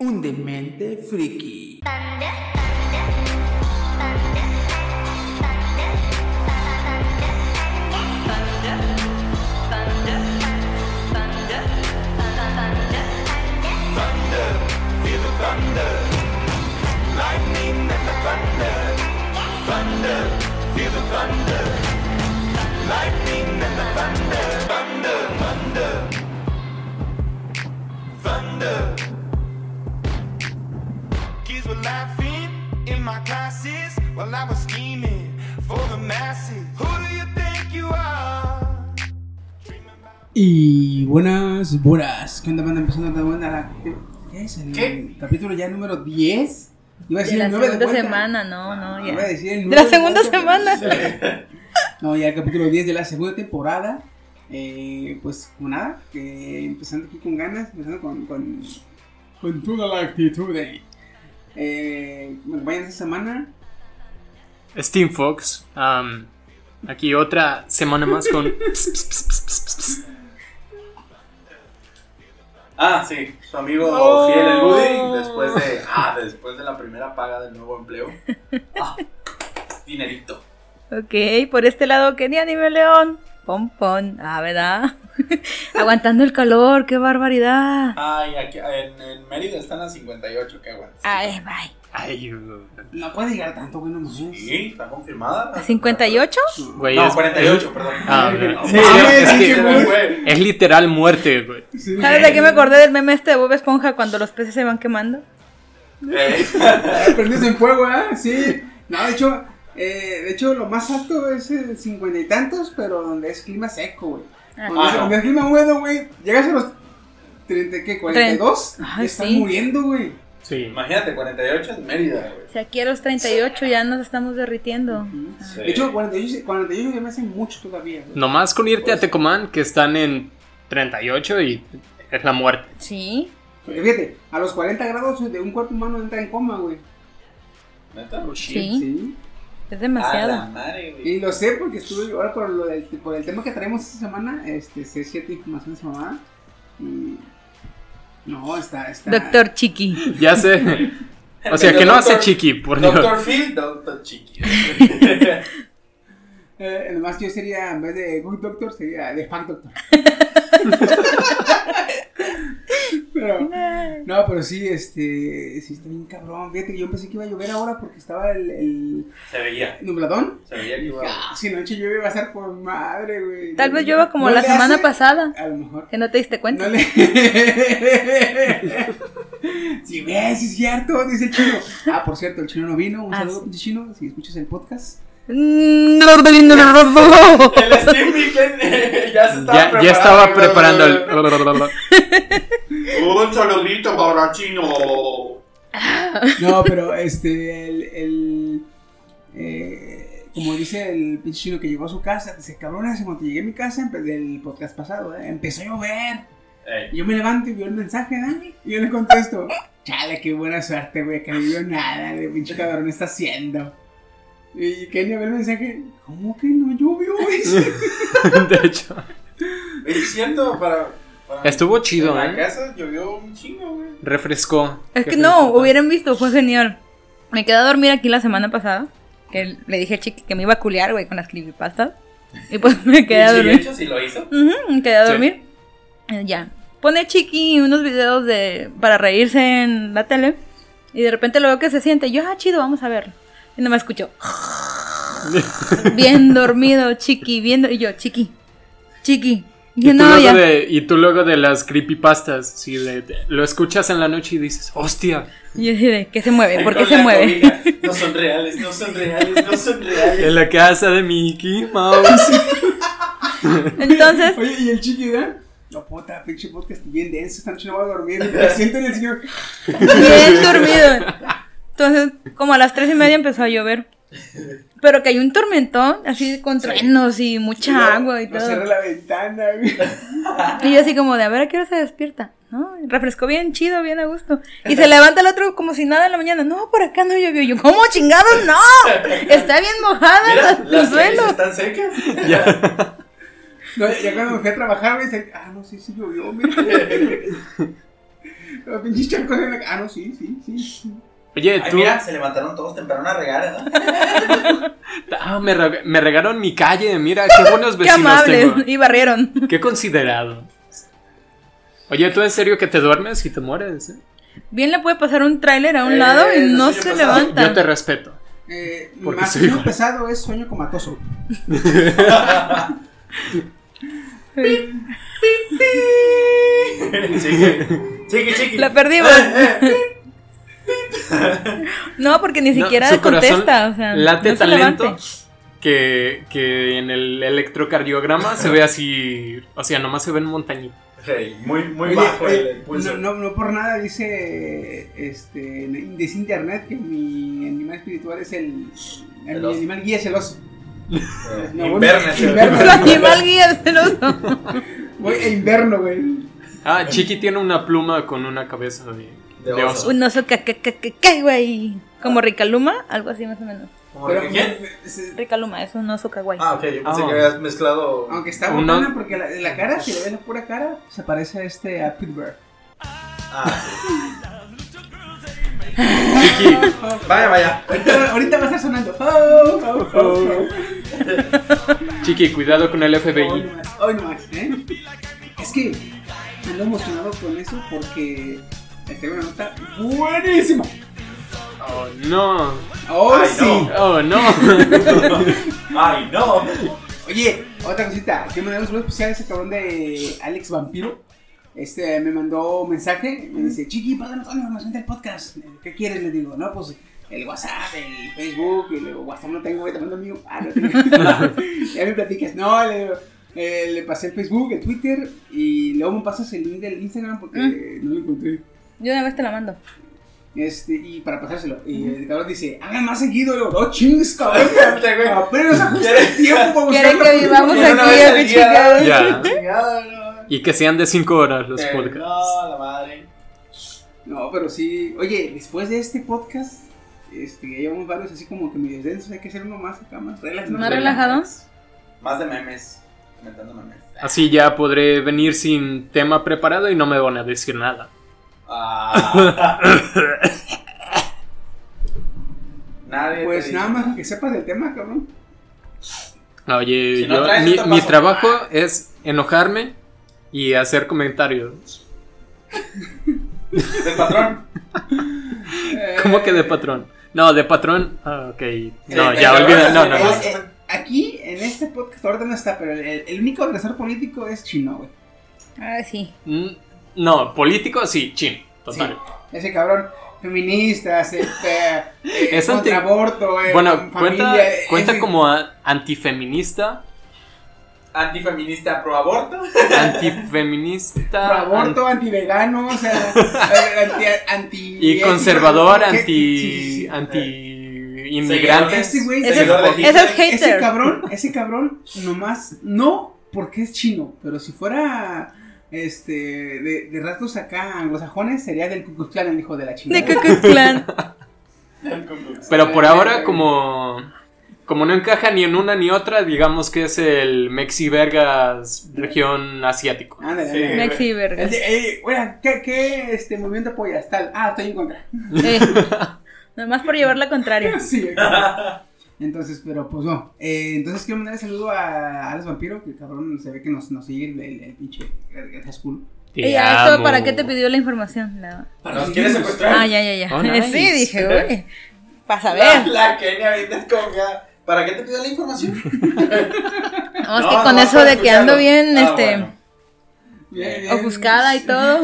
un demente friki. Were laughing in my classes while I was scheming for the masses. Who do you think you are? Y buenas, buenas. ¿Qué onda, banda? Empezando a buena la... ¿Qué es? El ¿Qué? capítulo ya número 10. Iba a De decir la el 9 segunda semana, no, no, Iba a ya. decir el De la segunda semana. No, ya el capítulo 10 de la segunda temporada. Eh, pues como nada, empezando aquí con ganas, empezando con, con, con toda la actitud. Eh. Eh, me acompañan esta semana. Steam Fox. am, aquí otra semana más con. Ah, sí, su amigo Oh. fiel el Woody, después de, ah, después de la primera paga del nuevo empleo. Ah, dinerito. Ok, por este lado, Kenia, dime León. Pon. Ah, ¿verdad? Aguantando el calor, qué barbaridad. Ay, aquí en, en Mérida están a 58, qué aguantas. Ay, bye. Ay, uh, No puede llegar tanto, güey, no mames. Sí, está confirmada. ¿A 58? güey. No, es- 48, perdón. Ah, no. no Sí, es, que- es literal muerte, güey. ¿Sabes de qué me acordé del meme este de Bob Esponja cuando los peces se van quemando? Eh, Prendidos en fuego, ¿eh? Sí. No, de hecho, eh, de hecho, lo más alto es el cincuenta y tantos, pero donde es clima seco, güey. Ah. Donde, Ah, es- no. donde es clima húmedo, güey, llegas a los 30, ¿qué? 42, Ay, estás sí. muriendo, güey. Sí. imagínate, 48 en Mérida, güey. Si aquí a los 38 ya nos estamos derritiendo. Sí. De hecho, 48, 48 ya me hace mucho todavía, güey. Nomás con irte a Tecomán, que están en 38 y es la muerte. Sí. Porque Fíjate, a los 40 grados de un cuerpo humano entra en coma, güey. ¿Neta? Sí. Sí. Es A demasiado. la madre, güey. Y lo sé porque estuve ahora por, lo del, por el tema que traemos esta semana, este, sé de esa mamá. Y... No, está, está... Doctor Chiqui. Ya sé. O sea, que no hace chiqui, por Dios. Doctor Phil, Doctor Chiqui. Eh, nomás yo sería, en vez de Good Doctor, sería de Fact Doctor. pero, no, pero sí, este, sí está bien cabrón. Fíjate que yo pensé que iba a llover ahora porque estaba el, el Se veía. nubladón. Se veía que iba. Ah, si noche llueve va a ser por madre, güey. Tal vez llueva como No la semana hace- pasada. A lo mejor. Que no te diste cuenta. No le... sí, ves, sí es cierto, dice el chino. Ah, por cierto, el chino no vino. Un Ah, saludo, sí. pinche chino, si escuchas el podcast. Mm, El que ya se estaba Ya, preparando. ya estaba preparando el. Un saludito para Chino. No, pero este, el, el eh, como dice el pinche chino que llegó a su casa, dice, cabrón, hace cuando llegué a mi casa, del podcast pasado, ¿eh? empezó a llover. Ey, Y yo me levanto y veo el mensaje, ¿eh? Y yo le contesto, chale, qué buena suerte, güey, que no vio nada, de pinche cabrón está haciendo. Y Kenia ve el mensaje, ¿cómo que no llovió? De hecho. Es cierto, para. para- Estuvo chido, En la ¿eh? casa llovió un chingo, güey. Refrescó. Es que no, hubieran visto, fue genial. Me quedé a dormir aquí la semana pasada. Que le dije a Chiqui que me iba a culiar, güey, con las creepypastas. Y pues me quedé a Y dormir. hecho, sí lo hizo. Ujú, me quedé a Sí. dormir. Eh, Ya. Pone Chiqui unos videos de para reírse en la tele. Y de repente lo veo que se siente. Yo, ah, chido, vamos a verlo. Y no me escucho. Bien dormido, Chiqui, viendo. Y yo, Chiqui, Chiqui. Y tú, no, luego ya. de, y tú luego de las creepypastas, sí, de- de- lo escuchas en la noche y dices, hostia, Y yo así de, ¿qué se mueve? ¿Por qué se mueve? No son reales, no son reales, no son reales. en la casa de Mickey Mouse. Entonces, Oye, ¿y el chiqui, ¿verdad? No, puta, pinche podcast bien denso. Esta noche no voy a dormir. Me siento en el señor. Bien dormido. Entonces, como a las tres y media empezó a llover. Pero que hay un tormentón, así con truenos y mucha agua y No todo. cerré la ventana. Y yo así como de, a ver, ¿a qué hora se despierta? ¿No? Refrescó bien chido, bien a gusto. Y se levanta el otro como si nada en la mañana. No, por acá no llovió. Yo, ¿cómo chingados? No. Está bien mojada Mira, el las calles suelo. están secas. No, ya cuando me fui a trabajar, me dice, ah, no, sí, sí llovió, mira. Los pinches charcos en la... Ah, no, sí, sí, sí. Oye, Ay, tú. mira, se levantaron todos temprano a regar, ¿verdad? Ah, me, reg- me regaron mi calle. Mira, qué buenos Qué vecinos amables. tengo. Y barrieron. Qué considerado. Oye, ¿tú en serio que te duermes y te mueres? eh? Bien le puede pasar un tráiler a un Eh, lado y eso no se levanta. Yo te respeto. Eh, Porque más soy sueño pesado es sueño comatoso. Chiqui, chiqui, chiqui. La perdimos. no, porque ni No, siquiera contesta. O sea, late no se talento que, que en el electrocardiograma se ve así. O sea, nomás se ven montañitas. Hey, muy, muy Oye, bajo el eh, impulso. no, no, no por nada dice este dice internet que mi animal espiritual es el, el El mi animal guía es el oso. Eh, No, inverno. Su animal guía es el oso. Voy a inverno, güey. Ah, Chiqui tiene una pluma con una cabeza de, De oso. Un oso que, güey. Como Ricaluma, algo así más o menos. ¿Cómo quién? Ricaluma es un oso kawaii. Ah, ok, yo pensé Ah. que habías mezclado. aunque está Uno- botana porque la, la cara, si le ves la pura cara, se parece a este a Pittsburgh. Ah, Chiqui, vaya, vaya. Ahorita, ahorita va a estar sonando. Oh, oh, oh, oh. Chiqui, cuidado con el Hoy FBI. hoy nomás, ¿eh? Es que ando emocionado con eso porque tengo una nota buenísima. Oh, no. Oh, Ay, sí. no. Oh, no. Ay, no. Oye, otra cosita. Quiero mandar un saludo especial a ese cabrón de Alex Vampiro. Este me mandó un mensaje. Me dice, Chiqui, pásame toda la información del podcast. ¿Qué quieres? Le digo, no, pues el WhatsApp, el Facebook. Y le digo, WhatsApp no tengo, güey, te mando mío. Ah, no tengo. ya me platicas. No, le digo. eh, le pasé el Facebook, el Twitter y luego me pasas el link del Instagram porque no lo encontré. Yo una vez te la mando. Este, y para pasárselo. Y el cabrón dice, hagan más seguido. Digo, no chingues, cabrón. Este, güey. Apenas ajusta ¿Quiere- el tiempo. para Quieren buscarlo. que vivamos aquí. Ya. Chingada, no. Y que sean de 5 horas los podcasts. No, la madre. No, pero sí. Oye, después de este podcast, este, ya llevamos varios así como que medio densos. Hay que hacer uno más acá, más relax. ¿no? ¿Más relajado? Más de memes. Comentando memes. Así ya podré venir sin tema preparado y no me van a decir nada. Ah. Nadie. Pues nada más que sepas del tema, cabrón. Oye, Si no yo- traes, mi, mi trabajo es enojarme y hacer comentarios. Del patrón. ¿Cómo que de patrón? No, de patrón. Ah, ok. No, Sí, ya olvida. No, no, Aquí, en este podcast, ahorita no está, pero el, el único agresor político es chino, güey. Ah, sí. Mm, No, político sí, chin. Total. Sí, ese cabrón, feministas, este, eh, Es contra anti- aborto, eh, Bueno, familia, cuenta, cuenta ese- como antifeminista. Antifeminista pro aborto. Antifeminista. pro aborto, anti-vegano, o sea, anti, anti Y conservador, ¿Qué? anti. Sí, sí, sí. anti. inmigrantes. Ese güey, Ese ese, es- ese cabrón, ese cabrón, nomás, no porque es chino, pero si fuera este de, de rasgos acá anglosajones, sería del Ku Klux Klan, el hijo de la De chingada. Ku Klux Klan. Pero por ahora, como. Como no encaja ni en una ni otra, digamos que es el Mexi Vergas región asiático. Ándale, Sí. Mexi verga. El de, eh, oiga, ¿qué, qué este, movimiento apoyas? Tal. Ah, estoy en contra. Eh, nomás por llevar la contraria. Sí. Entonces, pero pues no. Eh, entonces quiero mandar un saludo a Alex Vampiro, que cabrón se ve que nos, nos sigue el, el, el pinche School. Te ¿Y a esto para qué te pidió la información? La- Nos quiere secuestrar. Ah, ya, ya, ya. Oh, nice. Sí, dije, oye. Para saber. la Kenia ahorita es como que, ¿Para qué te pido la información? No, es No, que con no, eso para de que ando bien, Ah, este. bueno. Bien, bien. ofuscada y todo.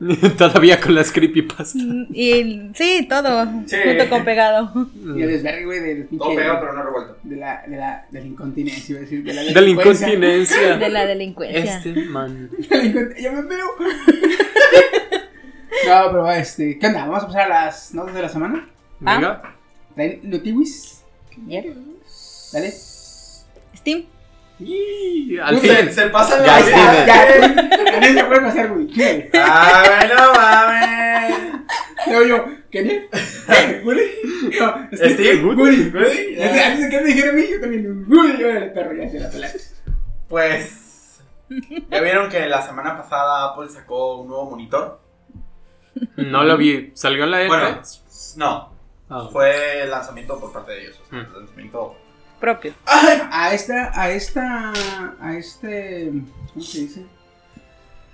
Todavía con las creepypastas. Y sí, todo. Sí. Junto con pegado. Y el desvergue, güey, del Todo pinche- pegado, pero no revuelto. de la, de la, de la incontinencia, iba a decir, de la De la delincuencia. incontinencia. De la delincuencia. Este man. Yo me veo. no, pero este, ¿qué onda? Vamos a pasar a las notas de la semana. Venga. ¿Traen notiwis? Dale. Steam. Y al fin. Se, se pasa Ya, la Steven. Ya, ya, no se puede pasar, güey. ¿Qué? Ah, bueno, mames. Luego yo, ¿qué? No, Steve. Woody, ya. Antes antes de que me dijera a mí, yo también, Woody, órale, perro, ya se la pelaste. Pues. Ya vieron que la semana pasada Apple sacó un nuevo monitor. No lo vi. ¿Salió en la E Bueno, E3? no. Ah. Fue lanzamiento por parte de ellos. O sea, Mm. lanzamiento. Propio. A esta, a esta, a este, ¿cómo se dice?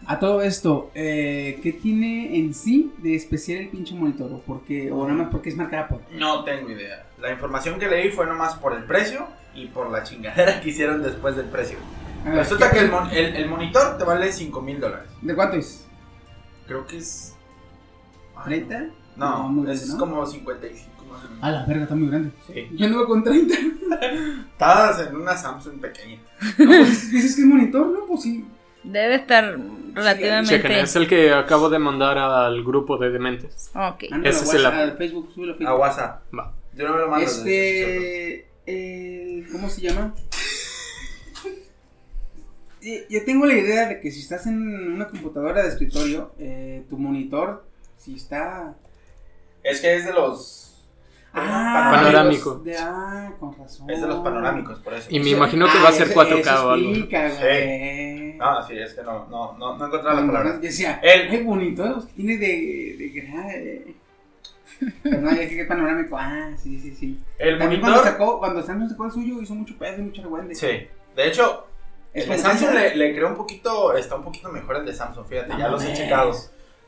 A todo esto, eh, ¿qué tiene en sí de especial el pinche monitor? ¿O, por qué? o nada más porque es marca Apple? No tengo idea. La información que leí fue nomás por el precio y por la chingadera que hicieron después del precio. A ver, Resulta ¿qué- que el, mon- el- el monitor te vale 5 mil dólares. ¿De cuánto es? Creo que es. ¿30? No, es ¿no? como 55 más o menos. Ah, la verga, está muy grande. Sí. Yo anduve con 30. Estabas en una Samsung pequeña. No, pues dices que es monitor, ¿no? Pues sí. Debe estar relativamente. Chequen, es el que acabo de mandar al grupo de dementes. Ok. Ándale, Ese es el app. al Facebook, súbelo a A. WhatsApp. Va. Yo no me lo mando. Este. el- ¿Cómo se llama? Eh, Yo tengo la idea de que si estás en una computadora de escritorio, eh, tu monitor, si está. Es que es de los. Ah, Panorámico. de- ah, con razón. Es de los panorámicos, por eso. Y me imagino que va a ser eso- 4K eso o algo. explica, Sí. No, sí, es que no, no, no, no encontraba las palabras. Decía, El- qué bonito, tiene de. de, de pero no, ya que es panorámico. Ah, sí, sí, sí. El También cuando monitor. sacó, cuando Samsung sacó el suyo, hizo mucho pedo y mucho reguande. Sí. De hecho, Es el de Samsung le, le creó un poquito. Está un poquito mejor el de Samsung, fíjate. Ya los he checado.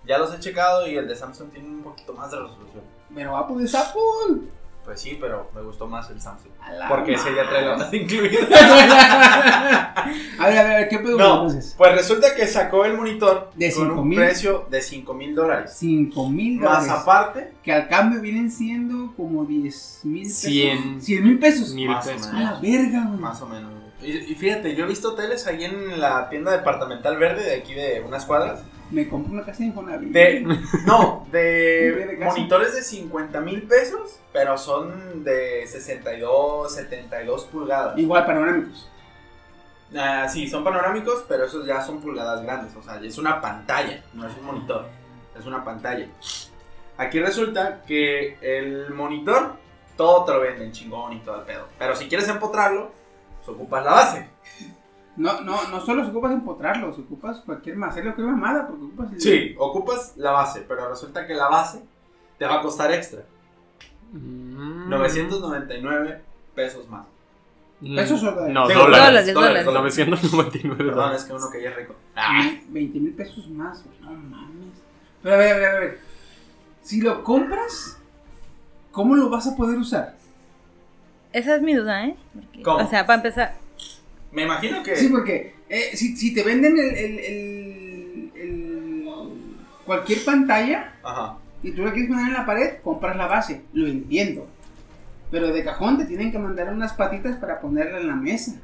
Ya los he checado y el de Samsung tiene un poquito más de resolución. Pero Apple es Apple. Pues sí, pero me gustó más el Samsung. Porque ese ya trae la más incluida. a ver, a ver, ¿qué pedo No, entonces? pues resulta que sacó el monitor De con un 5,000. precio de 5 mil dólares. 5 mil Más dólares. aparte, Que al cambio vienen siendo como 10 mil pesos. Cien. 100 mil pesos. Mil Más pesos. A la verga, güey. más o menos. Y, y fíjate, yo he visto teles ahí en la tienda departamental verde de aquí de unas cuadras. Me compré una casa de Infonavit. De, no, de monitores de 50 mil pesos, pero son de 62, 72 pulgadas. Igual panorámicos. Ah, sí, son panorámicos, pero esos ya son pulgadas grandes. O sea, es una pantalla, no es un monitor. Es una pantalla. Aquí resulta que el monitor, todo te lo venden chingón y todo el pedo. Pero si quieres empotrarlo, pues ocupas la base. No, no, no solo se ocupas empotrarlo, se ocupas cualquier más. Hacerlo que mamada, porque ocupas el. Sí, ocupas la base, pero resulta que la base te va a costar extra. Mm. 999 pesos más. ¿Pesos o dólares? No, dólares. Dólares, dólares. 999 Perdón, dólares. es que uno que ya es rico. 20 mil pesos más, no mames. Pero a ver, a ver, a ver. Si lo compras, ¿cómo lo vas a poder usar? Esa es mi duda, ¿eh? Porque, ¿Cómo? O sea, para empezar. Me imagino que. Sí, porque eh, si, si te venden el, el, el- el- cualquier pantalla Ajá. y tú la quieres poner en la pared, compras la base. Lo entiendo. Pero de cajón te tienen que mandar unas patitas para ponerla en la mesa.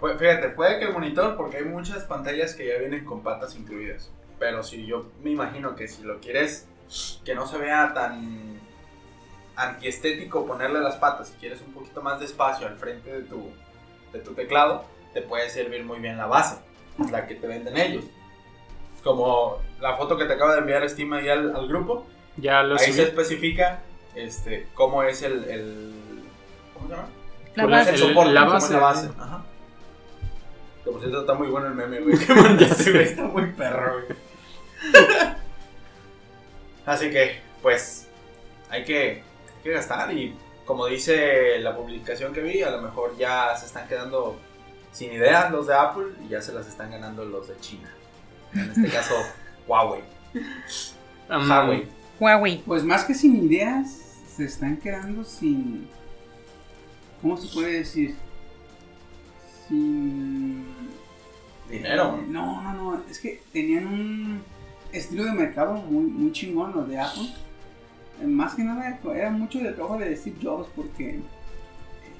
Pues, fíjate, puede que el monitor, porque hay muchas pantallas que ya vienen con patas incluidas. Pero si yo me imagino que si lo quieres que no se vea tan antiestético ponerle las patas, si quieres un poquito más de espacio al frente de tu, de tu teclado, te puede servir muy bien la base, la que te venden ellos. Como la foto que te acaba de enviar Steam ahí al, al grupo, Ya lo ahí se subí. especifica este, cómo es el, el- ¿cómo se llama? La base. El soporte, la base. la base. Ajá. Que por cierto está muy bueno el meme, güey. Que mandaste, güey. Está muy perro, güey. Así que, pues, hay que, hay que gastar y como dice la publicación que vi, a lo mejor ya se están quedando sin ideas los de Apple y ya se las están ganando los de China. En este caso, Huawei. Um, Huawei. Huawei. Pues más que sin ideas, se están quedando sin. ¿Cómo se puede decir? Sin. Dinero. No, no, no. Es que tenían un estilo de mercado muy, muy chingón los de Apple. Más que nada era mucho del trabajo de Steve Jobs porque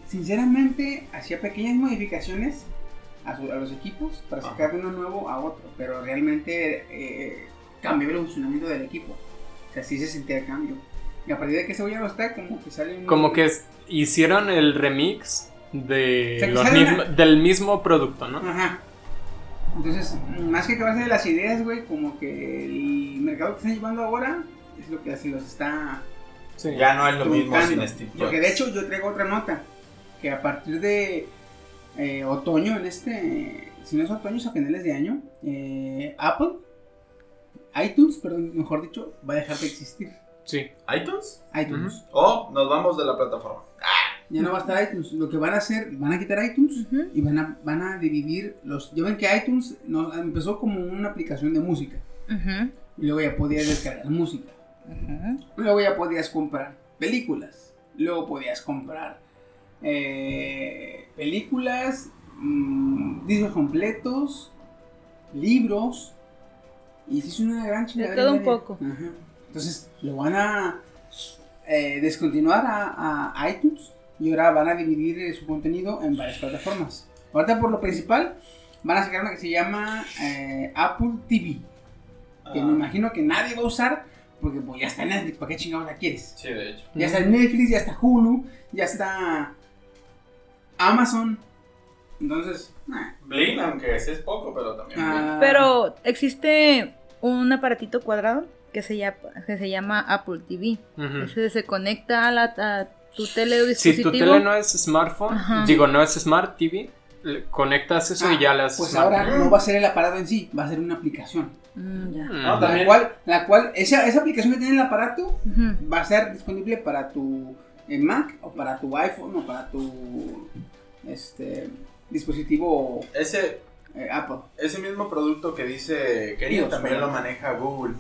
sinceramente hacía pequeñas modificaciones a, su- a los equipos para sacar de uno nuevo a otro. Pero realmente eh, cambió el funcionamiento del equipo. O sea, sí se sentía el cambio. Y a partir de que ese ya no está, como que sale un... Como que hicieron el remix de O sea, que los mismo- una- del mismo producto, ¿no? Ajá. Entonces, más que acabarse de las ideas, güey, como que el mercado que están llevando ahora es lo que se los está Sí. Ya no es lo mismo sin Steve Jobs. Porque de hecho yo traigo otra nota, que a partir de eh, otoño, en este, si no es otoño, es a finales de año, eh, Apple, iTunes, perdón, mejor dicho, va a dejar de existir. Sí. ¿iTunes? iTunes. O nos vamos de la plataforma. Ya no va a estar iTunes. Lo que van a hacer, van a quitar iTunes y van a, van a dividir los... Ya ven que iTunes no, empezó como una aplicación de música. Y luego ya podías descargar música. Luego ya podías comprar películas. Luego podías comprar eh, películas, mm, discos completos, libros. Y se hizo una gran chingadera. todo un poco. Ajá. Entonces lo van a eh, descontinuar a, a iTunes y ahora van a dividir eh, su contenido en varias plataformas. Ahorita por lo principal van a sacar una que se llama eh, Apple TV. Que me Ah, imagino que nadie va a usar porque pues, ya está en Netflix, ¿para qué chingados la quieres? sí, de hecho. Ya está en Netflix, ya está Hulu, ya está Amazon. Entonces, nah. Bling, aunque ese es poco, pero también. Ah, Pero existe un aparatito cuadrado que se llama, que se llama Apple TV. Ujú. Ese se conecta a, la, a tu tele o Si dispositivo. tu tele no es smartphone, Ajá. digo, no es smart TV, conectas eso y ya le haces Pues smart. ahora no va a ser el aparato en sí, va a ser una aplicación. Mm, ya. Mm. No, La cual, la cual esa, esa aplicación que tiene el aparato va a ser disponible para tu Mac o para tu iPhone o para tu este dispositivo Ese, eh, Apple. ese mismo producto que dice Dios, también lo maneja Google.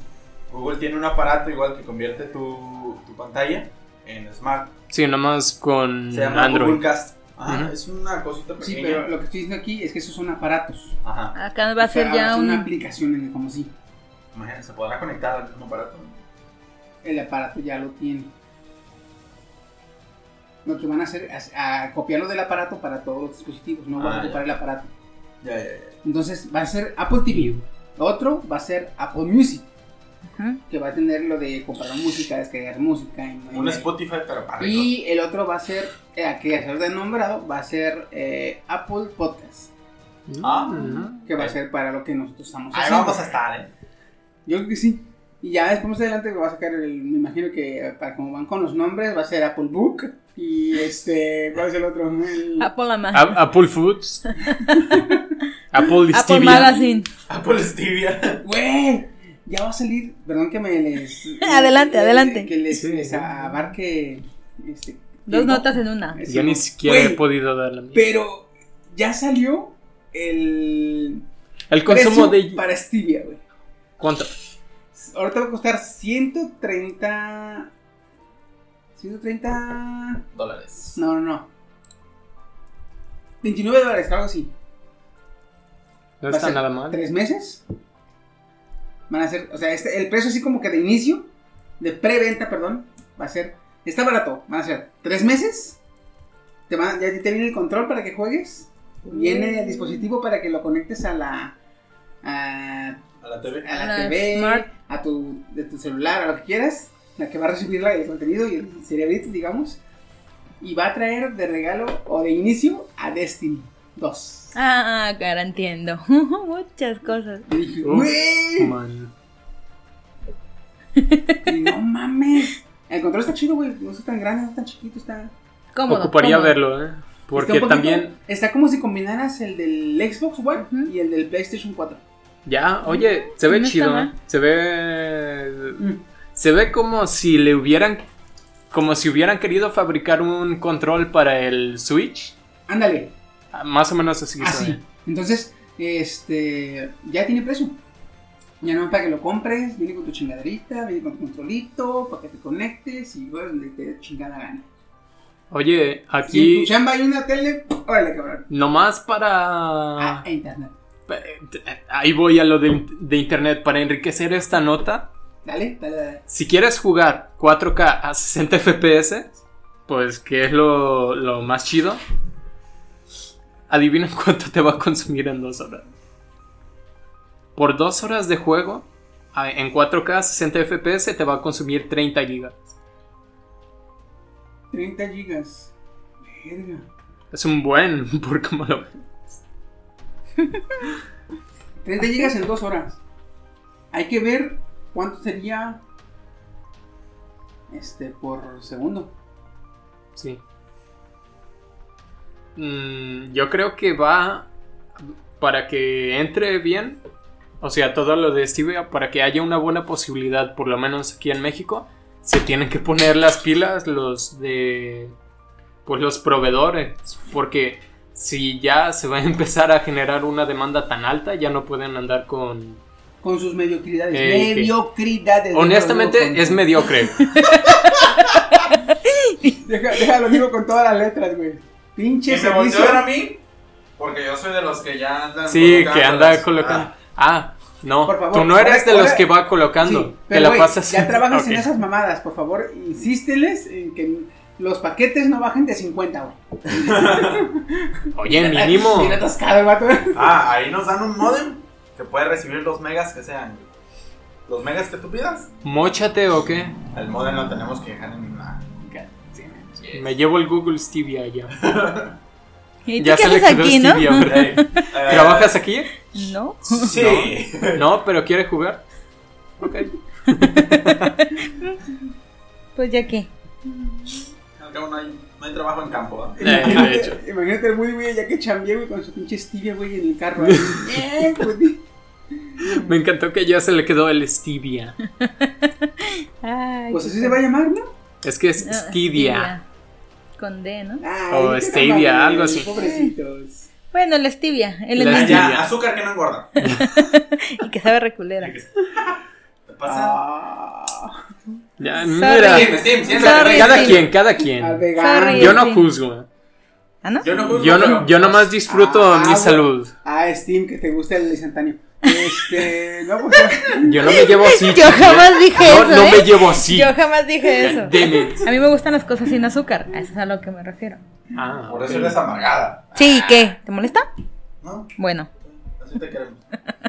Google tiene un aparato igual que convierte tu, tu pantalla en smart. Sí, nomás con Se llama Android. Google Cast. Ajá, Ujú. Es una cosita Sí, pequeña. pero lo que estoy diciendo aquí es que esos son aparatos. Ajá. Acá va a ser ya una un... aplicación en el como si Imagínate, se podrá conectar al mismo aparato. el aparato ya lo tiene. Lo que van a hacer es a copiarlo del aparato para todos los dispositivos, no van Ah, a ocupar el aparato. Ya, ya, ya. Entonces va a ser Apple TV. Otro va a ser Apple Music, Que va a tener lo de comprar música, descargar música. y- Un y- Spotify, pero para. Y el otro va a ser, eh, que ya se de nombrado, va a ser eh, Apple Podcast, Ah. Mm. que va a ser para lo que nosotros estamos Ahí haciendo. vamos a estar, ¿eh? Yo creo que sí. Y ya después más adelante va a sacar el, me imagino que eh, para como van con los nombres va a ser Apple Book y este, ¿cuál es el otro? El- Apple A- Apple Foods. Apple Apple Stevia. Magazine. Apple Stevia. Güey, ya va a salir, perdón que me les... Adelante, eh, adelante. Que les, Sí, les sí. abarque... Este, Dos tiempo. notas en una. Yo ni siquiera he podido dar la mía. Pero ya salió el... El consumo de. Para Stevia, güey. ¿Cuánto? Ahorita va a costar 130... 130... Dólares. No, no, no. 29 dólares, algo así. No está nada mal. ¿Tres meses? Van a ser, o sea, este, el precio así como que de inicio, de preventa, perdón, va a ser, está barato, van a ser tres meses, te van- ya te viene el control para que juegues, viene el dispositivo para que lo conectes a la, a, A la TV. a la la TV, Smart. a tu, de tu celular, a lo que quieras, la que va a recibir el contenido y el cerebrito, digamos, y va a traer de regalo o de inicio a Destiny 2. Ah, cara, entiendo. Muchas cosas. Y dije, Uf, "Güey". Man. Y no mames. El control está chido, güey. No está tan grande, no está tan chiquito, está. Cómodo. Ocuparía cómodo. verlo, ¿eh? está Porque poquito- también. Está como si combinaras el del Xbox One y el del PlayStation 4. Ya, oye, se ve No está chido, ¿eh? Se ve. Mm. Se ve como si le hubieran. Como si hubieran querido fabricar un control para el Switch. Ándale, Más o menos así. así. ve. Entonces, este. Ya tiene precio. Ya no para que lo compres, viene con tu chingaderita, viene con tu controlito, para que te conectes y juegues donde te dé chingada gana. Oye, Si en aquí. tu chamba hay una tele, órale, cabrón. Nomás para. Ah, e internet. Ahí voy a lo de, de internet para enriquecer esta nota. Dale, dale, dale. Si quieres jugar 4K a 60 FPS, pues que es lo, lo más chido, adivina cuánto te va a consumir en dos horas. Por dos horas de juego, en 4K a 60 FPS te va a consumir 30 gigas. 30 gigas. Verga. Es un buen, por cómo lo ves. 30 gigas en dos horas. Hay que ver cuánto sería. Este, por segundo. Sí. Mm, yo creo que va para que entre bien. O sea, todo lo de Stevia, para que haya una buena posibilidad, por lo menos aquí en México, se tienen que poner las pilas los de. Pues los proveedores. Porque si ya se va a empezar a generar una demanda tan alta, ya no pueden andar con. Con sus mediocridades. Eh, mediocridades. Honestamente, es mediocre. Deja- Déjalo digo con todas las letras, güey. Pinche Y se volteó servicio. a ver a mí, porque yo soy de los que ya andan Sí, que anda colocando. Ah, no. Por favor, tú no eres de los ahora- que va colocando. Sí, que pero, la güey, pasas. ya trabajas en Ok. esas mamadas, por favor, insísteles en que los paquetes no bajen de 50, güey. Oye, mínimo. Atascado el vato. Ah, ahí nos dan un modem que puede recibir los megas que sean. Los megas que tú pidas. Móchate o qué? El modem lo tenemos que dejar en la. Me llevo el Google Stevia ya. ¿Y tú Ya qué se le haces quedó aquí, no? Eh, ¿Trabajas aquí? No. Sí. No, pero quiere jugar. Ok. Pues ya cabo no hay, no hay trabajo en campo. ¿ah? Eh, de hecho. Imagínate, imagínate el Woody, güey, ya que chambeé, güey, con su pinche Stevia, güey, en el carro. ahí. Bien, Woody. Me encantó que ya se le quedó el Stevia. Ay, Pues qué así se va a llamar, ¿no? Es que es Ah, Stevia. Con D, ¿no? Ay, O qué Stevia, algo así. Pobrecitos. Bueno, la stevia, el La Ah, stevia. azúcar que no engorda. Y que sabe reculera. ¿Te pasa? Ah, Ya, Sorry. mira. Steam, Steam, siéntate, Sorry, venga. Cada quien, cada quien. Sorry. Yo no juzgo. ¿Ah, no? Yo no juzgo, Yo, no, yo nomás disfruto Ah, mi salud. Ah, Steam, que te gusta el instantáneo. Este, no, pues. Yo no me llevo así. Yo jamás dije No, eso. no ¿eh? me llevo así. Yo jamás dije eso. A mí me gustan las cosas sin azúcar. A eso es a lo que me refiero. Ah, Por eso eres amargada. Sí, ¿qué? ¿Te molesta? ¿No? Bueno, Así te queremos.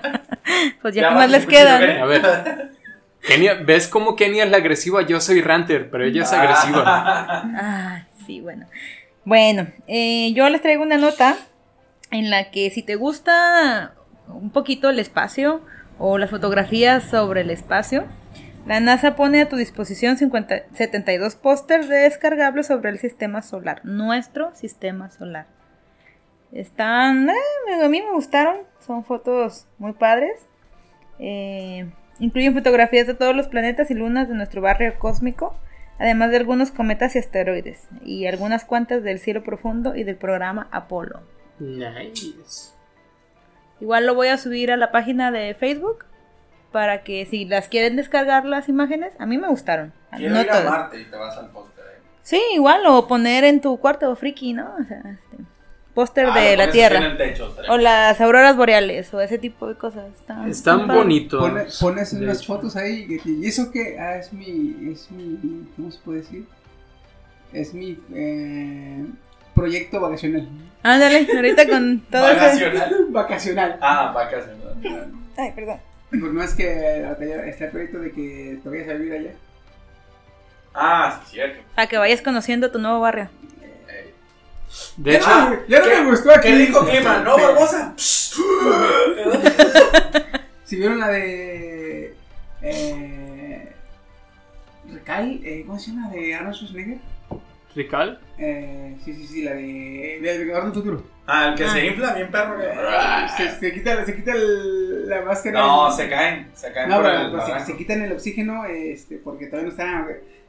pues ya, Ya, qué más les escucha, queda, Kenia. ¿no? A ver. Kenia, ¿ves cómo Kenia es la agresiva? Yo soy ranter, pero ella es agresiva. Ay, sí, bueno. Bueno, eh, yo les traigo una nota en la que si te gusta un poquito el espacio o las fotografías sobre el espacio, la NASA pone a tu disposición 50 72 pósters descargables sobre el sistema solar, nuestro sistema solar. Están, eh, a mí me gustaron, son fotos muy padres. Eh, incluyen fotografías de todos los planetas y lunas de nuestro barrio cósmico, además de algunos cometas y asteroides, y algunas cuantas del cielo profundo y del programa Apolo. Nice. Igual lo voy a subir a la página de Facebook para que si las quieren descargar las imágenes, a mí me gustaron. Quiero No ir a. Marte y te vas al póster. eh. Sí, igual, o poner en tu cuarto friki, ¿no? O sea, este, póster Ah, de la Tierra. techo, O las auroras boreales, o ese tipo de cosas. Están, Están bonitos. Pone- pones unas hecho. fotos ahí y eso que ah, es mi es mi ¿cómo se puede decir? Es mi eh, proyecto vacacional. Ándale, ahorita con todo ese... Vacacional. vacacional. Ah, vacacional. Ay, perdón. Pues no es que está el proyecto de que te vayas a vivir allá. Ah, sí, cierto. Para que vayas conociendo tu nuevo barrio. Eh, De hecho, Ah, ya no ¿qué- me gustó aquí. Qué rico clima, ¿no, Barbosa? Si vieron la de eh, Recal, eh, ¿cómo se llama? De Arnold Schwarzenegger. Rical. Eh, sí, sí, sí, la de del Vengador del Futuro. Ah, el que Ah. se infla bien perro. Se, se quita, se quita el- la máscara. No, se caen, se caen No, por pero el pues, se, se quitan el oxígeno este, porque todavía no está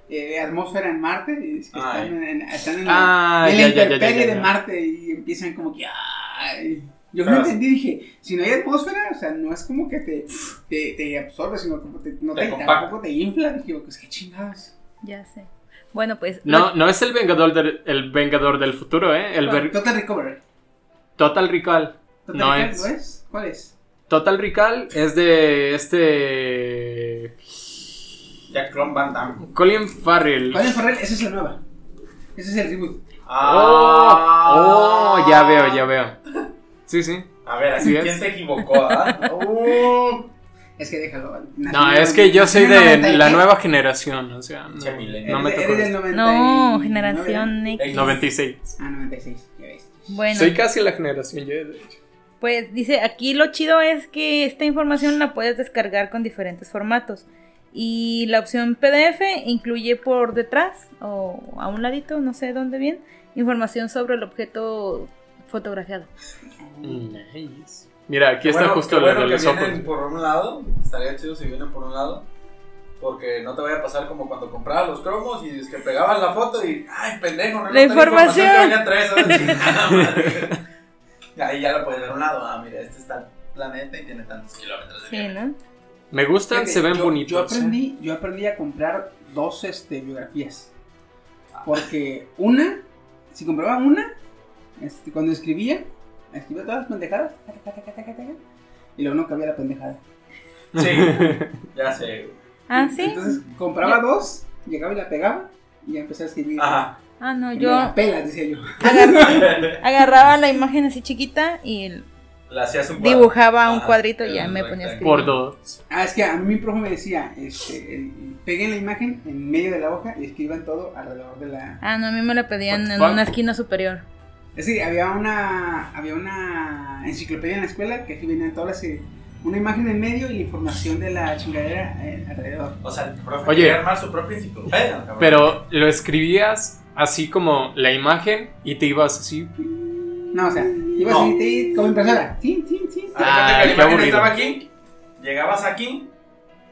eh, atmósfera en Marte. Y es que están en, están en Ah, la, en ya, la ya, intemperie ya, de. Marte y empiezan como que. Ay. Yo no entendí, dije, si no hay atmósfera, o sea, no es como que te, te, te absorbe, sino como te, no Te te, tampoco te infla. Dije, pues qué chingados. Ya sé. Bueno, pues... No, no es el vengador del, el vengador del futuro, ¿eh? El ver- Total Recovery. Total Recall. Total No Recall, es. ¿no es? ¿Cuál es? Total Recall es de este. Jack Clon Van Damme. Colin Farrell. Colin Farrell, esa es la nueva. Ese es el reboot. Oh, oh, ya veo, ya veo. Sí, sí. A ver, aquí quién es. se equivocó, ¿ah? Uh, Es que déjalo. No, es que yo soy de la nueva generación, o sea, no, no me Eres tocó. del esto. 90 No, y- generación X. 96. Ah, 96, ya ves. Bueno, Soy casi la generación Y, de hecho. pues dice, aquí lo chido es que esta información la puedes descargar con diferentes formatos. Y la opción PDF incluye por detrás o a un ladito, no sé dónde bien, información sobre el objeto fotografiado. Nice. Mira, aquí está bueno, justo qué lo bueno de que los ojos. vienen por un lado. Estaría chido si vienen por un lado. Porque no te vaya a pasar como cuando comprabas los cromos y es que pegabas la foto y. ¡Ay, pendejo! No La información. que ahí ya lo puedes ver a un lado. Ah, mira, este está el planeta y tiene tantos kilómetros de Sí, viaje. ¿no? Me gustan, Fíjate, se ven yo- bonitos. Yo ¿eh? aprendí, yo aprendí a comprar dos este, biografías. Porque una, si compraba una, este, cuando escribía, escribía todas las pendejadas, taca, taca, taca, taca, taca, y luego no cabía la pendejada. Sí, ya sé. Ah, sí. Entonces compraba dos, llegaba y la pegaba, y ya empecé a escribir. Ajá. Ah, no, yo la pelas, decía yo. agar- agarraba la imagen así chiquita y Le hacías un dibujaba un Ajá, cuadrito y ya me ponía a escribir. Por dos. Ah, es que a mí mi profe me decía, este, el- peguen la imagen en medio de la hoja y escriban todo alrededor de la... Ah, no, a mí me la pedían en fuck? una esquina superior. Es decir, había una, había una enciclopedia en la escuela que aquí venían todas las... eh, Una imagen en medio y la información de la chingadera eh, alrededor. O sea, el profe Oye. quería armar su propia enciclopedia. cabrón. Pero lo escribías así como la imagen y te ibas así. No, o sea, ibas No. a ir como impresora. Tin, tin, tin. Ah, que la qué imagen aburrido. estaba aquí, llegabas aquí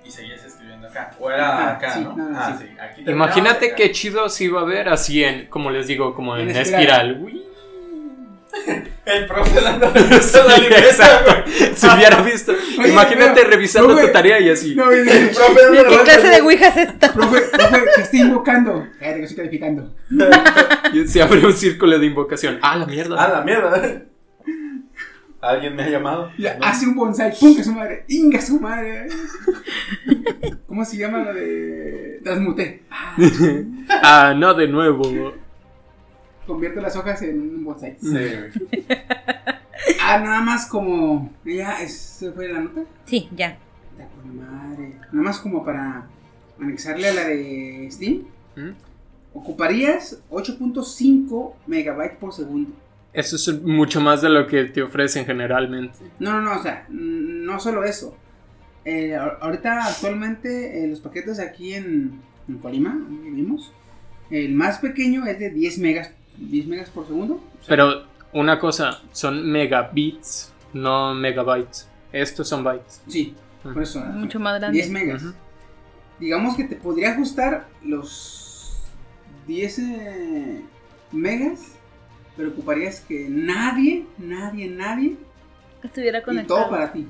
y seguías escribiendo acá. O era Ajá, acá, sí, ¿no? no, no, ah, sí. sí. Aquí Imagínate acá. qué chido se iba a ver así en, como les digo, como en, En espiral. espiral. Uy. El profe dando Sí, la libreta, güey. Si hubiera visto. Oye, Imagínate revisando profe, tu tarea y así. No, el El profe dando la ¿Qué clase de Ouija es esta? profe, profe, te estoy invocando. Cállate que estoy calificando. Y se abre un círculo de invocación. Ah, la mierda. Ah, la mierda. ¿Alguien me ha llamado? Ya, No. Hace un bonsai. ¡Pum! Que su madre. ¡Inga su madre! ¿Cómo se llama lo de. Transmuté. Ah, Ah, no, de nuevo. Convierte las hojas en un bonsai. Sí, güey. Ah, nada más como. Ya, ¿eso fue la nota? Sí, ya. Ya, con madre. Nada más como para anexarle a la de Steam. ¿Mm? Ocuparías 8.5 megabytes por segundo. Eso es mucho más de lo que te ofrecen generalmente. No, no, no, o sea, no solo eso. Eh, ahorita actualmente eh, los paquetes aquí en, en Colima, donde vivimos, el más pequeño es de 10 megas, 10 megas por segundo. Pero una cosa, son megabits, no megabytes. Estos son bytes. Sí, por eso. Mucho más grande. 10 megas. Digamos que te podría ajustar los 10 eh, megas, pero ocuparías que nadie, nadie, nadie, Estuviera y conectado. todo para ti.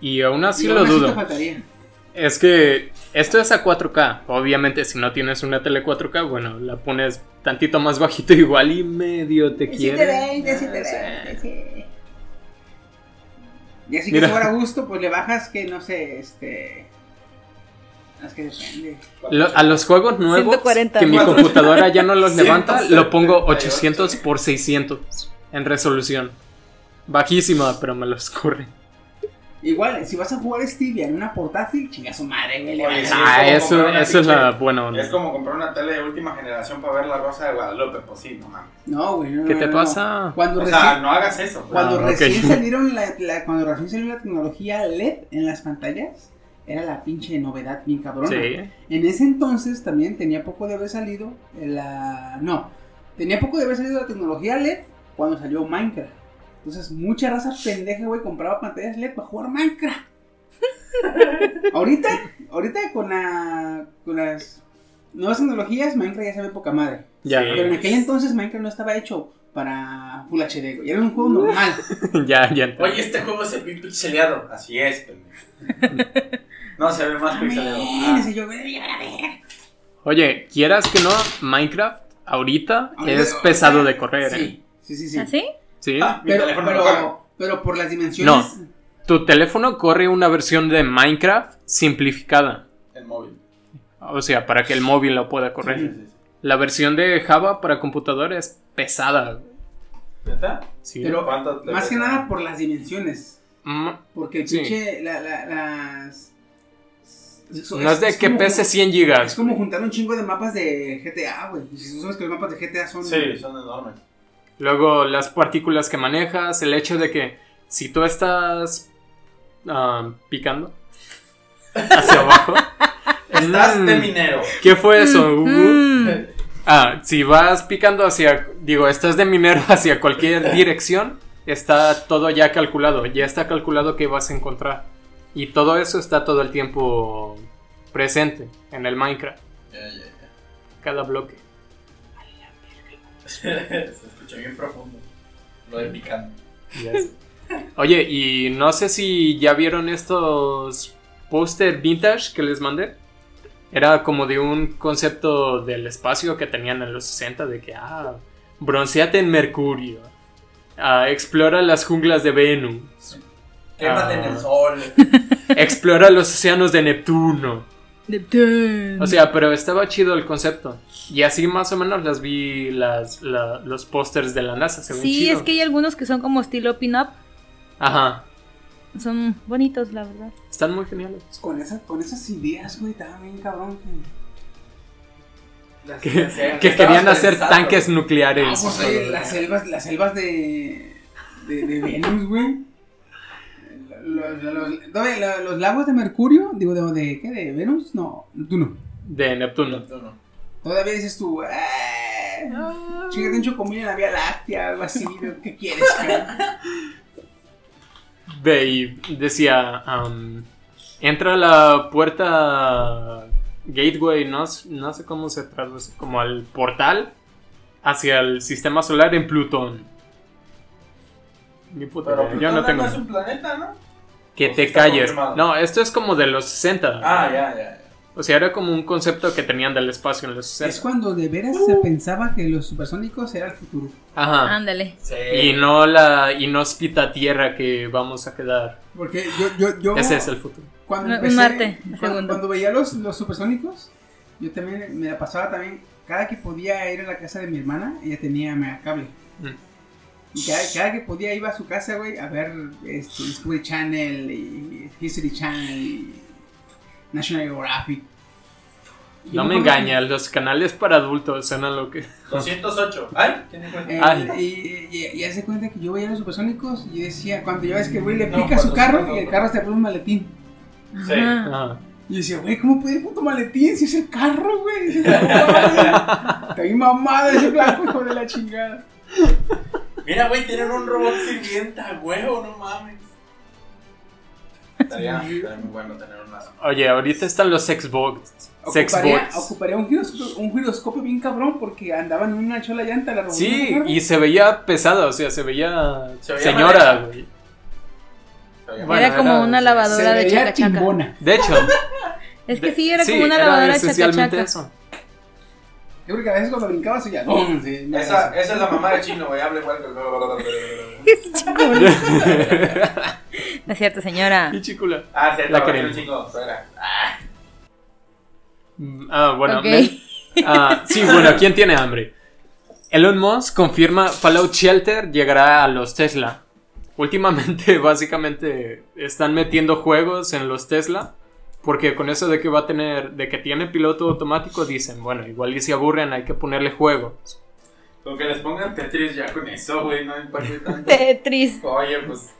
Y aún así Y lo aún así dudo. te faltaría. Es que esto es a 4K. Obviamente, si no tienes una tele 4K, bueno, la pones tantito más bajito igual y medio te quiere. Ah, sí. Y así que Mira. si fuera a gusto, pues le bajas que no sé, este. Es que depende. Lo- a los juegos nuevos 140. que mi computadora ya no los levanta, lo pongo 178. 800 por 600 en resolución. Bajísima, pero me los corre. Igual, si vas a jugar Stevia en una portátil, chinga su madre, güey. le Oye, bajas. sí, Ah, es como eso, comprar una eso es la buena onda. Es como comprar una tele de última generación para ver la Rosa de Guadalupe. Pues sí, no mames. No, güey, no, ¿Qué no, te no. pasa? Cuando O recién, sea, no hagas eso. pues. cuando Ah, recién salieron la, la- cuando recién salió la tecnología LED en las pantallas, era la pinche novedad bien cabrona. Sí. En ese entonces también tenía poco de haber salido la... No, tenía poco de haber salido la tecnología LED cuando salió Minecraft. Entonces mucha raza pendeja, güey, compraba pantallas LED para jugar Minecraft. ahorita, ahorita con, la, con las nuevas tecnologías, Minecraft ya se ve poca madre. Ya, Sí. Pero en aquel entonces Minecraft no estaba hecho para Full HD, güey. Era un juego normal. ya, ya. Oye, este juego se ve pixeleado. Así es, pendejo. No, se ve más pixeleado. Amén, Ah. yo. Oye, quieras que no, Minecraft ahorita Ahorita- es pesado de correr, ¿eh? Sí, sí, sí. sí. ¿Así? Sí. Ah, mi Pero, teléfono pero, lo. Pero por las dimensiones. Tu teléfono corre una versión de Minecraft simplificada. El móvil. O sea, para que el móvil lo pueda correr. Sí, sí, sí. La versión de Java para computadora es pesada. ¿Neta? Sí. Pero ¿Cuánto te más que nada por las dimensiones. Mm, Porque el Sí. pinche. La, la- las. eso no es de que como- pese 100 Es gigas. como juntar un chingo de mapas de GTA, güey. Y si tú sabes que los mapas de GTA son. Sí, son enormes. Luego las partículas que manejas, el hecho de que si tú estás ah, picando hacia abajo. Estás Mm, de minero. ¿Qué fue eso? Mm. Ah, si vas picando hacia, digo, estás de minero hacia cualquier dirección, está todo ya calculado, ya está calculado qué vas a encontrar. Y todo eso está todo el tiempo presente en el Minecraft, Ya, ya, cada bloque. Bien profundo. Lo de picando. Oye, y no sé si ya vieron estos póster vintage que les mandé. Era como de un concepto del espacio que tenían en los 60 de que, ah, bronceate en Mercurio. Ah, explora las junglas de Venus. Quémate Ah. en el sol. Explora los océanos de Neptuno. Neptune. O sea, pero estaba chido el concepto. Y así más o menos las vi las, la- los pósters de la NASA. Se ven Sí, chido. es que hay algunos que son como estilo pin-up. Ajá. Son bonitos, la verdad. Están muy geniales. Con, esa, con esas ideas, güey, estaba bien cabrón. que- Que, que querían hacer tanques Ah, nucleares. pues oye, las selvas, las selvas de. de, de Venus, güey. Los, los lagos de Mercurio, digo, de, de ¿qué? ¿De Venus? No, Neptuno. De Neptuno. Todavía dices tú, eh, chingate un chocomil en la Vía Láctea, algo así, ¿qué quieres, cabrón? Ve y decía, am, entra a la puerta gateway, no, no sé cómo se traduce, como al portal hacia el sistema solar en Plutón. Ni puta Pero yo no tengo. es un planeta, ¿no? Que ¿O te calles. confirmado? No, esto es como de los 60. Ah, ya, ya. ya. O sea, era como un concepto que tenían del espacio en los Es 60. cuando de veras se pensaba que los supersónicos era el futuro. Ajá. Ándale. Sí. Y no la inhóspita tierra que vamos a quedar. Porque yo, yo, yo Ese es el futuro. cuando empecé, Marte, cuando, segundo. cuando veía los, los supersónicos, yo también me la pasaba también, cada que podía ir a la casa de mi hermana, ella tenía megacable. Mm. Y cada, cada que podía iba a su casa, güey, a ver este, Discovery Channel y History Channel y National Geographic. No me engañas, los canales para adultos suenan lo que. 208. Ay. Eh, Ay. y, y, y hace cuenta que yo veía los supersónicos y decía, cuando ya ves que güey le No, pica su ¿cuántos carro son? y el carro se pone un maletín. Sí. Ajá. Ah. Y yo decía, güey, ¿cómo puede puto maletín si es el carro, güey? Dice, "No, mames". Está bien mamada ese blanco, hijo de la chingada. Mira, güey, tienen un robot sirvienta, huevo, no mames. Estaría, estaría muy bueno tener una. Oye, ahorita están los Xbox. Ocuparía, ocuparía un, giroscopio, un giroscopio bien cabrón porque andaban en una chola llanta la. Sí, y se veía pesada, o sea, se veía, Se veía señora, güey. Bueno, era como era- una se lavadora de veía chaca chaca. timbona. De hecho, Es que sí, era sí, como una era lavadora de chaca esencialmente chaca. eso. Yo creo que a veces cuando brincabas ya. ¡bum! Sí, Esa, esa es la mamá de chino, güey. Habla igual que. No es cierto, señora. Y chicula. Ah, sí, La la queremos. Suegra. Mm, Ah, bueno. Ok. me- ah, sí, bueno, ¿quién tiene hambre? Elon Musk confirma Fallout Shelter llegará a los Tesla. Últimamente, básicamente, están metiendo juegos en los Tesla. Porque con eso de que va a tener, de que tiene piloto automático, dicen, bueno, igual y si aburren, hay que ponerle juegos. Con que les pongan Tetris ya con eso, güey. No impacte tanto. Tetris. Oye, pues.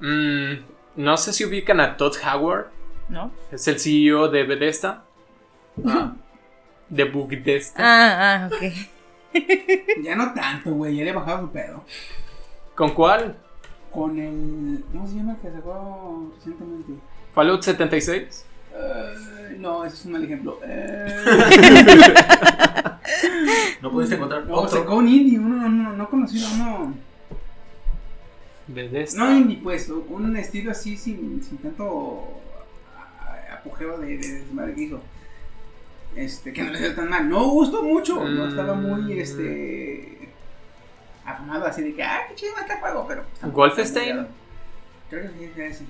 Mm, no sé si ubican a Todd Howard. ¿No? Es el CEO de Bethesda. De Bugdesta. Ah, ah, ok. Ya no tanto, güey. Ya le he bajado su pedo. ¿Con cuál? Con el. ¿Cómo se llama el que sacó recientemente? Fallout 76. Eh, no, ese es un mal ejemplo. Eh, No pudiste encontrar no, otro. sacó un indie, uno no, no conocido, uno. Bethesda. No indie, pues, un estilo así sin, sin tanto apogeo de, de desmadre que hizo. Este, que no le dio tan mal. No gustó mucho, no estaba muy, Mm. este. afamado así de que, ah, qué chido este juego, pero. está muy Creo que sí, ese.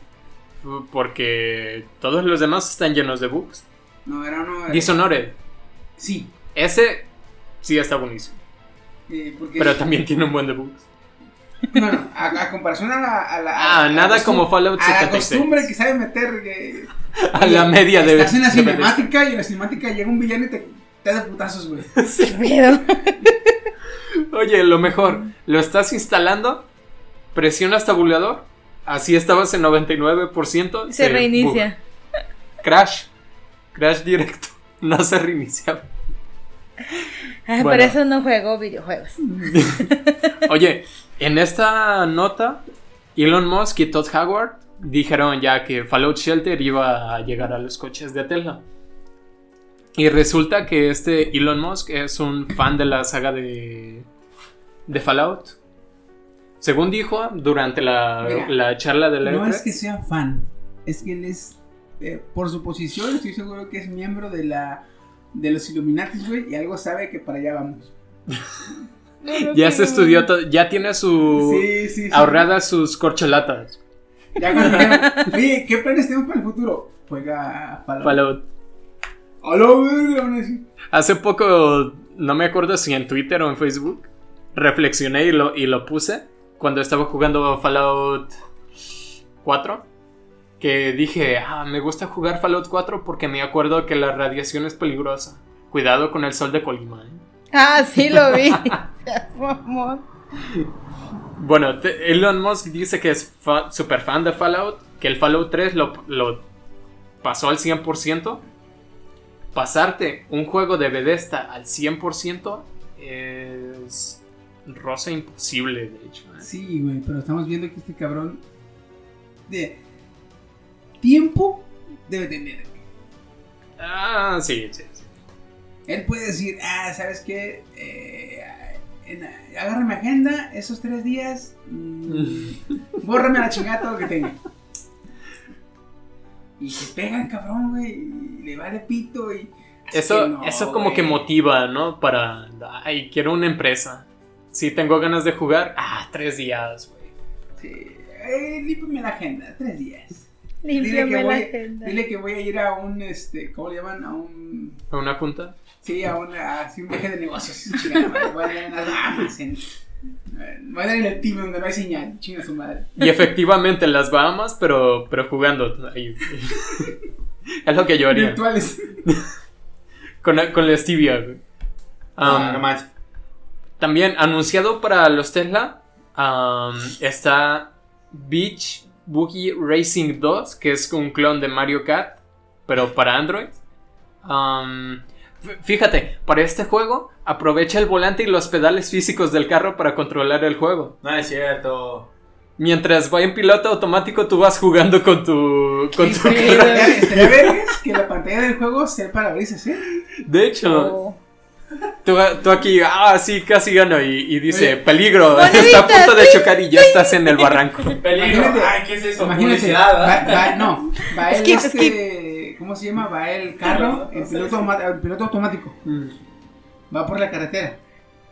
Porque todos los demás están llenos de bugs. No, era uno. Dishonored. Sí. Ese sí está buenísimo. eh, porque, Pero también tiene un buen de bugs. No, no, a, a comparación a la. A la Ah, a nada costum- como Fallout A la 76. costumbre que sabe meter. Que, A la media de Estás en la cinemática y en la cinemática llega un villano y te, te da putazos, güey. Qué miedo. Oye, lo mejor, lo estás instalando, presionas tabulador, así estabas en 99%. Se reinicia. Crash. Crash directo. No se reiniciaba. Ay, Bueno. Por eso no juego videojuegos. Oye, en esta nota, Elon Musk y Todd Howard dijeron ya que Fallout Shelter iba a llegar a los coches de Tesla. Y resulta que este Elon Musk es un fan de la saga de, de Fallout. Según dijo durante la, Mira, la charla de la No E3, es que sea fan, es que él es, eh, por su posición, estoy seguro que es miembro de la de los Illuminatis, güey, y algo sabe que para allá vamos. ya se estudió, to- ya tiene su Sí, sí, sí. ahorradas sus corcholatas. Ya cuando oye, ¿qué planes tenemos para el futuro? Juega Fallout. Fallout. Hola. Hace poco, no me acuerdo si en Twitter o en Facebook, reflexioné y lo, y lo puse cuando estaba jugando Fallout 4. Que dije, ah, me gusta jugar Fallout 4 porque me acuerdo que la radiación es peligrosa. Cuidado con el sol de Colima. ¿eh?". Ah, sí lo vi. Bueno, Elon Musk dice que es fa- super fan de Fallout, que el Fallout 3 lo, lo pasó al 100%. Pasarte un juego de Bethesda al 100% es rosa imposible, de hecho. ¿eh? Sí, güey, pero estamos viendo que este cabrón de tiempo debe tener. Ah, sí, sí, sí. Él puede decir, ah, ¿sabes qué? Eh, en- agarra mi agenda, esos tres días, mm, bórrame a la chingada todo lo que tenga. Y se pega el cabrón, güey, le vale pito y... Es Eso, no, eso como que motiva, ¿no? Para, ay, quiero una empresa. Si tengo ganas de jugar, ah, tres días, güey. Sí, eh, límpiame la agenda, tres días. Dile Límpiame que, la voy, agenda. dile que voy a ir a un, este, ¿cómo le llaman? A un... ¿A una junta? Sí, a, una, así un viaje de negocios. Voy a Bahamas. En, eh, voy a dar en el team donde no hay señal. Chinga su madre. Y efectivamente en las Bahamas, pero, pero jugando. ahí. es lo que yo haría. Virtuales. Con, con la Stevia, güey. Ah, Um, no manches. También anunciado para los Tesla um, está Beach Boogie Racing 2, que es un clon de Mario Kart, pero para Android. Um, fíjate, para este juego aprovecha el volante y los pedales físicos del carro para controlar el juego. No es cierto. Mientras va en piloto automático, tú vas jugando con tu, con tu Estaría estaría que la pantalla del juego sea el parabrisas, ¿eh? De hecho, Oh. Tú, tú aquí, ah, sí, casi gano. Y, y dice, Oye, peligro, bonita, está a punto de sí. chocar y ya estás en el barranco. Peligro. Imagínate- Ay, ¿qué es eso? Imagínate, va, va- no, va el, Skip, este, ¿cómo se llama? Va el carro en piloto, en piloto automático. Mm. Va por la carretera.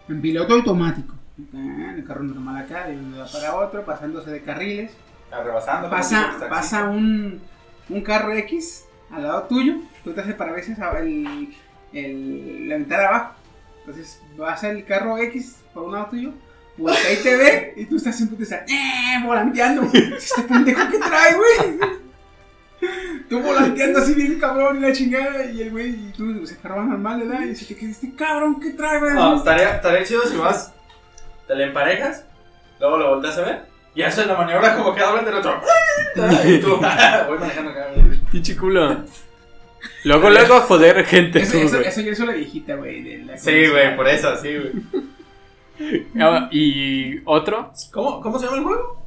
En piloto automático. Ah, El carro normal acá, de un lado para otro, pasándose de carriles. Está rebasando. pasa, pasa un, un carro X al lado tuyo, tú te haces para veces el, el, la ventana abajo. Entonces vas el carro X por un lado tuyo, pues ahí te ve y tú estás siempre te estás, ¡eh! volanteando. Este pendejo que trae, güey. Tú volanteando así bien cabrón y la chingada y el güey y tú, ese carro normal, ¿verdad? Y dices, ¿qué este cabrón que trae, güey? No, estaría, estaría chido si vas, te le emparejas, luego lo volteas a ver y haces la maniobra como que hablan del otro. Y tú, voy manejando acá. Pinche culo. Luego, luego a joder gente. Eso, eso, güey. eso ya es la viejita, güey. de la Sí, güey, por eso, sí, güey. Ah, Y otro ¿Cómo, ¿Cómo se llama el juego?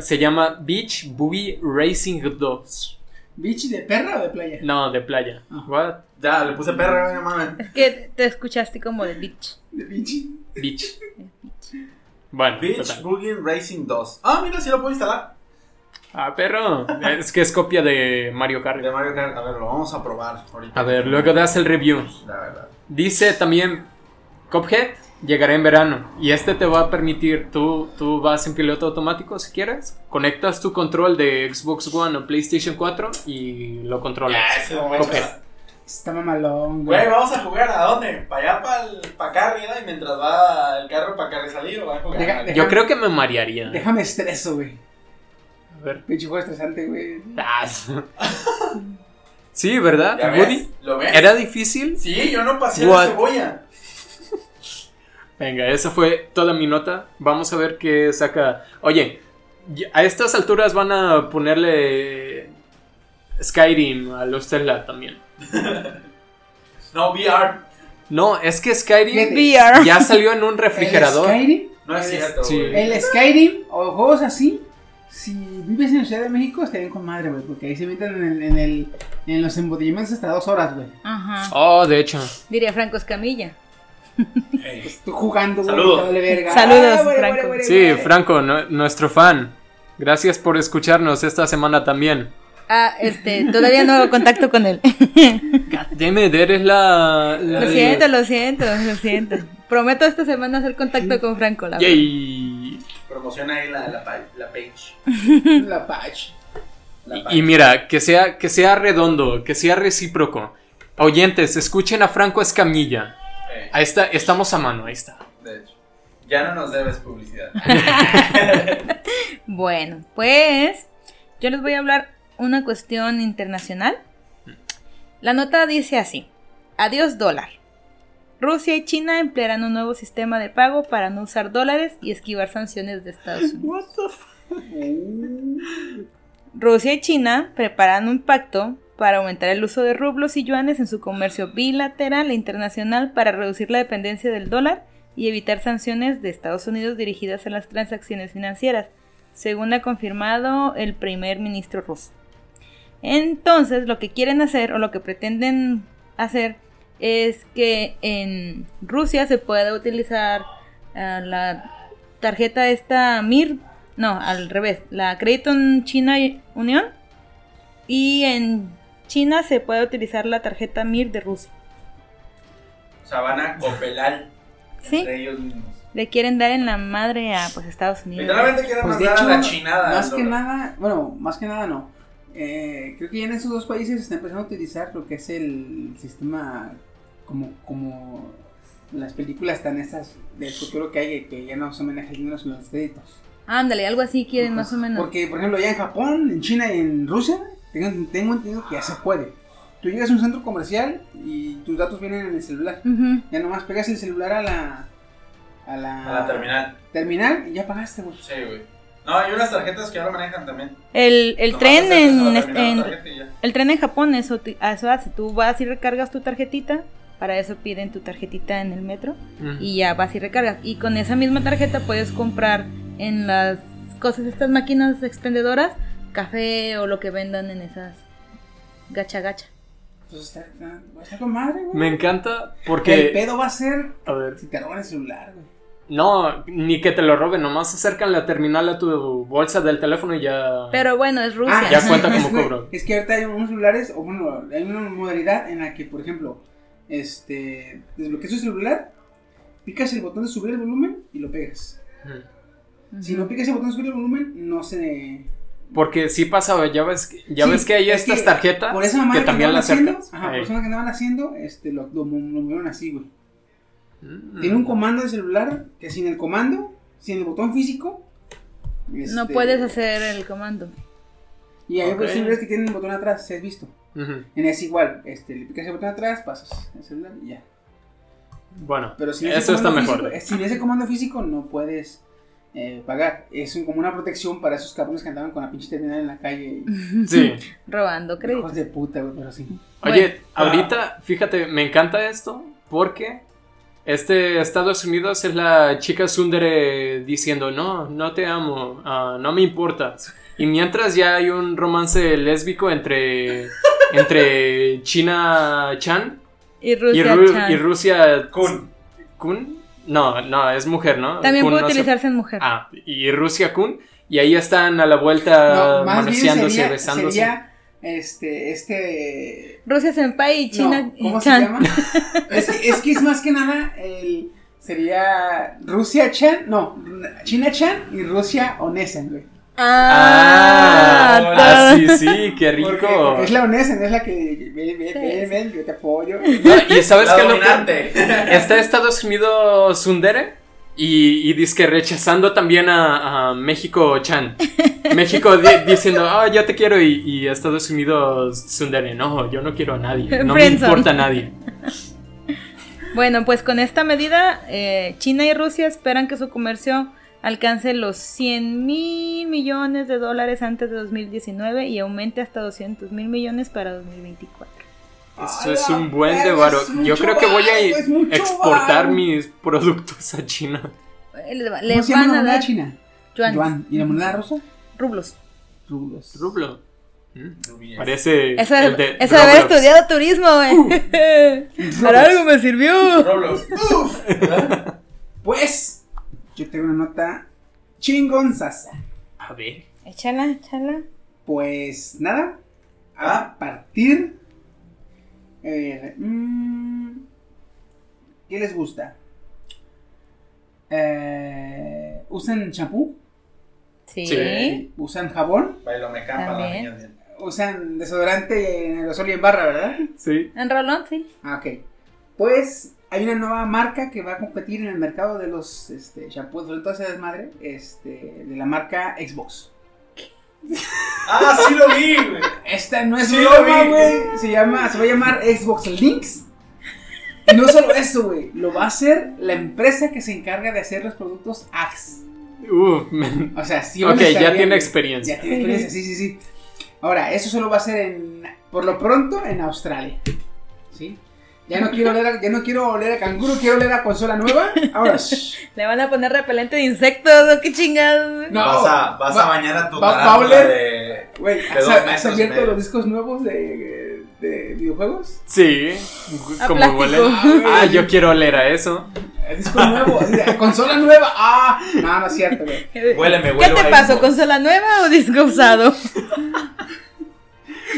se llama Beach Boogie Racing 2. ¿Bichi de perra o de playa? No, de playa. Ah. What? Ya, le puse perra, güey, no mames. Es que te escuchaste como de bitch. De bichi. Beach. Bueno, Beach total. Boogie Racing 2. Ah, mira, sí lo puedo instalar. Ah, perro. Es que es copia de Mario Kart. De Mario Kart, a ver, lo vamos a probar ahorita. A ver, luego das el review. La verdad. Dice también Cuphead llegará en verano y este te va a permitir, tú, tú vas en piloto automático si quieres, conectas tu control de Xbox One o PlayStation 4 y lo controlas. Ya, ese momento. Está mamalón, güey. Güey, vamos a jugar a dónde? ¿Para allá, para acá arriba? Y mientras va el carro para acá salir o va a jugar. Deja- a- deja- Yo creo que me marearía. Déjame estreso, güey. A ver. Pinche juego estresante, güey. Ah, sí, ¿verdad? ¿Ya Woody? ves? ¿Lo ves? ¿Era difícil? Sí, yo no pasé What? la cebolla. Venga, esa fue toda mi nota. Vamos a ver qué saca. Oye, a estas alturas van a ponerle Skyrim a los Tesla también. No, VR. No, es que Skyrim VR. ya salió en un refrigerador. El Skyrim, No es cierto, sí. El Skyrim o juegos así, si vives en la Ciudad de México, estarían con madre, güey. Porque ahí se meten en, el, en, el, en los embotellamientos hasta dos horas, güey. Ajá. Oh, de hecho. Diría Franco Escamilla. Tú jugando, güey. Saludos. verga. Saludos, güey, Franco. güey, güey, Sí. Franco, no- nuestro fan. Gracias por escucharnos esta semana también. Ah, este, todavía no hago contacto con él. God damn it, eres la. la Lo siento, lo siento, lo siento. Prometo esta semana hacer contacto con Franco, la verdad. Promociona ahí la, la, pa- la page. La page. y mira, que sea, que sea redondo, que sea recíproco. Oyentes, escuchen a Franco Escamilla. Ahí está, estamos a mano, ahí está. de hecho. Ya no nos debes publicidad. Bueno, pues yo les voy a hablar una cuestión internacional. La nota dice así: Adiós dólar. Rusia y China emplearán un nuevo sistema de pago para no usar dólares y esquivar sanciones de Estados Unidos. Rusia y China preparan un pacto para aumentar el uso de rublos y yuanes en su comercio bilateral e internacional para reducir la dependencia del dólar y evitar sanciones de Estados Unidos dirigidas a las transacciones financieras, según ha confirmado el primer ministro ruso. Entonces, lo que quieren hacer o lo que pretenden hacer es que en Rusia se pueda utilizar ah, la tarjeta esta MIR, no, al revés, la Crédito en China Unión y en China se puede utilizar la tarjeta MIR de Rusia. O sea, van a copelar Sí, entre ellos mismos. le quieren dar en la madre a pues Estados Unidos. Literalmente quieren Pues mandar hecho, a la chinada. más que nada, bueno, más que nada no. Eh, creo que ya en esos dos países se está empezando a utilizar lo que es el sistema como, como las películas tan estas del futuro que hay, que ya no se maneja el dinero sino los créditos. Ándale, algo así quieren más o menos. Porque, por ejemplo, ya en Japón, en China y en Rusia, tengo, tengo entendido que ya se puede. Tú llegas a un centro comercial y tus datos vienen en el celular. Ujú. Ya nomás pegas el celular a la... A la, A la terminal. terminal y ya pagaste, güey. Sí, güey. No, hay unas tarjetas que ahora manejan también. El, el Nomás tren en, este- en- el tren en Japón eso, eso hace. Tú vas y recargas tu tarjetita. Para eso piden tu tarjetita en el metro. Y ya vas y recargas. Y con esa misma tarjeta puedes comprar en las cosas, estas máquinas expendedoras, café o lo que vendan en esas gacha gacha. Entonces está, está, está con madre, güey. Me encanta Que el porque. pedo va a ser A ver. si te roban el celular, güey. No, ni que te lo roben, nomás acercan la terminal a tu bolsa del teléfono y ya. Pero bueno, es Rusia. ya cuenta como cobro. Es que ahorita hay unos celulares, o bueno, hay una modalidad en la que, por ejemplo, este, desbloqueas tu celular, picas el botón de subir el volumen y lo pegas. Si no picas el botón de subir el volumen, no se... Porque sí pasaba, ya ves, que- ya Sí, ves que hay es estas que tarjetas Por esa que también las haciendo, acercas. Ajá, por eso que andaban haciendo, este, lo, lo, lo movieron así, güey. Mm. Tiene un comando de celular que sin el comando, sin el botón físico... No este, puedes hacer el comando. Y hay Ok. otros celulares que tienen un botón atrás, si has visto. Ujú. En ese igual, este, le picas el botón atrás, pasas el celular y ya. Bueno, Pero sin ese eso está comando mejor. físico- eh, sin ese comando físico no puedes eh, pagar. Es un- como una protección para esos cabrones que andaban con la pinche terminal en la calle. Sí. Robando crédito. Hijos de puta, güey, pero sí. Oye, Bueno. ahorita, fíjate, me encanta esto porque este Estados Unidos es la chica Sundere diciendo, no, no te amo, ah, no me importas. Y mientras ya hay un romance lésbico entre, entre China Chan Y y, Rusia. Ru- Chan. y Rusia Kun. Kun. No, no, es mujer, ¿no? También Kun puede no utilizarse en mujer. Ah, y Rusia Kun. Y ahí están a la vuelta No, más bien manoseándose, sería, besándose. sería este, este, Rusia Senpai y China no, ¿cómo Chan. se llama? es, que, es que es más que nada el, sería Rusia Chan, no, China Chan y Rusia Onesen, güey. Ah, Ah, ah, sí, sí, qué rico. Porque, porque es la Onesen, es la que, ven, ven, ven, ven, yo te apoyo. No, y sabes La qué es lo que dominante. está Estados Unidos Sundere y, y dice que rechazando también a, a México Chan. México di- diciendo, ah, yo te quiero y, y Estados Unidos Sundere, no, yo no quiero a nadie, no me importa a nadie. Bueno, pues con esta medida, eh, China y Rusia esperan que su comercio alcance los 100 mil millones de dólares antes de 2019 y aumente hasta 200 mil millones para 2024. Eso A es un buen de verga, varo. es Yo creo que voy a exportar mis productos a China. Le, ¿Cómo se llama la a moneda dar china? yuan, Yuan. ¿Y la moneda rusa? rublos. Rublos. Rublo. Mm, Parece Eso, el de eso de haber estudiado turismo, güey. Para algo me sirvió. Roblox. Uf. Pues, yo tengo una nota chingonzasa. A ver. Échala, échala. Pues nada, a partir. eh, mm, ¿Qué les gusta? Eh, ¿Usan champú? Sí. Sí. ¿Usan jabón? Bailo me campa la También. niña. ¿Usan desodorante en aerosol y en barra, verdad? Sí. En rolón, sí. Ah, ok. Pues hay una nueva marca que va a competir en el mercado de los este, shampoos, sobre todo esa desmadre, este, de la marca Xbox. Ah, sí lo vi, güey. Esta no es Sí, broma, lo vi. güey. Se llama, se va a llamar Xbox Links. Y no solo eso, güey. Lo va a hacer la empresa que se encarga de hacer los productos Axe. Uf, man. O sea, sí Ok, ya bien, tiene experiencia. Ya tiene experiencia, sí, sí, sí. Ahora, eso solo va a ser en, por lo pronto, en Australia. ¿Sí? Ya no quiero oler a, ya no quiero oler a canguro, quiero oler a consola nueva. Ahora, shh. Le van a poner repelente de insectos, ¿o qué chingados. No, vas a, vas va- a bañar a tu va- va a oler. de... Güey, de ¿has, dos abierto los discos nuevos de, de videojuegos? Sí. A Como huele. Ah, yo quiero oler a eso. El disco nuevo, consola nueva. Ah, no, no es cierto, güey. Huéleme, ¿Qué te pasó? ¿Consola nueva o disco usado?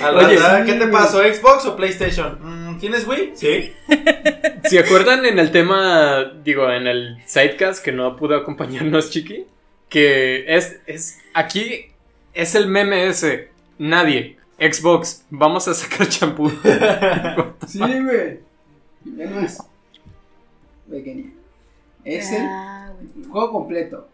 Al Oye, rato, ¿qué te pasó? ¿Xbox o PlayStation? Mm, ¿Tienes Wii? Sí. ¿Se acuerdan en el tema, digo, en el sidecast que no pudo acompañarnos Chiqui? Que es, es, aquí es el meme ese, nadie, Xbox, vamos a sacar champú. Sí, güey. Ve más. Pequeña. Es el Ah, juego completo.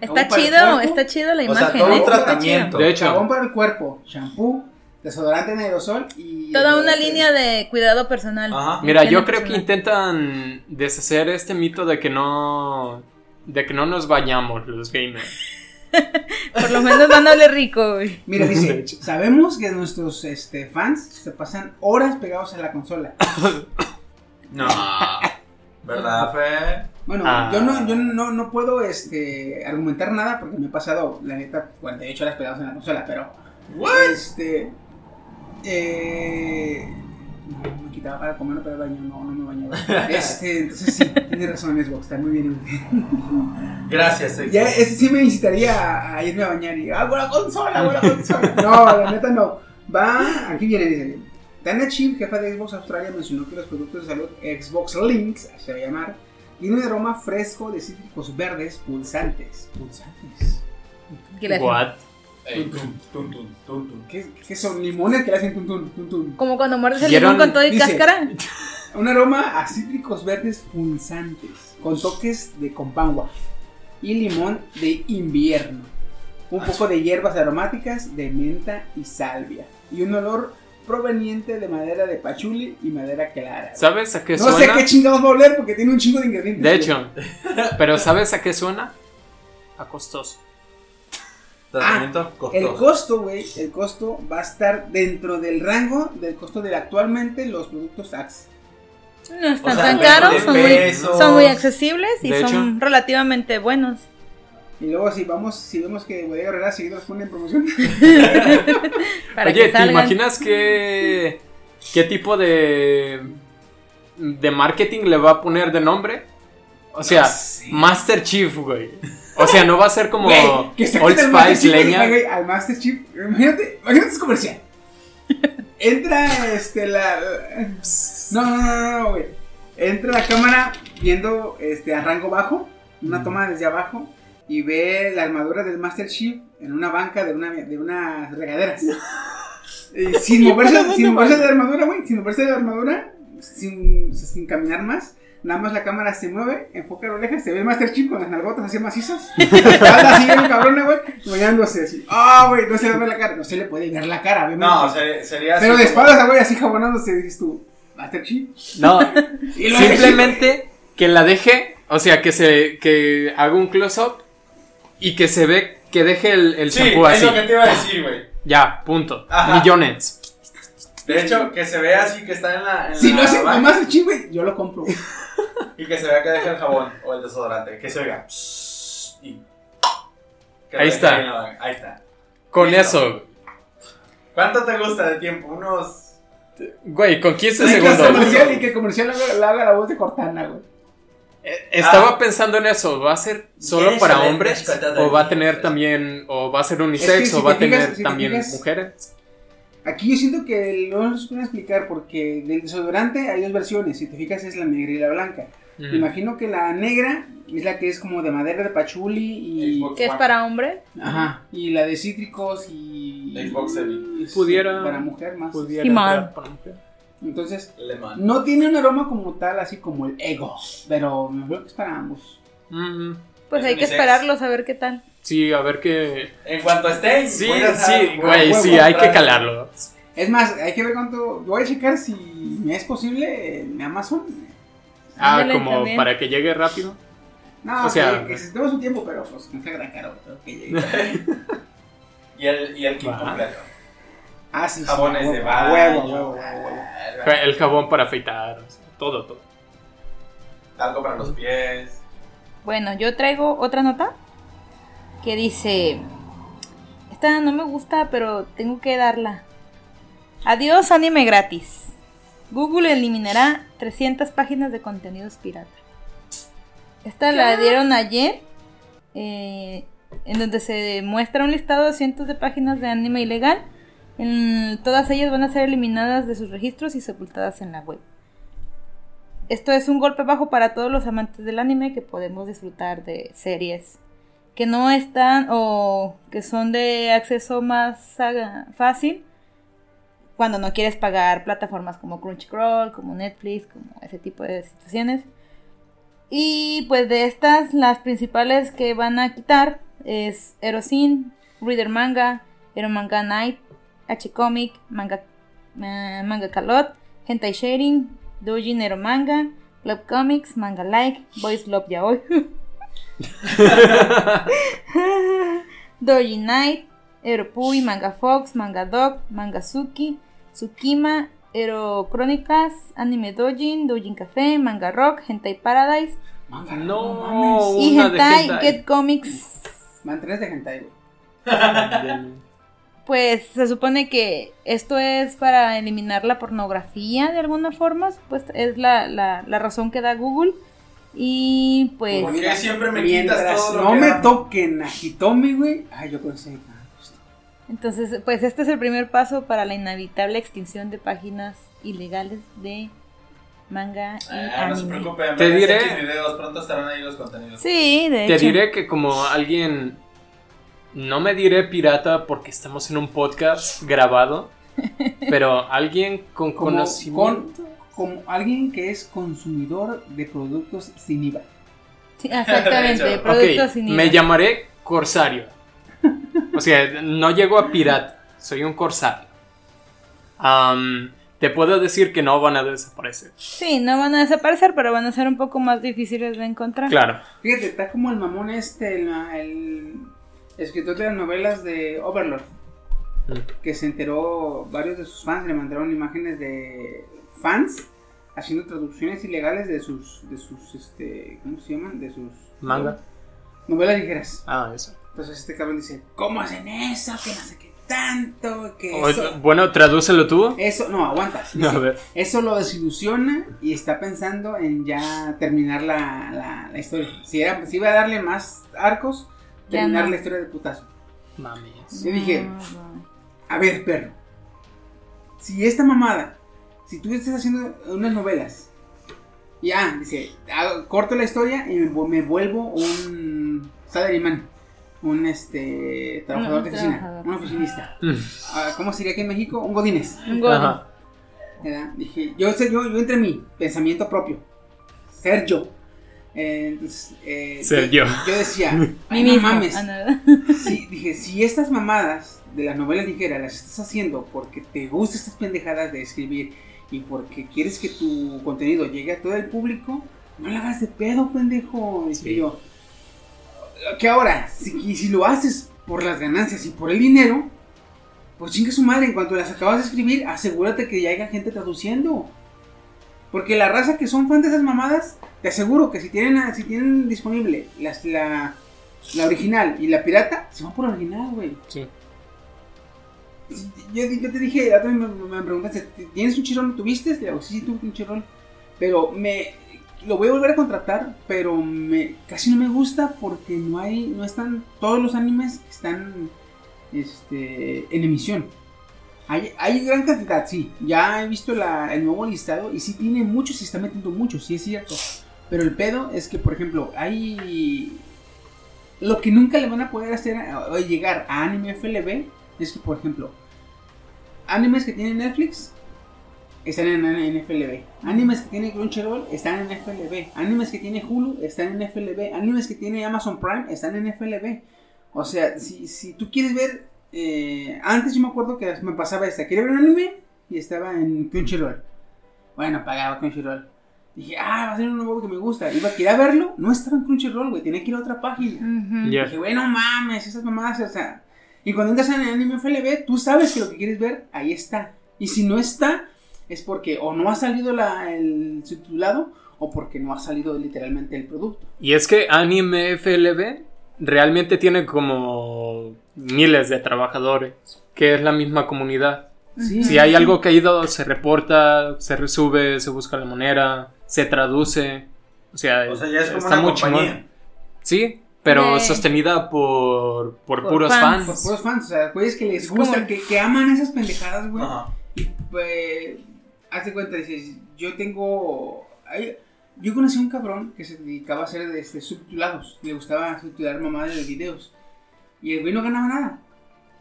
Está chido, está chido la O sea, imagen. todo ¿eh? un Está tratamiento. De hecho, Jabón para el cuerpo, shampoo, desodorante en aerosol y. Toda una línea de cuidado personal. Ajá. mira, yo creo que intentan deshacer este mito de que no, de que no nos bañamos los gamers. Por lo menos oler rico, güey. Mira, dice. Sabemos que nuestros este, fans se pasan horas pegados a la consola. No. ¿Verdad, Fe? Bueno, Ah. yo, no, yo no, no puedo este, argumentar nada porque me he pasado, la neta, 48 horas pegados en la consola, pero. Este. Eh, no, me quitaba para comer, pero baño, no, no me bañaba. Este, entonces sí, tienes razón, Xbox, está muy bien. Gracias, Xbox. Ya, ese sí me incitaría a, irme a bañar y hago la consola, la consola. No, la neta no. Va, aquí viene, dice. Dana Chip, jefa de Xbox Australia, mencionó que los productos de salud Xbox Links, así se va a llamar, tienen un aroma fresco de cítricos verdes pulsantes. ¿Pulsantes? What? ¿Qué, qué son? ¿Limones que le hacen tun? Como cuando muerdes el limón con todo y Dice- cáscara. Un aroma a cítricos verdes pulsantes, con toques de compangua y limón de invierno. Un poco de hierbas aromáticas de menta y salvia. Y un olor proveniente de madera de pachuli y madera clara. ¿Sabes a qué No sé suena? qué chingados va a oler porque tiene un chingo de ingredientes. De hecho, pero ¿sabes a qué suena? A costoso. Tratamiento El costoso. costo, güey, el costo va a estar dentro del rango del costo de actualmente los productos Axe. No están O sea, tan caros, son muy, pesos. son muy accesibles y De son relativamente buenos. Y luego si vamos, si vemos que Bodega Herrera seguido los pone en promoción. Para Oye, que ¿te imaginas qué, qué tipo de, de marketing le va a poner de nombre? O sea, No sé. Master Chief, güey. O sea, no va a ser como Güey, que saquen Old Spice leña. Al Master Chief. Imagínate, imagínate es comercial. Entra este la. No, no, no, no, no, güey. Entra la cámara viendo este a rango bajo, una toma desde abajo, y ve la armadura del Master Chief en una banca de una de unas regaderas. Eh, sin moverse, sin moverse de la armadura, güey. Sin moverse de la armadura, sin, sin caminar más. Nada más la cámara se mueve, enfoca la oreja, se ve el Master Chief con las nalgotas así macizas. Anda así bien cabrona, güey, bañándose así. Ah, güey, no se le ve la cara. No se le puede ver la cara, obviamente. No, sería, sería Pero así de como- espaldas, güey, así jabonándose, dices tú, Master Chief. No, simplemente que la deje, o sea, que se que haga un close-up y que se ve que deje el, el Sí, shampoo es así. lo que te iba a decir, güey. Ya, punto. Ajá. Millones. De hecho, que se vea así que está en la. en Si la lo hacen con Master Chief, güey, yo lo compro. Y que se vea que deja el jabón o el desodorante. Que se oiga. Y. que Ahí está. la. Ahí está. Con Listo. eso, ¿Cuánto te gusta de tiempo? Unos. güey, con 15 Y que el segundos. comercial y que el comercial haga, le haga la voz de Cortana, güey. Eh, Estaba Ah. pensando en eso, ¿va a ser solo ¿Quieres para hombres? ¿O va a tener también, o va a ser Es unisex, que si o va a te fijas- tener si te también fijas- mujeres? Aquí yo siento que no nos pueden explicar porque del desodorante hay dos versiones. Si te fijas, es la negra y la blanca. Me Mm. imagino que la negra es la que es como de madera de pachuli y. Que es One. para hombre. Ajá. Y la de cítricos y. Xbox es Pudiera- Para mujer más. Pudiera Y mal. para mujer. Entonces, Lemon. no tiene un aroma como tal, así como el ego. Pero me creo que es para ambos. Mm, Pues Es hay que esperarlos a ver qué tal. Sí, a ver qué... En cuanto estén. Sí, sí, güey, sí, hay que calarlo. Es más, hay que ver cuánto. Voy a checar si me es posible en Amazon. Ah, Ándale, como también. para que llegue rápido. No, O sea- que, que se tome su tiempo, pero pues no sea gran caro. que llegue. Y el, y el completo. Ah, sí, sí. Jabones a de baño. huevo, huevo, huevo. El jabón para afeitar, o sea, todo, todo. Algo para los pies. Bueno, yo traigo otra nota que dice, esta no me gusta, pero tengo que darla. Adiós anime gratis. Google eliminará 300 páginas de contenidos pirata. Esta la dieron ayer, eh, en donde se muestra un listado de cientos de páginas de anime ilegal. En- todas ellas van a ser eliminadas de sus registros y sepultadas en la web. Esto es un golpe bajo para todos los amantes del anime que podemos disfrutar de series que no están o que son de acceso más fácil cuando no quieres pagar plataformas como Crunchyroll, como Netflix, como ese tipo de situaciones. Y pues de estas, las principales que van a quitar es Erosyn, Reader Manga, Ero Manga Night, H-Comic, Manga, eh, manga Calot, Hentai Sharing, Doujin Ero Manga, Club Comics, Manga Like, Boys Love Yaoi, Doji Night, Eropui, Manga Fox, Manga Dog, Manga Suki, Tsukima, Ero Crónicas, Anime Dojin, Dojin Café, Manga Rock, Hentai Paradise Manga, No, mames. y Una de Hentai hentai. Get Comics. Van tres de hentai, güey. Pues se supone que esto es para eliminar la pornografía de alguna forma, pues es la, la, la razón que da Google. Y pues... ¿Por qué siempre me Mientras quitas todo lo no que me amo? toquen a Hitomi, güey. Ay, yo pensé. Entonces, pues este es el primer paso para la inevitable extinción de páginas ilegales de manga y Ah, no se anime. preocupen, Te diré- videos, pronto estarán ahí los contenidos. Sí, de Te hecho. diré que como alguien, no me diré pirata porque estamos en un podcast grabado, pero alguien con conocimiento. con, como alguien que es consumidor de productos sin IVA. Sí, exactamente, productos sin me IVA. llamaré corsario. O sea, no llego a pirata, soy un corsario. Te puedo decir que no van a desaparecer. Sí, no van a desaparecer, pero van a ser un poco más difíciles de encontrar. Claro. Fíjate, está como el mamón este, el, el escritor de las novelas de Overlord, Mm. que se enteró, varios de sus fans le mandaron imágenes de fans haciendo traducciones ilegales de sus, de sus, este, ¿cómo se llaman? De sus Manga. novelas ligeras. Ah, eso. Entonces este cabrón dice, ¿cómo hacen eso? Que no sé qué tanto, que O- eso... bueno, tradúcelo tú. Eso, no, aguanta. A Dice, ver. eso lo desilusiona y está pensando en ya terminar la, la, la historia. Si, era, si iba a darle más arcos, terminar no. la historia de putazo. Mames. Yo dije, a ver, perro. Si esta mamada, si tú estás haciendo unas novelas, ya, dice, hago- corto la historia y me, vu- me vuelvo un salaryman, un este trabajador de oficina, trabajador. un oficinista. Ah, ¿Cómo sería aquí en México? Un godines. Un. ¿verdad? Dije, yo, yo, yo entre mi pensamiento propio, ser yo. Eh, entonces, eh, Ser yo. yo. decía, "Ay, no mismo. mames. Ah. Sí, dije, si estas mamadas de las novelas ligeras las estás haciendo porque te gustan estas pendejadas de escribir y porque quieres que tu contenido llegue a todo el público, no la hagas de pedo, pendejo. Dije Sí. yo, que ahora, si, y si lo haces por las ganancias y por el dinero, pues chingue su madre, en cuanto las acabas de escribir, asegúrate que ya haya gente traduciendo. Porque la raza que son fans de esas mamadas, te aseguro que si tienen, si tienen disponible las, la, la original y la pirata, se van por la original, güey. Sí. Yo, te dije, la otra me, me preguntaste, ¿tienes un chirol? ¿Tuviste? Le digo, sí, sí, tuve un chirol. Pero me lo voy a volver a contratar, pero me casi no me gusta porque no hay, no están todos los animes que están este, en emisión. Hay, hay gran cantidad, sí. Ya he visto el nuevo listado y sí tiene muchos, y está metiendo muchos, sí es cierto. Pero el pedo es que, por ejemplo, hay... Lo que nunca le van a poder hacer o llegar a Anime FLB es que, por ejemplo, animes que tienen Netflix están en, en FLB. Animes que tiene Crunchyroll están en FLB. Animes que tiene Hulu están en FLB. Animes que tiene Amazon Prime están en FLB. O sea, si, si tú quieres ver... eh, antes yo me acuerdo que me pasaba esta. Quería ver un anime y estaba en Crunchyroll. Bueno, pagaba Crunchyroll. Dije, ah, va a ser un nuevo que me gusta. Iba a querer verlo. No estaba en Crunchyroll, güey. Tenía que ir a otra página. Ujú. Ya. Dije, bueno, mames, esas mamadas, o sea. Y cuando entras en Anime FLB, tú sabes que lo que quieres ver, ahí está. Y si no está, es porque o no ha salido la, el subtitulado o porque no ha salido literalmente el producto. Y es que Anime FLB realmente tiene como miles de trabajadores, que es la misma comunidad. Sí, Si hay algo caído, se reporta, se resube, se busca la manera, se traduce. O sea, O sea, ya es como está una muy compañía. chingón. Sí, pero De- sostenida por, por, Por puros fans. Por fans. puros fans, o sea, güeyes que les Es gusta, como- que, que aman esas pendejadas, güey. Ajá. Pues, hazte cuenta, dices, yo tengo... hay- yo conocí a un cabrón que se dedicaba a hacer este, subtitulados. Le gustaba subtitular mamadas de videos. Y el güey no ganaba nada.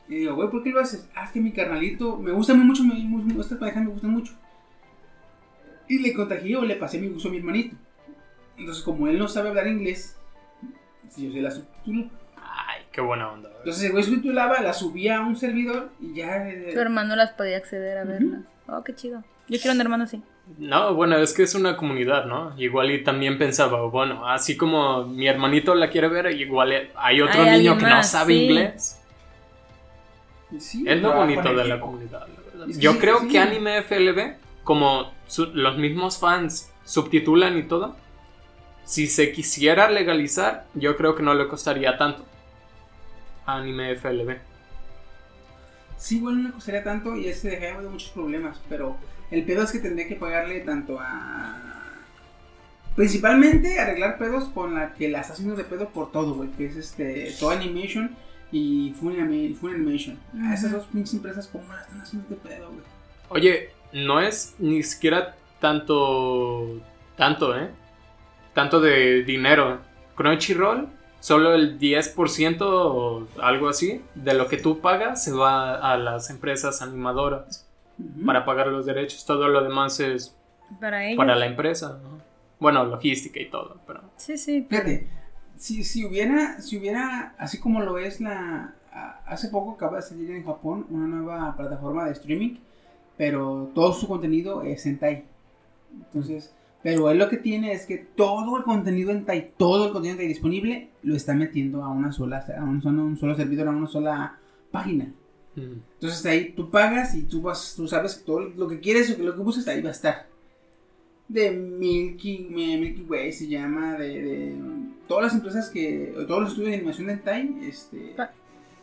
Y digo, güey, ¿por qué lo haces? Ah, es que mi carnalito, me gusta mucho, me, me- estas parejas me gustan mucho. Y le contagié o le pasé mi gusto a mi hermanito. Entonces, como él no sabe hablar inglés, yo se la subtitulo. Ay, qué buena onda. Entonces el güey subtitulaba, la subía a un servidor y ya... eh, Tu hermano las podía acceder a verlas. Oh, qué chido. Yo quiero un hermano así. No, bueno, es que es una comunidad, ¿no? Igual y también pensaba, bueno, así como mi hermanito la quiere ver, igual hay otro Hay niño que no sabe sí. inglés. sí, Es lo bonito de la comunidad, la verdad. Yo sí, creo sí. que Anime FLB, como su- los mismos fans subtitulan y todo, si se quisiera legalizar, yo creo que no le costaría tanto. Anime FLB. Sí, bueno, no costaría tanto y ese dejaría de muchos problemas, pero el pedo es que tendría que pagarle tanto a... Principalmente arreglar pedos con la que la está haciendo de pedo por todo, güey, que es este, Toy Animation y Funimation. Funimation. A esas dos pinches empresas, ¿cómo la están haciendo de pedo, güey? Oye, no es ni siquiera tanto. Tanto, ¿eh? Tanto de dinero. Crunchyroll, solo el 10% o algo así de lo que tú pagas se va a las empresas animadoras para pagar los derechos. Todo lo demás es Para ellos. para la empresa, ¿no? Bueno, logística y todo, pero. Sí, sí. Fíjate, si, si hubiera, si hubiera, así como lo es la... Hace poco acaba de salir en Japón una nueva plataforma de streaming, pero todo su contenido es hentai. Entonces, pero él lo que tiene es que todo el contenido hentai, todo el contenido hentai disponible, lo está metiendo a una sola, a un solo, un solo servidor, a una sola página. mm, Entonces ahí tú pagas y tú vas, tú sabes que todo lo que quieres o que lo que buscas ahí va a estar. De Milky, Milky Way se llama, de, de todas las empresas que, todos los estudios de animación de hentai, este... Pa-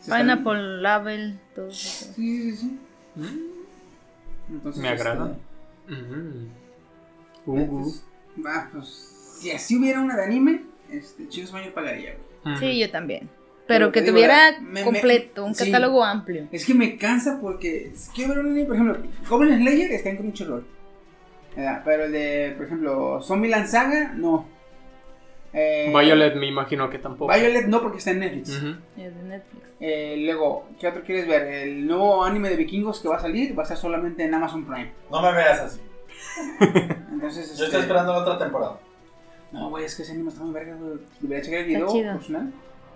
Pineapple Label, todo eso. Sí, sí, sí. mm, Entonces, Me agrada. este, mm. Uh, uh, entonces, va, pues, si así hubiera una de anime, este, Chido Sueño pagaría, güey. mm. Sí, yo también. Pero que tuviera me- me- completo, un sí. catálogo amplio. Es que me cansa porque quiero ver un anime, por ejemplo, Goblin Slayer está en Crunchyroll. ¿verdad? Pero el de, por ejemplo, Zombieland Saga, no. Eh, Violet me imagino que tampoco. Violet no porque está en Netflix. Es de Netflix. Eh, luego, ¿qué otro quieres ver? El nuevo anime de vikingos que va a salir va a estar solamente en Amazon Prime. No me veas así. Entonces, Yo este, estoy esperando la otra temporada. No, güey, es que ese anime está muy verga, güey. Debería checar el video Está chido. promocional.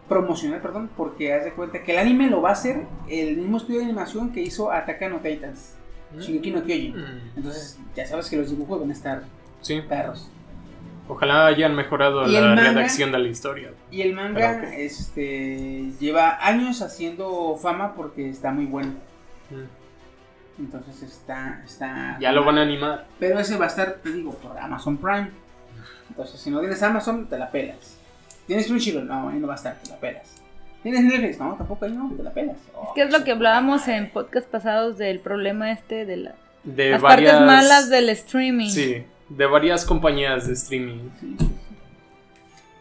Promocional, perdón, porque haz de cuenta que el anime lo va a hacer el mismo estudio de animación que hizo Attack on Titans, Shingeki no Kyojin. Mm, Entonces, ya sabes que los dibujos van a estar Sí, perros. ojalá hayan mejorado ¿Y la manga? redacción de la historia. Y el manga este lleva años haciendo fama porque está muy bueno. Mm. Entonces está está Ya lo van a animar. Pero ese va a estar, te digo, por Amazon Prime. Entonces, si no tienes Amazon, te la pelas. ¿Tienes Crunchyroll? No, ahí no va a estar, te la pelas. ¿Tienes Netflix? No, tampoco ahí no, te la pelas. Oh, ¿Qué es lo que hablábamos en podcast pasados del problema este de la, De las varias, partes malas del streaming? Sí, de varias compañías de streaming.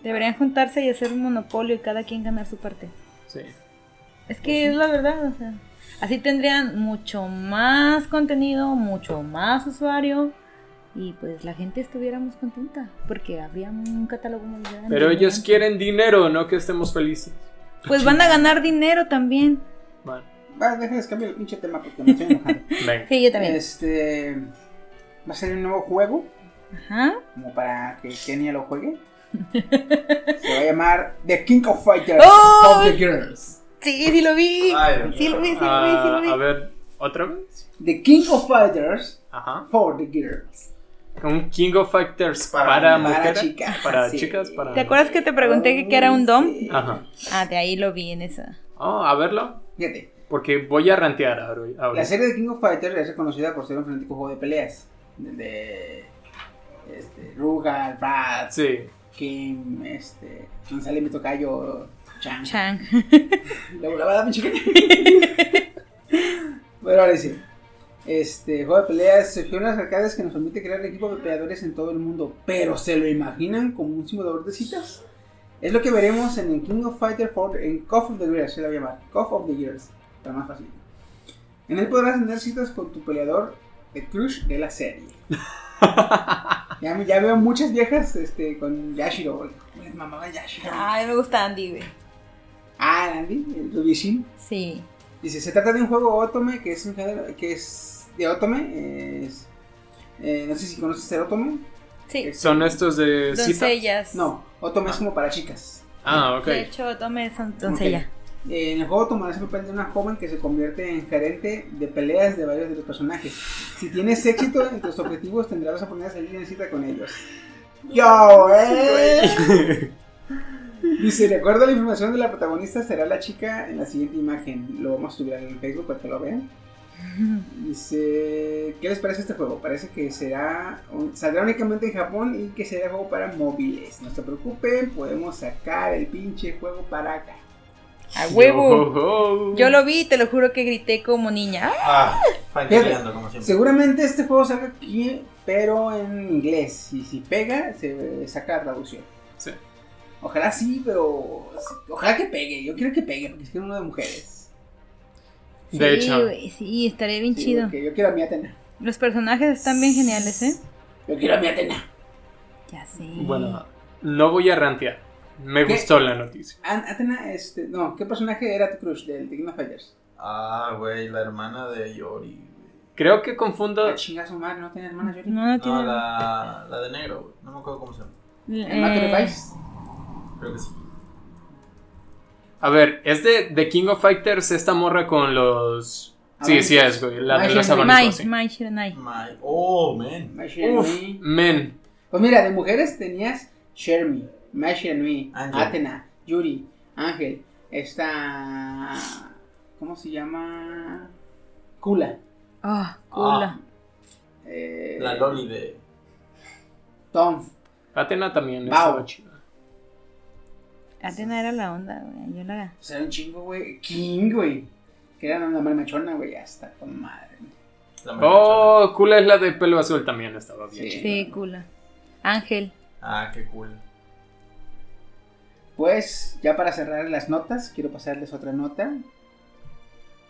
Deberían juntarse y hacer un monopolio y cada quien ganar su parte. Sí. Es que es la verdad, o sea, así tendrían mucho más contenido, mucho más usuario y pues la gente estuviéramos contenta porque habría un catálogo muy grande. Pero ellos quieren dinero, no que estemos felices. Pues van a ganar dinero también. Bueno, Va, déjales cambiar el pinche tema porque me estoy enojando. Sí, yo también. este. Va a salir un nuevo juego, Ajá. como para que Kenia lo juegue. Se va a llamar The King of Fighters ¡Oh! of the Girls. Sí, sí lo vi. Ay, sí lo vi, sí lo vi, sí Ah, lo vi. a ver, ¿otra vez? The King of Fighters Ajá. for the Girls. Un King of Fighters Para- para, para mujeres. chicas, Para sí. chicas, para. ¿Te acuerdas que te pregunté que qué era un dom? Sí. Ajá. Ah, de ahí lo vi en esa. Oh, a verlo. Fíjate, Porque voy a rantear ahora. la serie de King of Fighters es reconocida por ser un frenético juego de peleas. De. de este, Rugal, Brad, Sí. Kim, este. Quien sale mi tocayo, Chan. Chang. Luego la verdad, pinche Bueno, ahora sí. Este juego de peleas surgió en las arcades que nos permite crear equipos de peleadores en todo el mundo. Pero ¿se lo imaginan como un simulador de citas? Es lo que veremos en el King of Fighter 4 en Cough of the Years, se la va a llamar. Cough of the Years, para más fácil. En él podrás tener citas con tu peleador de crush de la serie. ya, me- ya veo muchas viejas este, con Yashiro. güey. ¿Cómo les mamaba Yashiro? Ay, me gusta Andy, güey. Ah, Andy, el Rubishin. Sí. Dice, se trata de un juego Otome que es un género que es de Otome. Es, eh, no sé si conoces el Otome. Sí. Es- Son estos de. Doncellas. No, Otome es como para chicas. Ah, ok. De hecho, tome son doncella. Eh, en el juego tomarás el papel de una joven que se convierte en gerente de peleas de varios de los personajes. Si tienes éxito en tus objetivos, tendrás la oportunidad de salir en cita con ellos. ¡Yo, eh! Dice, de acuerdo a la información de la protagonista, será la chica en la siguiente imagen. Lo vamos a subir en Facebook para que lo vean. Dice, ¿qué les parece este juego? Parece que será un- saldrá únicamente en Japón y que será juego para móviles. No se preocupen, podemos sacar el pinche juego para acá. A huevo. Yo lo vi y te lo juro que grité como niña. ¡Ah! Ah, fantaseando como siempre. Seguramente este juego salga aquí, pero en inglés. Y si pega, se saca la traducción. Sí. Ojalá sí, pero ojalá que pegue. Yo quiero que pegue porque es que es uno de mujeres. Sí, De hecho. sí, estaría bien Sí, chido. yo quiero a mi Atena. Los personajes están bien geniales, ¿eh? Yo quiero a mi Atena. Ya sé. Bueno, no voy a rantear. Me ¿Qué? gustó la noticia. Atena, este. No, ¿qué personaje era tu crush del The of Fighters? Ah, güey, la hermana de Yori. güey. Creo que confundo. La chingazo madre, no tiene hermana Yori. No, no tiene. No, la, la de negro, güey. No me acuerdo cómo se llama. ¿El Eh, Vice? Creo que sí. A ver, ¿es de, de King of Fighters esta morra con los. Sí, sí es, güey. La de los abanicos. sí. Mai Shiranai. My... Oh, man. Mai Shiranui. Uf, men. Pues mira, de mujeres tenías Mai Shiranui, Ángel. Atena, Yuri, Ángel, esta... ¿Cómo se llama? Kula. Ah, cula. eh, La Loli de. Tom. Atena también Bao. estaba chida. Atena era la onda, güey. Yo la. O sea, era un chingo, güey. King, güey. Que era una marmachona, güey. Hasta con madre. La Oh, Kula es la de pelo azul también estaba bien. Sí. Sí, cula. Ángel. Ah, qué cool. pues ya para cerrar las notas, quiero pasarles otra nota.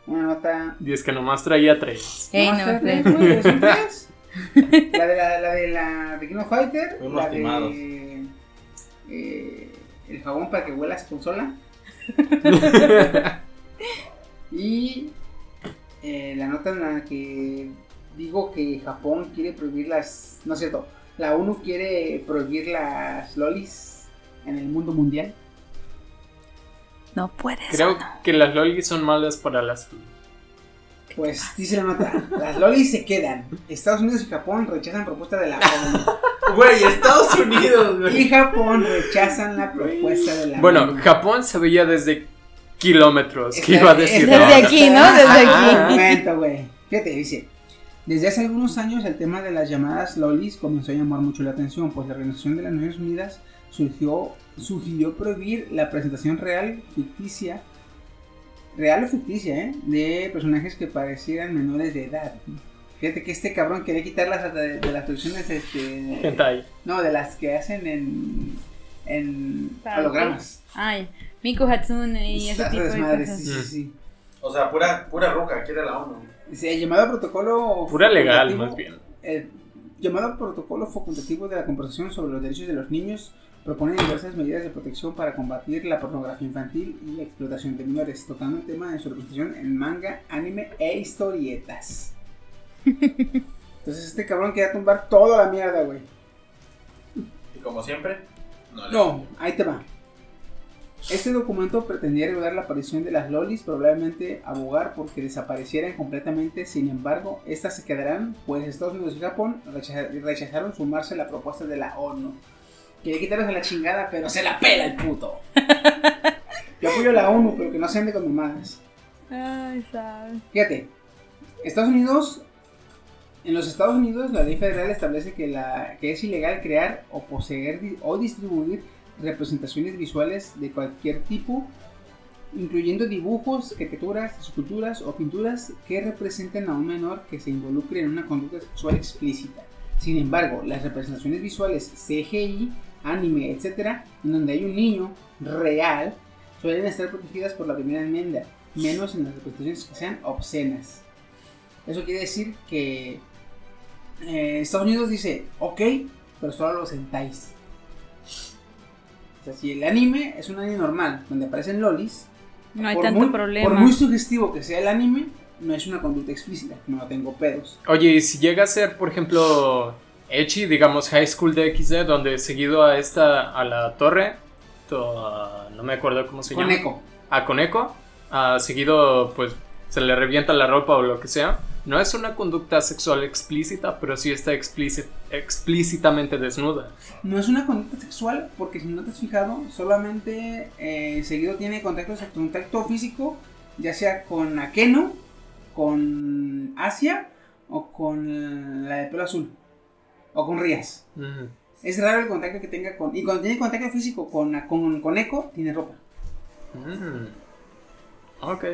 Una nota Y es que nomás traía tres. Ey, No, tres. tres, güey, son tres. La de la, la de la de King of Fighter, Fuimos la de eh, el jabón para que huelas consola y eh, la nota en la que digo que Japón quiere prohibir las, no es cierto, la ONU quiere prohibir las lolis en el mundo mundial. No puedes. Creo que las lolis son malas para las. Pues dice la nota, las lolis se quedan. Estados Unidos y Japón rechazan propuesta de la ONU. Güey, Estados Unidos, güey. Y Japón rechazan la propuesta de la Bueno, ONU. Japón se veía desde kilómetros. ¿Qué Está- iba a decir? Desde aquí, ¿no? Desde Ah, aquí. Un momento, güey. Fíjate, dice. Desde hace algunos años el tema de las llamadas lolis comenzó a llamar mucho la atención, pues la Organización de las Naciones Unidas surgió, sugirió prohibir la presentación real, ficticia, real o ficticia, ¿eh? de personajes que parecieran menores de edad. Fíjate que este cabrón quería quitarlas de, de las producciones, este, Hentai. no, de las que hacen en, en hologramas. Ay, Miku Hatsune y ese tipo de desmadres, cosas. sí, sí, sí. O sea, pura, pura ruca, quiere la ONU. Dice, El llamado protocolo. Pura legal, más bien. El llamado protocolo facultativo de la conversación sobre los derechos de los niños propone diversas medidas de protección para combatir la pornografía infantil y la explotación de menores, tocando el tema de su representación en manga, anime e historietas. Entonces este cabrón quería tumbar toda la mierda, güey. Y como siempre, no le No, ahí te va. Este documento pretendía regular la aparición de las lolis, probablemente abogar porque desaparecieran completamente, sin embargo, estas se quedarán, pues Estados Unidos y Japón rechaza- rechazaron sumarse a la propuesta de la ONU. Quiere quitarles a la chingada, pero se la pela el puto. Yo apoyo a la ONU, pero que no se ande con mamadas. Ay, sabes. Fíjate, Estados Unidos, en los Estados Unidos la ley federal establece que, la, que es ilegal crear o poseer o distribuir representaciones visuales de cualquier tipo, incluyendo dibujos, caricaturas, esculturas o pinturas que representen a un menor que se involucre en una conducta sexual explícita. Sin embargo, las representaciones visuales CGI, anime, etc., en donde hay un niño real, suelen estar protegidas por la primera enmienda, menos en las representaciones que sean obscenas. Eso quiere decir que eh, Estados Unidos dice, ok, pero solo los sentáis. O sea, si el anime es un anime normal, donde aparecen lolis, No hay por tanto muy, problema. Por muy sugestivo que sea el anime, no es una conducta explícita, no tengo pedos. Oye, y si llega a ser, por ejemplo, Echi, digamos High School de XD, donde seguido a esta, a la torre, to- no me acuerdo cómo se Con llama. A Coneco, a seguido, pues se le revienta la ropa o lo que sea. No es una conducta sexual explícita, pero sí está explícit- explícitamente desnuda. No es una conducta sexual porque si no te has fijado, solamente eh, seguido tiene contacto, contacto físico, ya sea con Akeno, con Asia o con la de pelo azul o con Rías. Ujú. Es raro el contacto que tenga con... Y cuando tiene contacto físico con, con, con Echo, tiene ropa. Mm. Ok.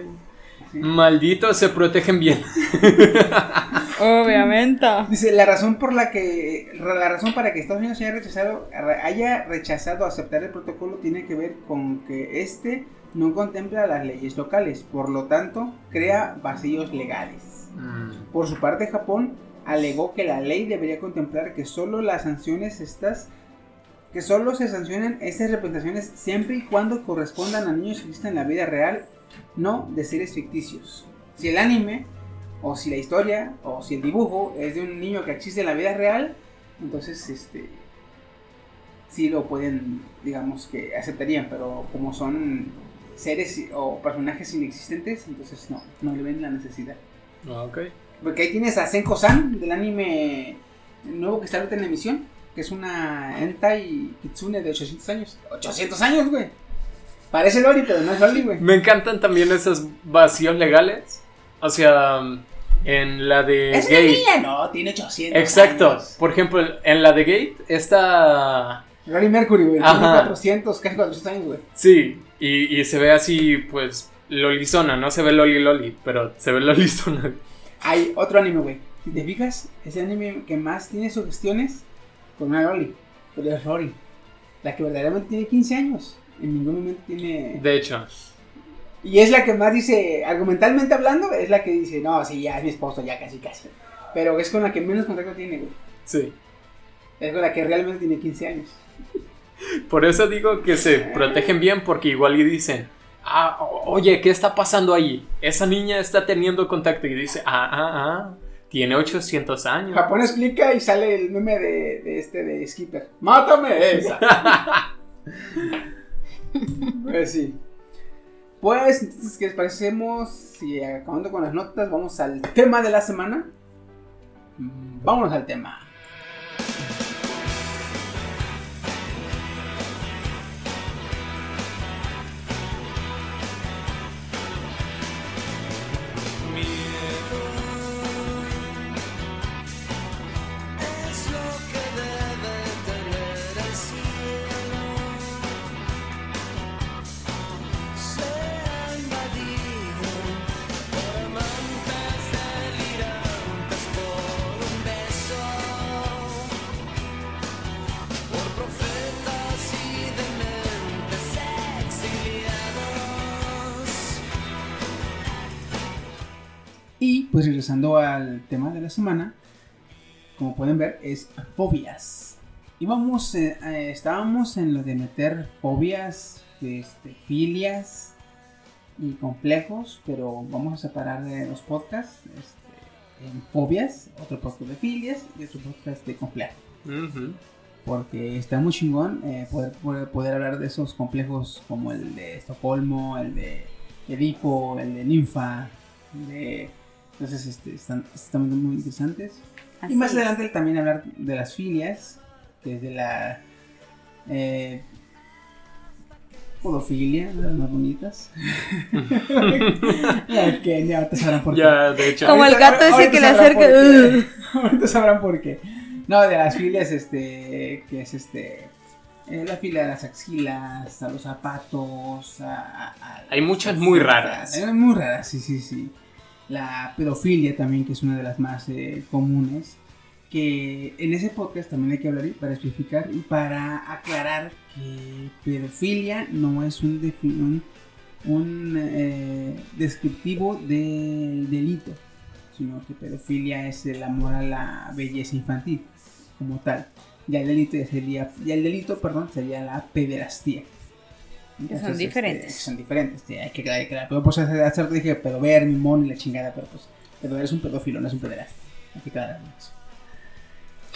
Sí. Malditos se protegen bien. Obviamente. Dice, la razón por la que... La razón para que Estados Unidos haya rechazado, haya rechazado aceptar el protocolo tiene que ver con que este no contempla las leyes locales, por lo tanto, crea vacíos legales. Mm. Por su parte, Japón alegó que la ley debería contemplar que solo las sanciones estas que solo se sancionen estas representaciones siempre y cuando correspondan a niños que existen en la vida real, no de seres ficticios. Si el anime, o si la historia, o si el dibujo es de un niño que existe en la vida real, entonces este sí lo pueden, digamos que aceptarían, pero como son seres o personajes inexistentes, entonces no, no le ven la necesidad. Ok. Porque ahí tienes a Senko-san del anime nuevo que está ahorita en emisión, que es una Entai Kitsune de 800 años. 800 años, güey. Parece Lori, pero no es Lori, güey. Me encantan también esos vacíos legales. O sea, en la de ¿Es una Gate. niña? No, tiene 800 Exacto. años. Por ejemplo, en la de Gate, esta. Lori Mercury, güey. Tiene Ajá. 400, casi 400 años, güey. Sí, y, y se ve así, pues, lolizona. No se ve loli loli, pero se ve lolizona. Hay otro anime, güey. Si te fijas, es el anime que más tiene sugestiones con una Loli. Pero es Lori. La que verdaderamente tiene 15 años. En ningún momento tiene. De hecho, Y es la que más dice, argumentalmente hablando, es la que dice, no, sí, ya es mi esposo, ya casi, casi. Pero es con la que menos contacto tiene, güey. sí. Es con la que realmente tiene 15 años. Por eso digo que se protegen bien porque igual y dicen, ah, oye, ¿qué está pasando ahí? Esa niña está teniendo contacto y dice, ah, ah, ah, tiene 800 años. Japón explica y sale el meme de, de este de Skipper. ¡Mátame esa! pues sí. Pues, entonces, ¿qué les parecemos? Si acabando con las notas, vamos al tema de la semana. Mm, Vámonos al tema. Regresando al tema de la semana, como pueden ver, es fobias. Y vamos, eh, eh, estábamos en lo de meter fobias, este, filias y complejos, pero vamos a separar de los podcasts este, en fobias, otro podcast de filias y otro podcast de complejos. Porque está muy chingón eh, poder, poder, poder hablar de esos complejos como el de Estocolmo, el de Edipo, el de Ninfa. De... Entonces este, están, están muy interesantes. Así y más es. adelante también hablar de las filias, que es de la eh, podofilia, de las más bonitas. Ya que ya ahorita sabrán por qué. Ya, de hecho. Como el Ahorita- gato ese ahorita que le acerca. Ahorita sabrán por qué. No, de las filias, este, que es este, eh, la fila de las axilas, a los zapatos, a, a- a- Hay muchas muy raras. Hay muy raras, sí, sí, sí. La pedofilia también, que es una de las más eh, comunes. Que en ese podcast también hay que hablar para especificar y para aclarar que pedofilia no es un, un, un, eh, descriptivo del delito, sino que pedofilia es el amor a la belleza infantil como tal. Ya el delito ya sería, ya el delito, perdón, sería la pederastía. Son diferentes. son diferentes, hay que aclarar, hay que aclarar. Pero pues hace hace rato dije pedover, mimón y la chingada, pero pues pedover es un pedófilo, no es un pederasta. Hay que aclarar eso.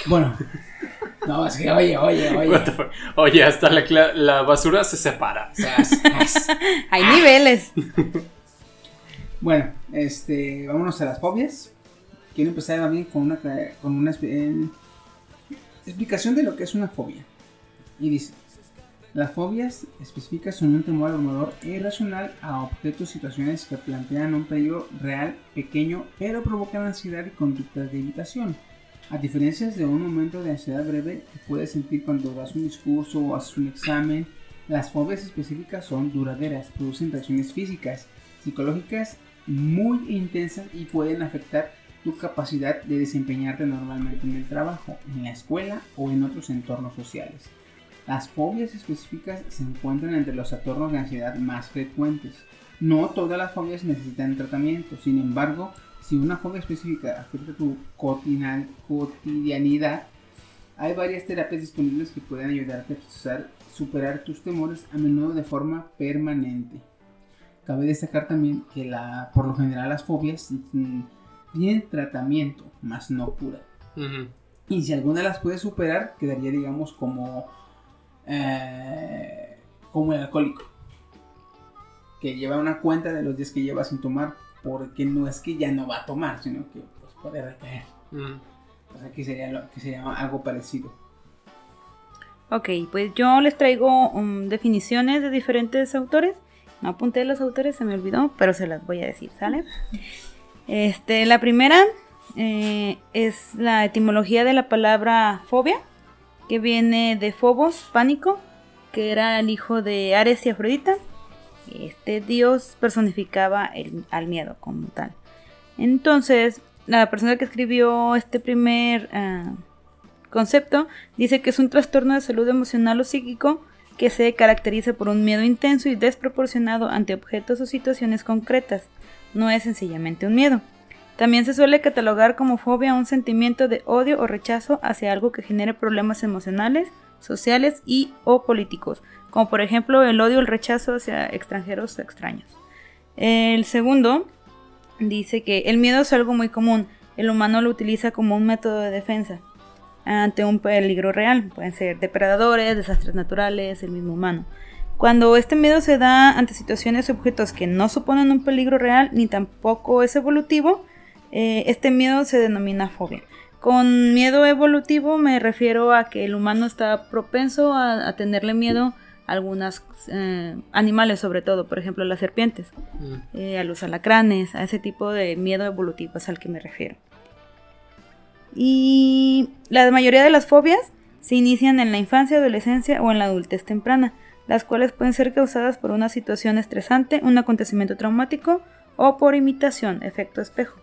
Bueno, no, es que oye, oye, oye. What the fuck? Oye, hasta la, cla- la basura se separa. Hay niveles. Bueno, este, vámonos a las fobias. Quiero empezar también con una, con una eh, explicación de lo que es una fobia. Y dice, las fobias específicas son un temor abrumador e irracional a objetos situaciones que plantean un peligro real, pequeño, pero provocan ansiedad y conductas de evitación. A diferencia de un momento de ansiedad breve que puedes sentir cuando das un discurso o haces un examen, las fobias específicas son duraderas, producen reacciones físicas, psicológicas muy intensas y pueden afectar tu capacidad de desempeñarte normalmente en el trabajo, en la escuela o en otros entornos sociales. Las fobias específicas se encuentran entre los trastornos de ansiedad más frecuentes. No todas las fobias necesitan tratamiento, sin embargo, si una fobia específica afecta tu cotidianidad, hay varias terapias disponibles que pueden ayudarte a procesar- superar tus temores a menudo de forma permanente. Cabe destacar también que la, por lo general las fobias tienen tratamiento, más no cura. Ujú. Y si alguna las puede superar, quedaría, digamos, como, eh, como el alcohólico. Que lleva una cuenta de los días que lleva sin tomar, porque no es que ya no va a tomar, sino que pues, puede recaer. Mm. O sea, que sería, lo, que sería algo parecido. Ok, pues yo les traigo um, definiciones de diferentes autores. No apunté los autores, se me olvidó, pero se las voy a decir, ¿sale? Este, la primera eh, es la etimología de la palabra fobia, que viene de Phobos, pánico, que era el hijo de Ares y Afrodita. Este dios personificaba el- al miedo como tal. Entonces, la persona que escribió este primer ah, concepto dice que es un trastorno de salud emocional o psíquico que se caracteriza por un miedo intenso y desproporcionado ante objetos o situaciones concretas. No es sencillamente un miedo. También se suele catalogar como fobia un sentimiento de odio o rechazo hacia algo que genere problemas emocionales, sociales y o políticos, como por ejemplo el odio o el rechazo hacia extranjeros o extraños. El segundo dice que el miedo es algo muy común, el humano lo utiliza como un método de defensa ante un peligro real, pueden ser depredadores, desastres naturales, el mismo humano. Cuando este miedo se da ante situaciones o objetos que no suponen un peligro real ni tampoco es evolutivo, eh, este miedo se denomina fobia. Con miedo evolutivo me refiero a que el humano está propenso a, a tenerle miedo a algunos animales, sobre todo, por ejemplo las serpientes, Mm. eh, a los alacranes, a ese tipo de miedo evolutivo es al que me refiero. Y la mayoría de las fobias se inician en la infancia, adolescencia o en la adultez temprana, las cuales pueden ser causadas por una situación estresante, un acontecimiento traumático o por imitación, efecto espejo,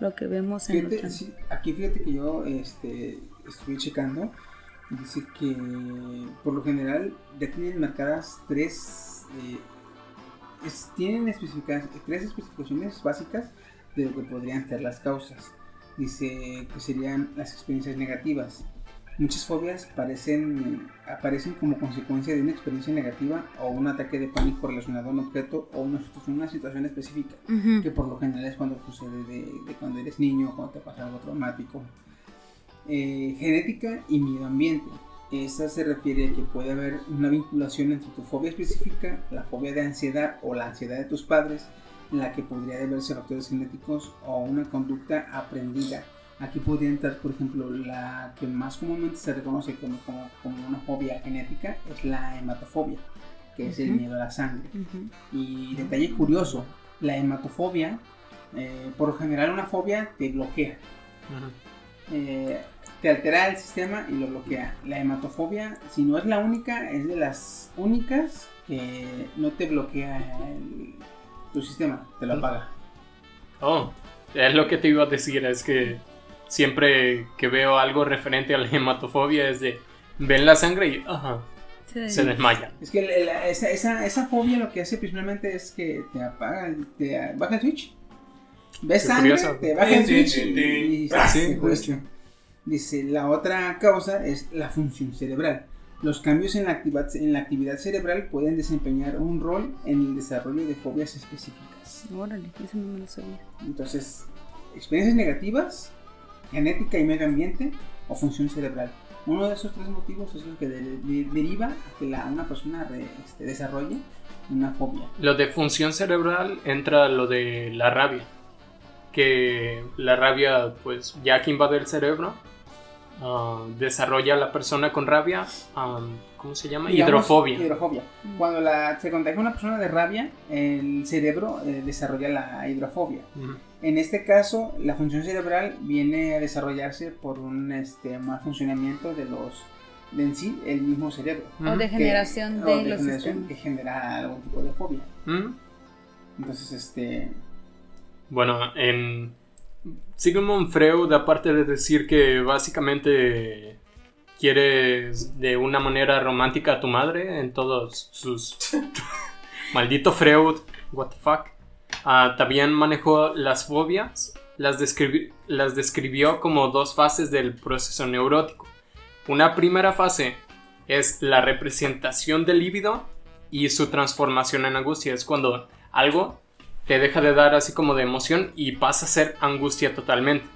lo que vemos en Fíjate, sí, aquí fíjate que yo este, estuve checando. Dice que por lo general ya tienen marcadas tres. eh, es- tienen especificadas, tres especificaciones básicas de lo que podrían ser las causas. Dice que serían las experiencias negativas. Muchas fobias parecen, aparecen como consecuencia de una experiencia negativa o un ataque de pánico relacionado a un objeto o una, una situación específica que por lo general es cuando sucede de, de cuando eres niño, cuando te pasa algo traumático. Eh, genética y medio ambiente. Esta se refiere a que puede haber una vinculación entre tu fobia específica, la fobia de ansiedad o la ansiedad de tus padres, en la que podría deberse factores genéticos o una conducta aprendida. Aquí podría entrar, por ejemplo, la que más comúnmente se reconoce como, como, como una fobia genética es la hematofobia, que es el miedo a la sangre. Y detalle curioso, la hematofobia, eh, por lo general una fobia te bloquea, eh, te altera el sistema y lo bloquea. La hematofobia, si no es la única, es de las únicas que no te bloquea el- tu sistema, te lo apaga. Oh, es lo que te iba a decir, es que siempre que veo algo referente a la hematofobia es de ven la sangre y ajá, Sí. se desmayan. Es que la- la- esa, esa, esa fobia lo que hace principalmente es que te apaga, te baja el switch. Ves Qué sangre, curioso. te baja el switch sí, sí. y Ah, sí, se justo. cuestiona. Dice, la otra causa es la función cerebral. Los cambios en la, actividad, en la actividad cerebral pueden desempeñar un rol en el desarrollo de fobias específicas. Órale, eso no me lo sabía. Entonces, experiencias negativas, genética y medio ambiente o función cerebral. Uno de esos tres motivos es lo que de- de- deriva a que la, una persona este, desarrolle una fobia. Lo de función cerebral entra lo de la rabia. Que la rabia, pues, ya que invade el cerebro, ah, desarrolla a la persona con rabia, ah, ¿cómo se llama? Digamos, Hidrofobia. hidrofobia. Cuando la, se contagia una persona de rabia, el cerebro eh, desarrolla la hidrofobia. En este caso, la función cerebral viene a desarrollarse por un este, mal funcionamiento de los de en sí el mismo cerebro. O degeneración Que- de o los degeneración sistemas. que genera algún tipo de fobia. Entonces, este, Bueno, en Sigmund Freud, aparte de decir que básicamente quieres de una manera romántica a tu madre en todos sus... Maldito Freud, what the fuck. Ah, también manejó las fobias, las, describi- las describió como dos fases del proceso neurótico. Una primera fase es la representación del líbido y su transformación en angustia. Es cuando algo te deja de dar así como de emoción y pasa a ser angustia totalmente.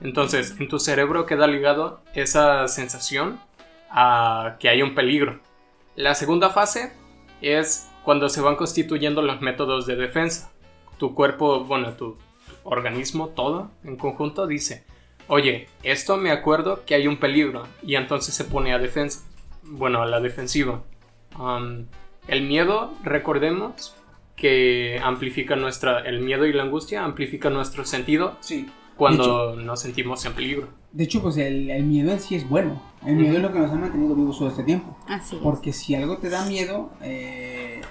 Entonces, en tu cerebro queda ligado esa sensación a que hay un peligro. La segunda fase es cuando se van constituyendo los métodos de defensa. Tu cuerpo, bueno, tu organismo, todo en conjunto dice, oye, esto me acuerdo que hay un peligro y entonces se pone a defensa. Bueno, a la defensiva. El miedo, recordemos, que amplifica nuestra, el miedo y la angustia amplifica nuestro sentido sí. cuando nos sentimos en peligro. De hecho, pues el, el miedo en sí es bueno. El miedo es lo que nos ha mantenido vivos todo este tiempo. Así es. Porque si algo te da miedo, eh,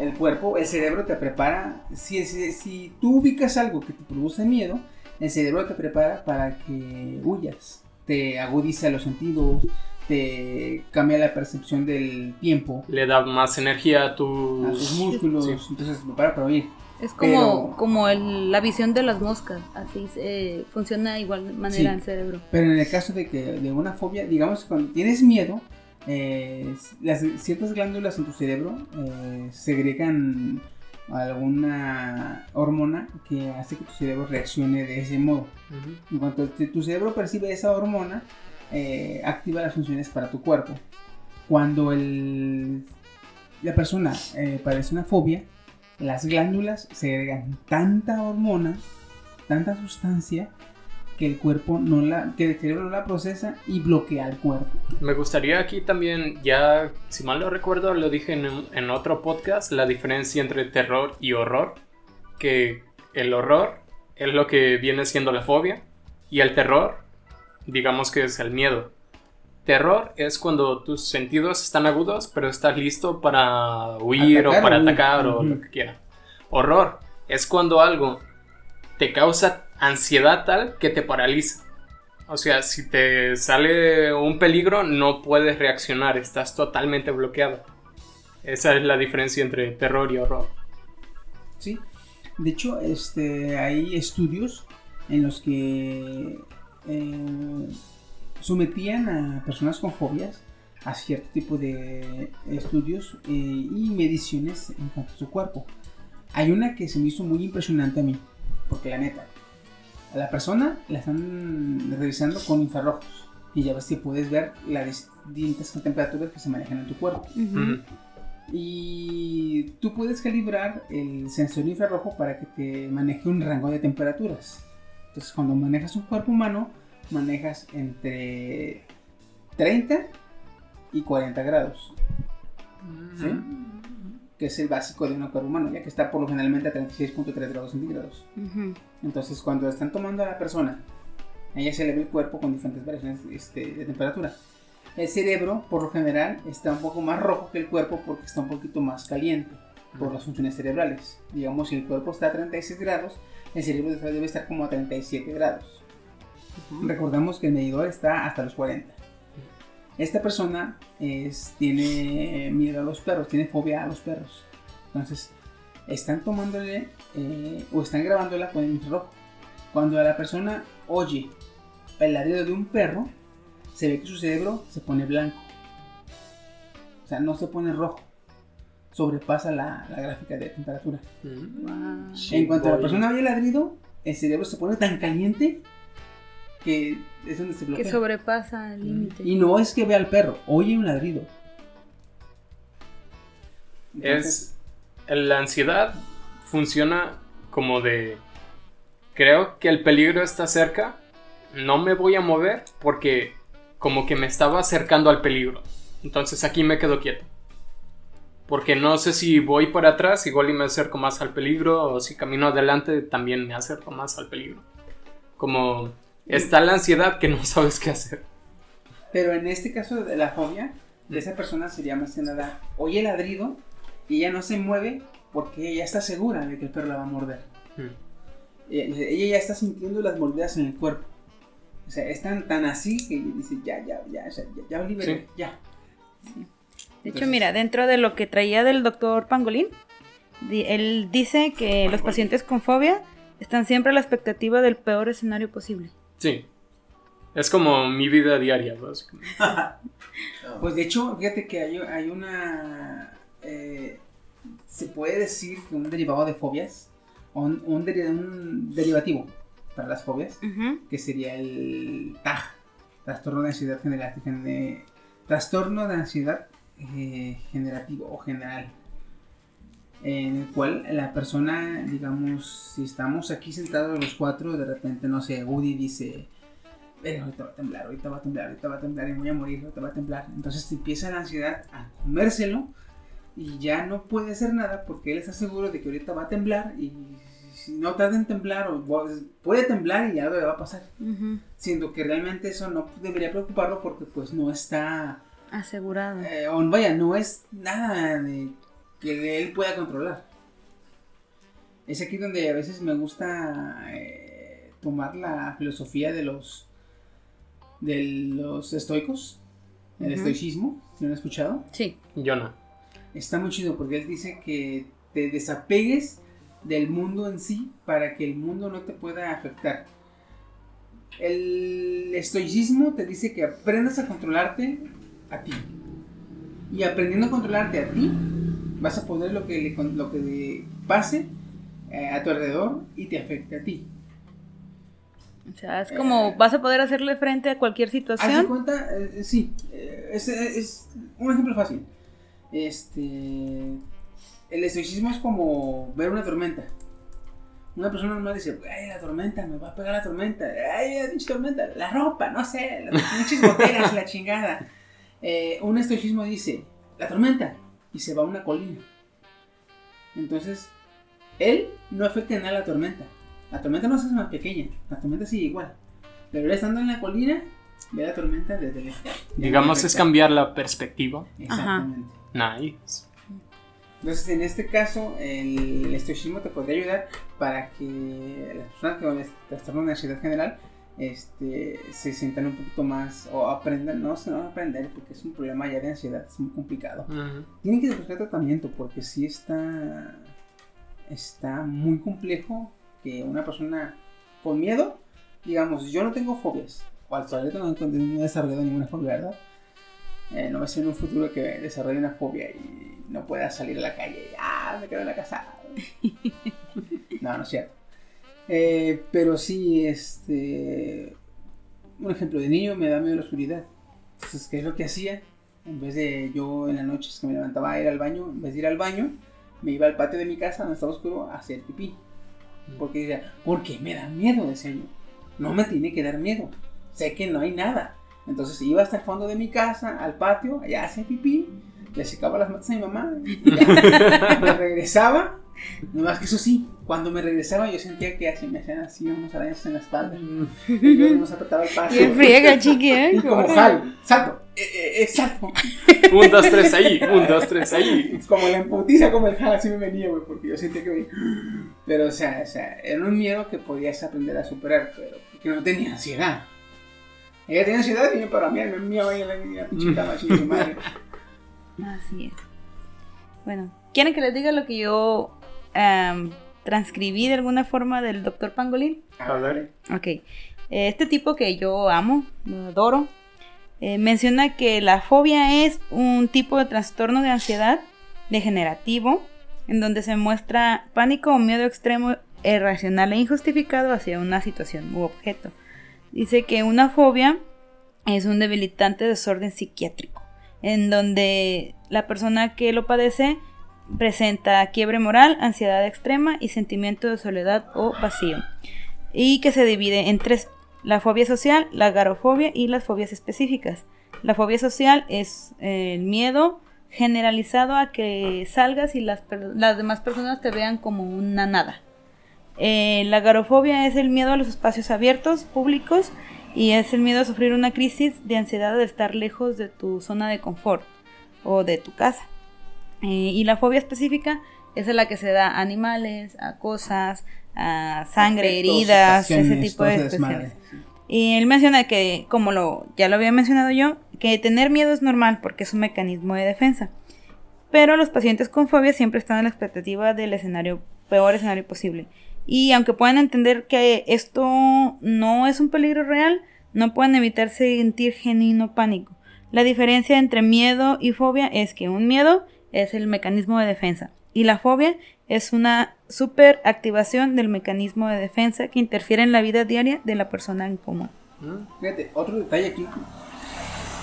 el cuerpo, el cerebro te prepara. Si, si, si tú ubicas algo que te produce miedo, el cerebro te prepara para que huyas. Te agudiza los sentidos, te cambia la percepción del tiempo Le da más energía a a tus tus... músculos, Sí. entonces para para oír. Es como, Pero- como el- la visión de las moscas, así se- funciona de igual manera Sí. el cerebro. Pero en el caso de que de una fobia, digamos cuando tienes miedo, eh, las ciertas glándulas en tu cerebro eh, segregan alguna hormona que hace que tu cerebro reaccione de ese modo. Ujú. En cuanto tu cerebro percibe esa hormona, eh, activa las funciones para tu cuerpo. Cuando la persona eh, padece una fobia, las glándulas segregan tanta hormona, tanta sustancia, que el cuerpo no la, que cerebro la procesa y bloquea el cuerpo. Me gustaría aquí también, ya, si mal no recuerdo, lo dije en otro podcast, la diferencia entre terror y horror. Que el horror es lo que viene siendo la fobia y el terror, digamos que es el miedo. Terror es cuando tus sentidos están agudos, pero estás listo para huir Atacar o para atacar o lo que quiera. Horror es cuando algo te causa ansiedad tal que te paraliza. O sea, si te sale un peligro, no puedes reaccionar, estás totalmente bloqueado. Esa es la diferencia entre terror y horror. ¿sí? De hecho, este, hay estudios en los que eh, sometían a personas con fobias a cierto tipo de estudios eh, y mediciones en cuanto a su cuerpo. Hay una que se me hizo muy impresionante a mí, porque la neta, a la persona la están revisando con infrarrojos y ya ves que puedes ver las distintas temperaturas que se manejan en tu cuerpo. Y tú puedes calibrar el sensor infrarrojo para que te maneje un rango de temperaturas. Entonces, cuando manejas un cuerpo humano, manejas entre 30 y 40 grados, ¿sí? que es el básico de un cuerpo humano, ya que está por lo generalmente a 36.3 grados centígrados. Entonces, cuando están tomando a la persona, a ella se le ve el cuerpo con diferentes variaciones este, de temperatura. El cerebro, por lo general, está un poco más rojo que el cuerpo porque está un poquito más caliente por las funciones cerebrales. Digamos, si el cuerpo está a 36 grados, el cerebro debe estar como a 37 grados. Recordamos que el medidor está hasta los 40. Esta persona es, tiene miedo a los perros, tiene fobia a los perros. Entonces, están tomándole eh, o están grabándola con el infrarrojo. Cuando a la persona oye el ladrido de un perro, se ve que su cerebro se pone blanco. O sea, no se pone rojo. Sobrepasa la, la gráfica de temperatura. Guau. en cuanto a la persona oye el ladrido, el cerebro se pone tan caliente que es donde se Que bloquea. sobrepasa el límite. Y no es que vea al perro, oye un ladrido. Entonces, Es la ansiedad funciona como de creo que el peligro está cerca, no me voy a mover porque como que me estaba acercando al peligro. Entonces aquí me quedo quieto. Porque no sé si voy para atrás, igual y me acerco más al peligro, o si camino adelante, también me acerco más al peligro. Como está la ansiedad que no sabes qué hacer. Pero en este caso de la fobia, de esa persona sería más que nada, oye el ladrido y ella no se mueve porque ella está segura de que el perro la va a morder. Mm. Ella, ella ya está sintiendo las mordidas en el cuerpo. O sea, es tan, tan así que dice, ya, ya, ya, ya, ya, ya, Oliver, Sí. ya. De hecho, mira, dentro de lo que traía del doctor Pangolín, él dice que los pacientes con fobia están siempre a la expectativa del peor escenario posible. Sí. Es como mi vida diaria, básicamente. Pues de hecho, fíjate que hay, hay una... eh, se puede decir que un derivado de fobias, o un, un deri- un derivativo para las fobias, que sería el TAG, trastorno de ansiedad general, gene- trastorno de ansiedad eh, generativo o general, en el cual la persona, digamos, si estamos aquí sentados los cuatro, de repente, no sé, Woody dice, "Eh, ahorita va a temblar, ahorita va a temblar, ahorita va a temblar y voy a morir, ahorita va a temblar. Entonces empieza la ansiedad a comérselo y ya no puede hacer nada porque él está seguro de que ahorita va a temblar y si no tarda en temblar o puede temblar y algo le va a pasar siendo que realmente eso no debería preocuparlo porque pues no está, Asegurado. eh, o vaya, no es nada de que él pueda controlar. Es aquí donde a veces me gusta eh, tomar la filosofía de los de los estoicos, el Ujú. estoicismo, ¿lo han escuchado? Sí. Yo no. Está muy chido porque él dice que te desapegues del mundo en sí para que el mundo no te pueda afectar. El estoicismo te dice que aprendas a controlarte a ti. Y aprendiendo a controlarte a ti, vas a poder lo que le, lo que le pase eh, a tu alrededor y te afecte a ti. O sea, es como vas a poder hacerle frente a cualquier Haz situación. cuenta, eh, sí, eh, es, es un ejemplo fácil. Este, el estoicismo es como ver una tormenta. Una persona normal dice, ay, la tormenta, me va a pegar la tormenta, ay, la pinche tormenta, la ropa, no sé, las pinches goteras, la chingada. Eh, un estoicismo dice, la tormenta, y se va a una colina. Entonces, él no afecta en nada a la tormenta. La tormenta no se hace más pequeña, la tormenta sigue igual. Pero él estando en la colina, ve la tormenta desde lejos. Digamos es cambiar la perspectiva. Exactamente. Nice. Entonces, en este caso, el estoicismo te podría ayudar para que las personas con el trastorno de ansiedad general este, se sientan un poquito más o aprendan, no se van a aprender porque es un problema ya de ansiedad, es muy complicado. Ujú. Tienen que buscar tratamiento porque sí está, está muy complejo que una persona con miedo, digamos, yo no tengo fobias, o al momento no, he- no he desarrollado ninguna fobia, ¿verdad? Eh, no va a ser en un futuro que desarrolle una fobia y no pueda salir a la calle y ah, me quedo en la casa. no, no es cierto. Eh, pero sí, este. Un ejemplo de niño me da miedo la oscuridad. Entonces, ¿qué es lo que hacía? En vez de yo en las noches que me levantaba a ir al baño, en vez de ir al baño, me iba al patio de mi casa donde estaba oscuro a hacer pipí. Porque decía, ¿por qué me da miedo? Decía yo. No me tiene que dar miedo. Sé que no hay nada. Entonces iba hasta el fondo de mi casa, al patio, allá hacía pipí, le secaba las matas a mi mamá, me regresaba. Nomás que eso sí, cuando me regresaba yo sentía que así me hacían así unos arañas en la espalda. Y yo nos apretaba el paso. Y friega, chiqui, ¿eh? Y como jal, salto, eh, eh, eh, salto. Un, dos, tres ahí. Un, dos, tres ahí. Como la emputiza, como el jal, así me venía, güey, porque yo sentía que me... Pero, o sea, o sea, era un miedo que podías aprender a superar, pero que no tenía ansiedad. Ella tenía ansiedad y yo para mí, me mío ahí en la, cama, chingue su madre. Así es. Bueno, ¿quieren que les diga lo que yo am, transcribí de alguna forma del doctor Pangolín? Ok. Eh, Este tipo que yo amo, adoro, eh, menciona que la fobia es un tipo de trastorno de ansiedad degenerativo en donde se muestra pánico o miedo extremo, irracional e injustificado hacia una situación u objeto. Dice que una fobia es un debilitante desorden psiquiátrico, en donde la persona que lo padece presenta quiebre moral, ansiedad extrema y sentimiento de soledad o vacío y que se divide en tres, la fobia social, la agorafobia y las fobias específicas. La fobia social es eh, el miedo generalizado a que salgas y las, las demás personas te vean como una nada. Eh, la agorafobia es el miedo a los espacios abiertos, públicos, y es el miedo a sufrir una crisis de ansiedad de estar lejos de tu zona de confort o de tu casa. Eh, y la fobia específica es la que se da a animales, a cosas, a sangre, Afectos, heridas, ese tipo de expresiones. Y él menciona que, como lo, ya lo había mencionado yo, que tener miedo es normal porque es un mecanismo de defensa. Pero los pacientes con fobia siempre están en la expectativa del escenario, peor escenario posible. Y aunque puedan entender que esto no es un peligro real, no pueden evitar sentir genuino pánico. La diferencia entre miedo y fobia es que un miedo es el mecanismo de defensa y la fobia es una superactivación del mecanismo de defensa que interfiere en la vida diaria de la persona en común. Fíjate, otro detalle aquí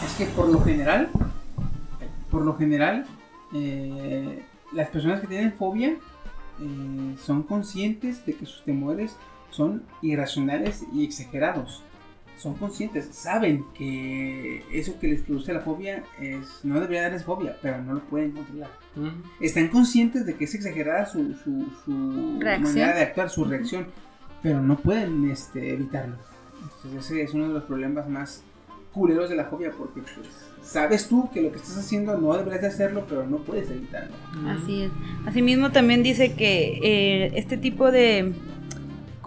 es que por lo general, por lo general, eh, las personas que tienen fobia eh, son conscientes de que sus temores son irracionales y exagerados. Son conscientes, saben que eso que les produce la fobia es, no debería darles fobia, pero no lo pueden controlar. Ujú. Están conscientes de que es exagerada su, su, su manera de actuar, su reacción, pero no pueden este, evitarlo. Entonces ese es uno de los problemas más culeros de la fobia, porque pues, sabes tú que lo que estás haciendo no deberías de hacerlo, pero no puedes evitarlo. Así es. Asimismo también dice que eh, este tipo de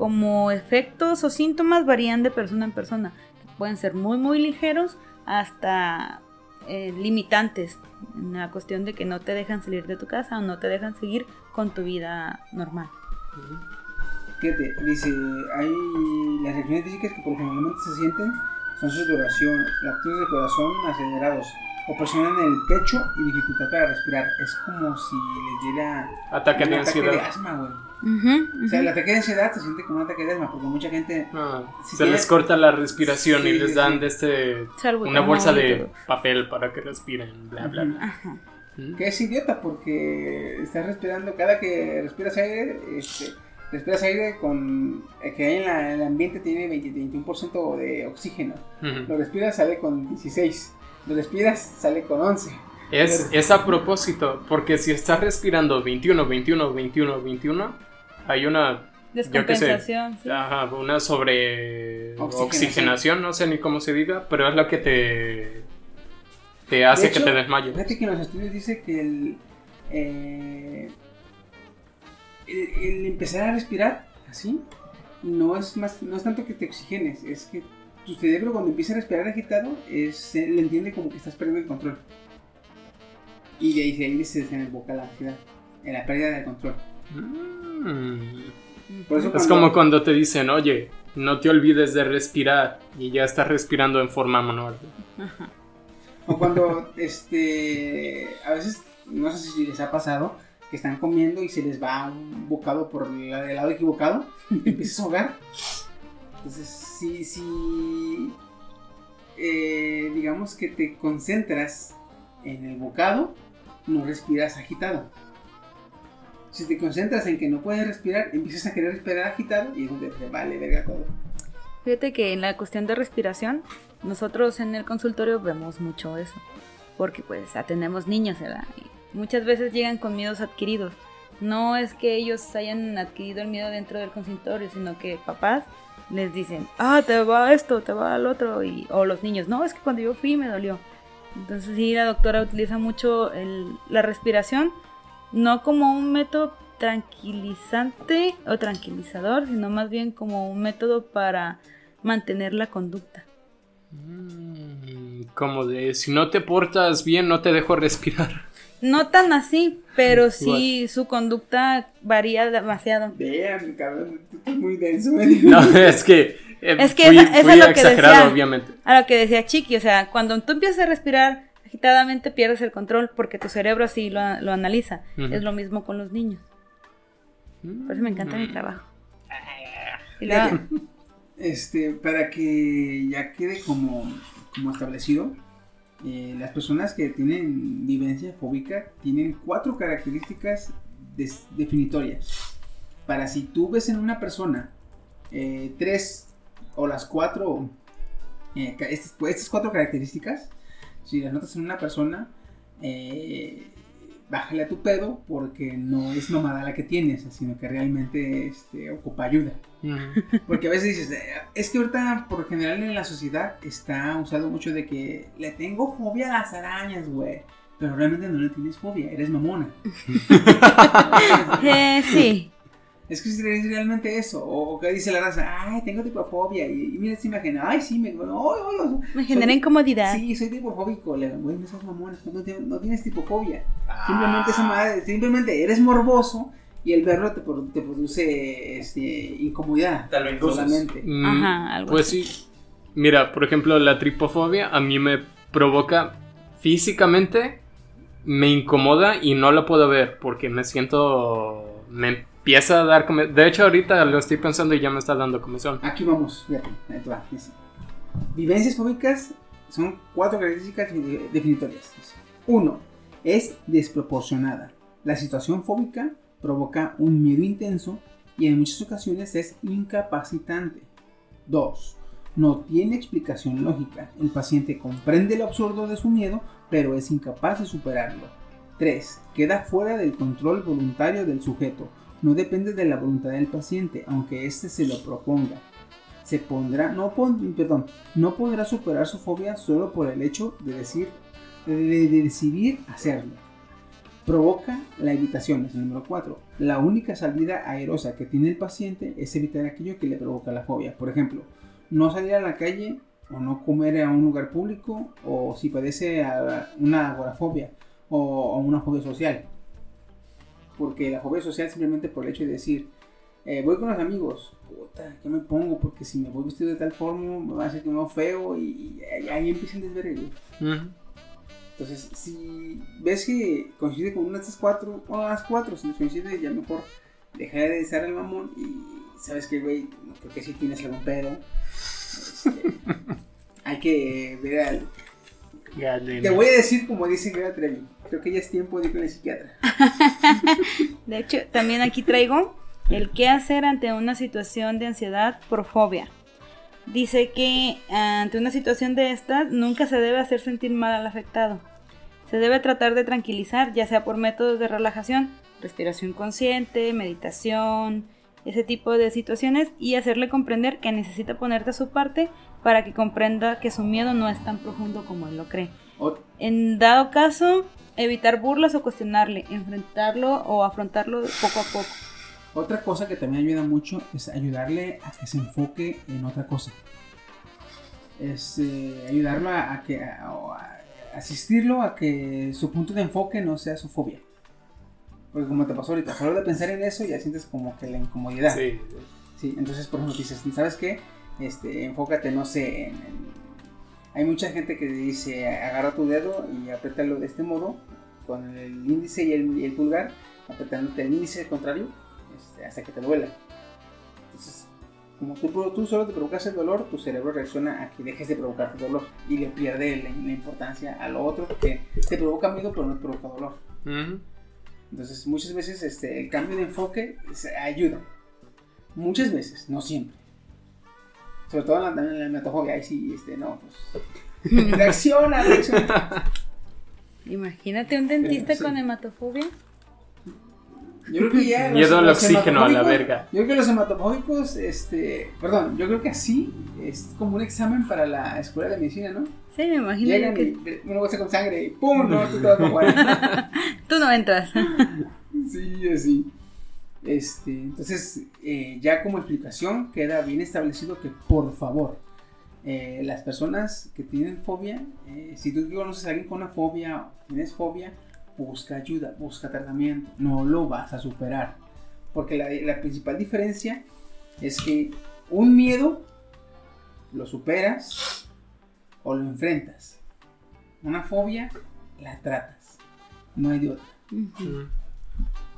como efectos o síntomas varían de persona en persona. Pueden ser muy muy ligeros hasta eh, limitantes, en la cuestión de que no te dejan salir de tu casa o no te dejan seguir con tu vida normal. Fíjate, dice, hay las reacciones físicas que por generalmente se sienten son sudoración, latidos de corazón acelerados, opresión en el pecho y dificultad para respirar. Es como si les diera Ataque de ataque ansiedad. de asma, güey. Ujú, O sea, el ataque de ansiedad se siente como un ataque de asma, porque mucha gente... Ah, Si se tiene- les corta la respiración y les dan sí. de este una bolsa de papel para que respiren, bla bla bla. Ajá. ¿Mm? Que es idiota porque estás respirando, cada que respiras aire, este, respiras aire con... eh, que hay en la- el ambiente tiene 20, 21% de oxígeno. Lo respiras sale con 16. Lo respiras sale con 11. Es, es a propósito, porque si estás respirando 21, 21, 21, 21, hay una, yo sé, Descompensación, sí. ajá, una sobre Oxigenación. oxigenación, no sé ni cómo se diga, pero es lo que te, te hace De que hecho, te desmayes. Fíjate que en los estudios dice que el, eh, el, el empezar a respirar así no es más no es tanto que te oxigenes, es que tu cerebro cuando empieza a respirar agitado es, eh, le entiende como que estás perdiendo el control. Y de ahí, de ahí se desemboca la ansiedad, en la pérdida del control. Mm. Por eso Es cuando- como cuando te dicen, oye, no te olvides de respirar y ya estás respirando en forma manual. O cuando, este, a veces, no sé si les ha pasado, que están comiendo y se les va un bocado por la- el lado equivocado y te empiezas a ahogar. Entonces, si, si eh, digamos que te concentras en el bocado, no respiras agitado. Si te concentras en que no puedes respirar, empiezas a querer respirar agitado y es donde te vale verga todo. Fíjate que en la cuestión de respiración, nosotros en el consultorio vemos mucho eso, porque pues atendemos niños, ¿verdad? Y muchas veces llegan con miedos adquiridos. No es que ellos hayan adquirido el miedo dentro del consultorio, sino que papás les dicen, ah, te va esto, te va el otro, y, o los niños, no, es que cuando yo fui me dolió. Entonces sí, la doctora utiliza mucho la respiración, no como un método tranquilizante o tranquilizador, sino más bien como un método para mantener la conducta. Mm, Como de, si no te portas bien, no te dejo respirar. No tan así, pero sí su conducta varía demasiado. Vean, cabrón, tú estás muy denso, güey. No, es que... eh, Es que fui, esa- fui es lo que exagerado, decía. obviamente. A lo que decía Chiqui, o sea, cuando tú empiezas a respirar agitadamente pierdes el control porque tu cerebro así lo, lo analiza. Es lo mismo con los niños. Por eso me encanta Mm. mi trabajo. Y luego, Este, para que ya quede como, como establecido, eh, las personas que tienen vivencia fóbica tienen cuatro características des- definitorias. Para si tú ves en una persona eh, tres o las cuatro, eh, estas, pues, estas cuatro características, si las notas en una persona, eh, bájale a tu pedo porque no es mamada la que tienes, sino que realmente este, ocupa ayuda. Porque a veces dices, "Eh, es que ahorita por general en la sociedad está usado mucho de que le tengo fobia a las arañas, güey. Pero realmente no le tienes fobia, eres mamona. eh, sí. Es que es re- realmente eso. O, o que dice la raza, ay, tengo tipofobia. Y, y mira esta imagen, ay, sí, me. Bueno, Me genera soy- incomodidad. Sí, soy tipofóbico. Le digo, güey, no seas mamona, no, tienes- no tienes tipofobia. Ah. Simplemente esa madre, simplemente eres morboso y el verlo te, te produce este, incomodidad. Lo induces. solamente. Mm, Ajá, algo Pues así. sí. Mira, por ejemplo, la tripofobia a mí me provoca físicamente, me incomoda y no la puedo ver porque me siento... Me empieza a dar... come- De hecho, ahorita lo estoy pensando y ya me está dando comezón. Aquí vamos, fíjate, ahí va. Vivencias fóbicas son cuatro características de- definitorias. Uno, es desproporcionada. La situación fóbica provoca un miedo intenso y en muchas ocasiones es incapacitante. 2. No tiene explicación lógica. El paciente comprende lo absurdo de su miedo, pero es incapaz de superarlo. 3. Queda fuera del control voluntario del sujeto. No depende de la voluntad del paciente, aunque éste se lo proponga. Se pondrá, no, pon- perdón, no podrá superar su fobia solo por el hecho de decir, de, de decidir hacerlo. Provoca la evitación, es el número 4. La única salida aerosa que tiene el paciente es evitar aquello que le provoca la fobia. Por ejemplo, no salir a la calle o no comer a un lugar público, o si padece una agorafobia o una fobia social. Porque la fobia social simplemente por el hecho de decir, eh, voy con los amigos, puta, ¿qué me pongo? Porque si me voy vestido de tal forma, me va a hacer que me veo feo y, y ahí empieza el desvergue. güey. Ujú. Entonces, si ves que coincide con una de estas cuatro, o las cuatro, si no coincide, ya mejor deja de estar el mamón y sabes que, güey, creo que si tienes algún pedo. Este, hay que ver al... Te voy a decir como dice Gloria Trevi, creo que ya es tiempo de ir con el psiquiatra. De hecho, también aquí traigo el qué hacer ante una situación de ansiedad por fobia. Dice que ante una situación de estas nunca se debe hacer sentir mal al afectado. Se debe tratar de tranquilizar, ya sea por métodos de relajación, respiración consciente, meditación, ese tipo de situaciones y hacerle comprender que necesita ponerte a su parte para que comprenda que su miedo no es tan profundo como él lo cree. En dado caso, evitar burlas o cuestionarle, enfrentarlo o afrontarlo poco a poco. Otra cosa que también ayuda mucho es ayudarle a que se enfoque en otra cosa. Es eh, ayudarlo a, a que a- asistirlo a que su punto de enfoque no sea su fobia. Porque como te pasó ahorita, solo de pensar en eso ya sientes como que la incomodidad. Sí. Sí, entonces por ejemplo dices, ¿sabes qué? Este, enfócate, no sé, en, en- Hay mucha gente que dice, agarra tu dedo y apriétalo de este modo, con el índice y el, y el pulgar, apretándote el índice contrario, este, hasta que te duela. Entonces, como tú, solo te provocas el dolor, tu cerebro reacciona a que dejes de provocar tu dolor y le pierde la, la importancia a lo otro que te provoca miedo pero no te provoca dolor. Entonces, muchas veces este, el cambio de enfoque ayuda. Muchas veces, no siempre. Sobre todo en la, en la hematofobia, ahí sí, este, no, pues. reacciona, reacciona. Imagínate un dentista Sí. con hematofobia. Yo creo que ya. Miedo al oxígeno, a la verga. Yo creo que los hematofóbicos, este. Perdón, yo creo que así es como un examen para la escuela de medicina, ¿no? Sí, me imagino Llegan que y una bolsa con sangre y ¡pum! No, tú te vas a morir. tú no entras. Sí, así. Este, entonces, eh, ya como explicación, queda bien establecido que por favor, eh, las personas que tienen fobia, eh, si tú conoces a alguien con una fobia o tienes fobia, busca ayuda, busca tratamiento, no lo vas a superar. Porque la, la principal diferencia es que un miedo lo superas o lo enfrentas. Una fobia la tratas, no hay de otra.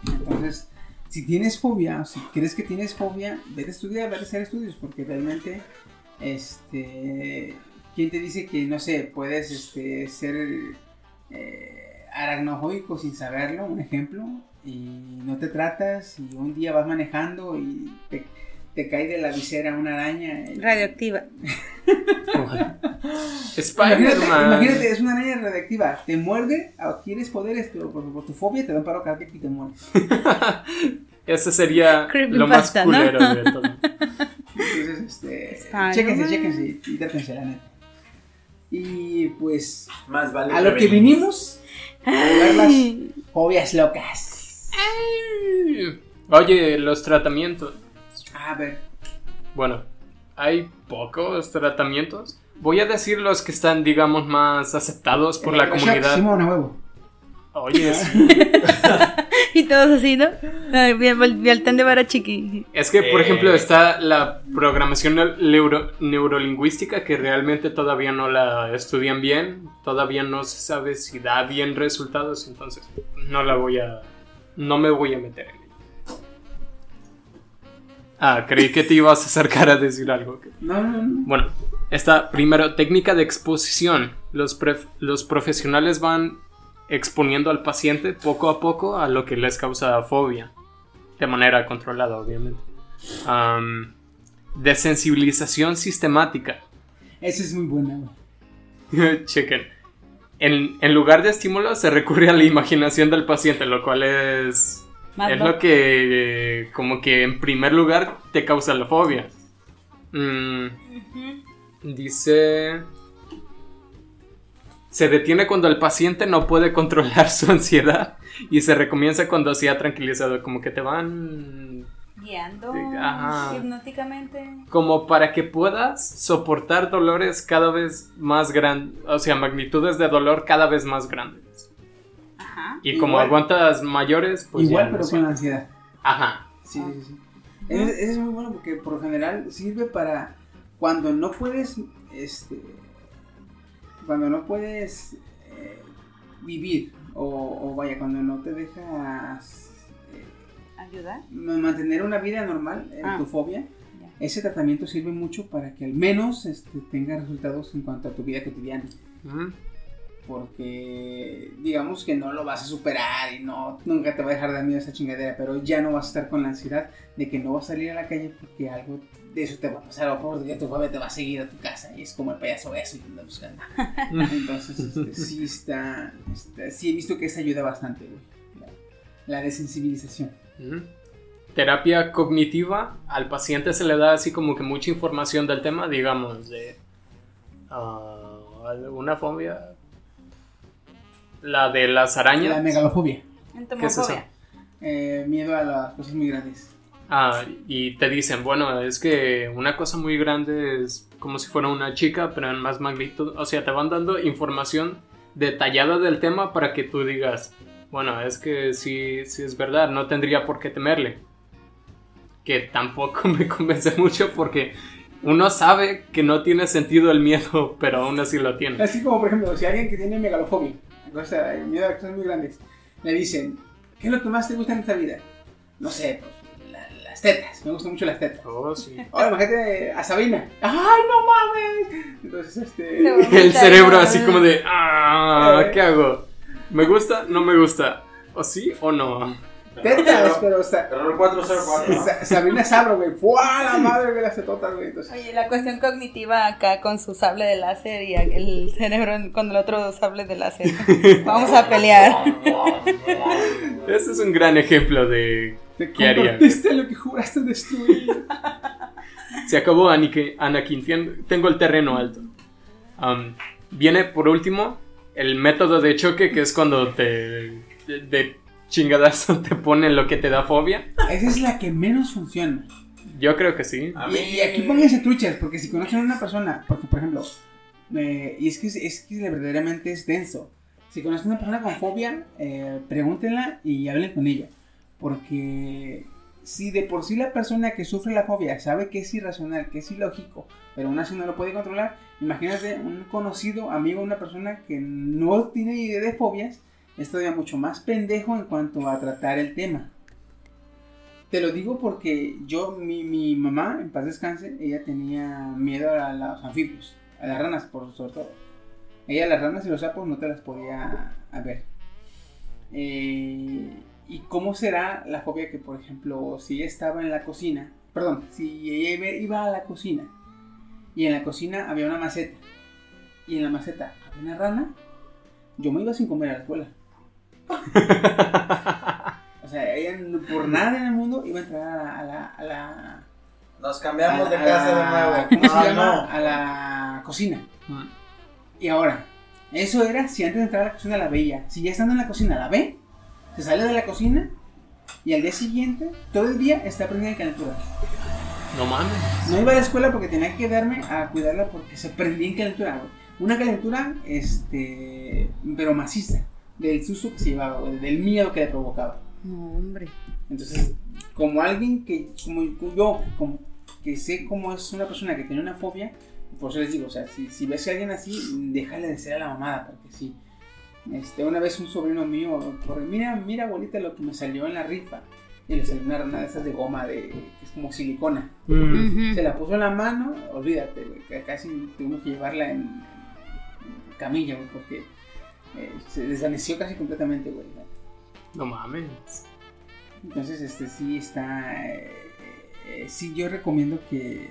Entonces, si tienes fobia, si crees que tienes fobia, vete a estudiar, vete a hacer estudios, porque realmente, este, ¿quién te dice que, no sé, puedes este, ser eh, sin saberlo, un ejemplo, y no te tratas, y un día vas manejando y te, te cae de la visera una araña. y- Radioactiva. Imagínate, Spider-Man. imagínate, es una araña radioactiva, te muerde, adquieres poderes, pero por, por tu fobia te da un paro cardíaco y te mueres. Ese sería lo más ¿no? culero de todo. Entonces, este, Spider-Man. chéquense, chéquense y trátense la neta. Y pues, Más vale a lo que vinimos, a ver las fobias locas. Oye, los tratamientos. A ver, Bueno, hay pocos tratamientos. Voy a decir los que están, digamos, más aceptados por la comunidad. Simón, a huevo. Oye, es, Y todos así, ¿no? Ay, Vi al vi al tan de vara chiqui. es que, por Eh. ejemplo, está la programación neuro- neurolingüística que realmente todavía no la estudian bien. Todavía no se sabe si da bien resultados, entonces no la voy a... No me voy a meter en. Ah, creí que te ibas a acercar a decir algo. No, no, no. Bueno, esta primero, técnica de exposición. Los, pref- los profesionales van exponiendo al paciente poco a poco a lo que les causa fobia. De manera controlada, obviamente. Am, desensibilización sistemática. Esa es muy güey. Chequen. En, en lugar de estímulos se recurre a la imaginación del paciente, lo cual es... Es lo que eh, como que en primer lugar te causa la fobia. Mm, Dice... Se detiene cuando el paciente no puede controlar su ansiedad y se recomienza cuando se ha tranquilizado, como que te van Guiando Ajá. hipnóticamente. Como para que puedas soportar dolores cada vez más grandes, o sea, magnitudes de dolor cada vez más grandes. Ajá. Y como Igual. aguantas mayores, pues Igual, ya pero con ansiedad. Ajá. Sí, sí, sí. Ese, ese es muy bueno porque por lo general sirve para cuando no puedes, este, cuando no puedes eh, vivir o, o vaya, cuando no te dejas eh, ¿Ayuda? ma- mantener una vida normal en Ah. tu fobia, ese tratamiento sirve mucho para que al menos este, tenga resultados en cuanto a tu vida cotidiana. Ujú. Porque digamos que no lo vas a superar y no nunca te va a dejar de miedo esa chingadera, pero ya no vas a estar con la ansiedad de que no vas a salir a la calle porque algo de eso te va a pasar o porque tu fobia te va a seguir a tu casa y es como el payaso eso y anda buscando. Entonces, este, sí está, está- sí he visto que eso ayuda bastante, güey. La, la desensibilización. Terapia cognitiva, al paciente se le da así como que mucha información del tema, digamos, de ah, una fobia, la de las arañas. La megalofobia, ¿Qué es eso? Eh, miedo a las cosas muy grandes. Ah, y te dicen, bueno, es que una cosa muy grande es como si fuera una chica, pero en más magnitud. O sea, te van dando información detallada del tema para que tú digas, bueno, es que sí, sí es verdad, no tendría por qué temerle. Que tampoco me convence mucho porque uno sabe que no tiene sentido el miedo, pero aún así lo tiene. Así como, por ejemplo, si alguien que tiene megalofobia, o sea, miedo a cosas muy grandes, le dicen, ¿qué es lo que más te gusta en esta vida? No sé, pues, la- las tetas, me gustan mucho las tetas. Oh, sí. Ahora imagínate a Sabina. ¡Ay, no mames! Entonces, este... El cerebro así como de, ah, ¿qué hago? ¿Me gusta? ¿No me gusta? ¿O sí o no? Tetas, pero o sea, Error 404. ¿no? Sa- Sabina Sabro, güey. ¡Fua! La madre, güey, las tetotas, güey. Entonces, Oye, la cuestión cognitiva acá con su sable de láser y el cerebro con el otro sable de láser. Vamos a pelear. Ese es un gran ejemplo de te ¿Qué haría? lo que juraste destruir. Se acabó Anakin, tengo el terreno alto. Am, viene por último el método de choque, que es cuando te de, de chingadazo te ponen lo que te da fobia. Esa es la que menos funciona. Yo creo que sí. A Y, y aquí pónganse truchas, porque si conocen a una persona, porque por ejemplo, eh, y es que, es que verdaderamente es denso. Si conocen a una persona con fobia, eh, pregúntenla y hablen con ella. Porque si de por sí la persona que sufre la fobia sabe que es irracional, que es ilógico, pero aún así no lo puede controlar, imagínate un conocido, amigo, una persona que no tiene idea de fobias, es todavía mucho más pendejo en cuanto a tratar el tema. Te lo digo porque yo, mi, mi mamá, en paz descanse, ella tenía miedo a los anfibios, a las ranas por sobre todo. Ella las ranas y los sapos no te las podía ver. Eh, ¿Y cómo será la fobia que, por ejemplo, si ella estaba en la cocina, perdón, si ella iba a la cocina y en la cocina había una maceta y en la maceta había una rana, yo me iba sin comer a la escuela. O sea, ella no- por nada en el mundo iba a entrar a la... A la, a la- Nos cambiamos a de la- casa de nuevo. la- ¿Cómo se Ah, llama? no. A la cocina. Mm. Y ahora, eso era si antes de entrar a la cocina la veía. Si ya estando en la cocina la ve, se sale de la cocina y al día siguiente, todo el día está prendida en calentura. No mames. No iba a la escuela porque tenía que quedarme a cuidarla porque se prendía en calentura, güey. Una calentura, este, pero maciza, del susto que se llevaba, güey, del miedo que le provocaba. No, hombre. Entonces, como alguien que, como yo, como que sé cómo es una persona que tiene una fobia, por eso les digo, o sea, si, si ves a alguien así, déjale de ser a la mamada, porque sí. Este, una vez un sobrino mío, por, mira, mira abuelita lo que me salió en la rifa. Y le salió una rana de esas de goma, de, que es como silicona. Mm. Se la puso en la mano, olvídate, güey, que casi tuvimos que llevarla en, en camilla, güey, porque eh, se desvaneció casi completamente, güey. ¿no? No mames. Entonces, este sí está. eh, eh, sí, yo recomiendo que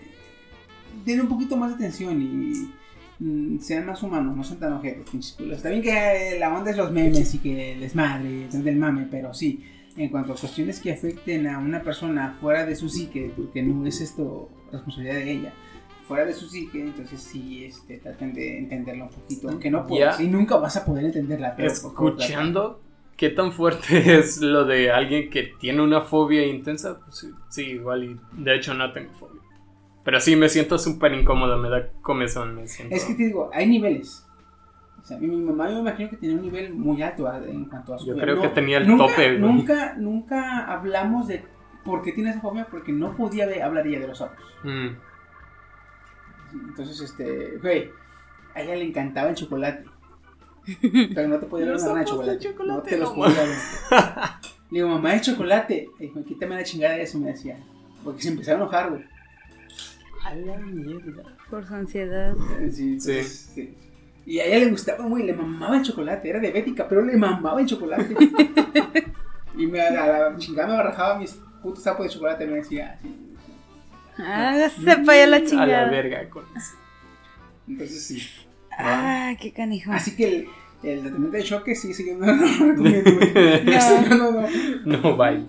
den un poquito más de atención y mm, sean más humanos, no sean tan culos. Está bien que la onda es los memes y que el desmadre, el del mame, pero sí, en cuanto a cuestiones que afecten a una persona fuera de su psique, porque no es esto responsabilidad de ella. Fuera de su psique, entonces sí, este, traten de entenderla un poquito. Aunque no puedas, y nunca vas a poder entenderla. pero. Escuchando ¿qué tan fuerte es lo de alguien que tiene una fobia intensa? Pues sí, sí, igual y de hecho no tengo fobia. Pero sí me siento súper incómodo, me da comezón, me siento... Es que te digo, hay niveles. O sea, mi, mi mamá yo me imagino que tenía un nivel muy alto a- en cuanto a su Yo fobia. creo que tenía el nunca, tope, güey. Nunca, nunca hablamos de por qué tiene esa fobia, porque no podía hablar ella de los sapos. Mm, Entonces, este, güey, a ella le encantaba el chocolate. Pero no te podía dar nada de chocolate. chocolate, no te los podía dar. Le digo, mamá, es chocolate. Y dijo, quítame la chingada de eso, me decía. Porque se empezó a enojar, güey. A la mierda. Por su ansiedad. Sí, entonces, sí. Y a ella le gustaba, güey, le mamaba el chocolate. Era diabética, pero le mamaba el chocolate. y me, a la chingada me barrajaba mis putos sapos de chocolate. Me decía así. Para allá la A la chingada. verga con eso. Entonces, sí. Ah, qué canijo. Así que el, el tratamiento de choque sí, sí, yo no, no lo recomiendo. Eso no, no, no. No, bye.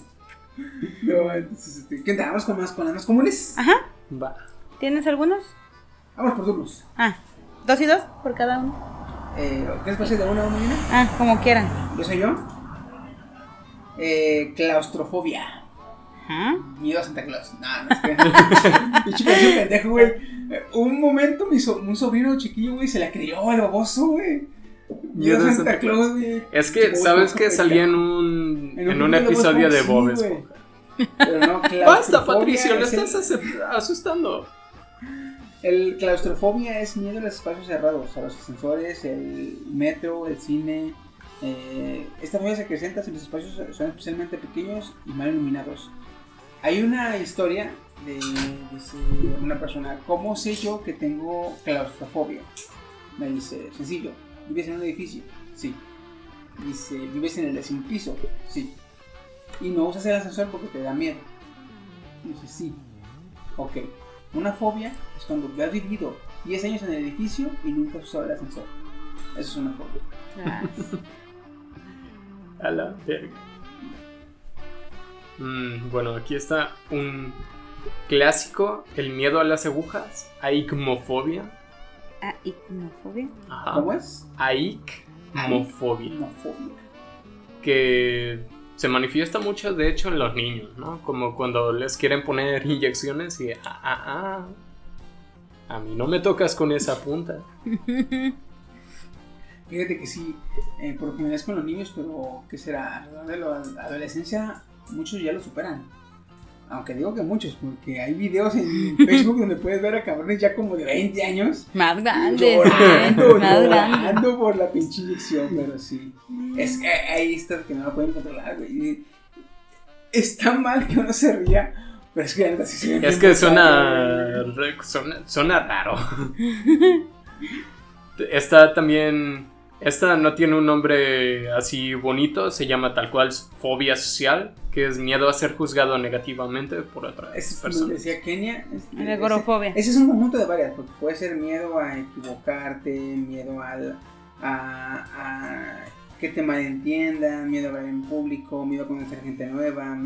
No, entonces, este, ¿qué tal? Vamos con más, con las más comunes. Ajá. Va. ¿Tienes algunos? Vamos por turnos. Ah, dos y dos por cada uno. Eh, ¿Quieres pasar de una a una? Ah, como quieran. Yo soy yo. Eh, claustrofobia. Ajá. Miedo a Santa Claus. No, no es que. Pinche pendejo, güey. Un momento, mi so- un sobrino chiquillo, güey, se la creyó el baboso, güey. Miedo a Santa Claus, güey. Es que, ¿sabes no, que salía en un, En un en un capítulo de Bob episodio de Esponja, Bob sí. Esponja? Pero no, Basta, Patricio, le el- estás asustando. El claustrofobia es miedo a los espacios cerrados, a los ascensores, el metro, el cine. Eh, esta fobia se acrecenta si los espacios son especialmente pequeños y mal iluminados. Hay una historia de, dice una persona, ¿cómo sé yo que tengo claustrofobia? Me dice, sencillo, ¿vives en un edificio? Sí. Dice, ¿vives en el décimo piso? Sí. ¿Y no usas el ascensor porque te da miedo? Dice, sí. Ok. Una fobia es cuando has vivido 10 años en el edificio y nunca has usado el ascensor. Eso es una fobia. A la verga. Mm, bueno, aquí está un clásico, el miedo a las agujas, aigmofobia. Hipnofobia. Ajá. ¿Cómo es? Aigmofobia. Una fobia. que se manifiesta mucho de hecho en los niños, ¿no? Como cuando les quieren poner inyecciones y ah, ah, ah, a mí no me tocas con esa punta. Fíjate que sí, eh, por lo general es con los niños, pero ¿qué será? Alrededor de la adolescencia, muchos ya lo superan. Aunque digo que muchos, porque hay videos en Facebook donde puedes ver a cabrones ya como de 20 años Más grandes. llorando. Más grandes. llorando por la pinche inyección, pero sí. Es que ahí está que no lo pueden controlar, güey. Está mal que uno se ría, pero es que la neta sí se ve Es que suena, suena, suena raro. Esta también, esta no tiene un nombre así bonito, se llama tal cual fobia social, que es miedo a ser juzgado negativamente por otras Es personas. decía Kenia. este, La agorafobia. Ese, ese es un conjunto de varias, porque puede ser miedo a equivocarte, miedo al, a, a que te malentiendan, miedo a hablar en público, miedo a conocer gente nueva.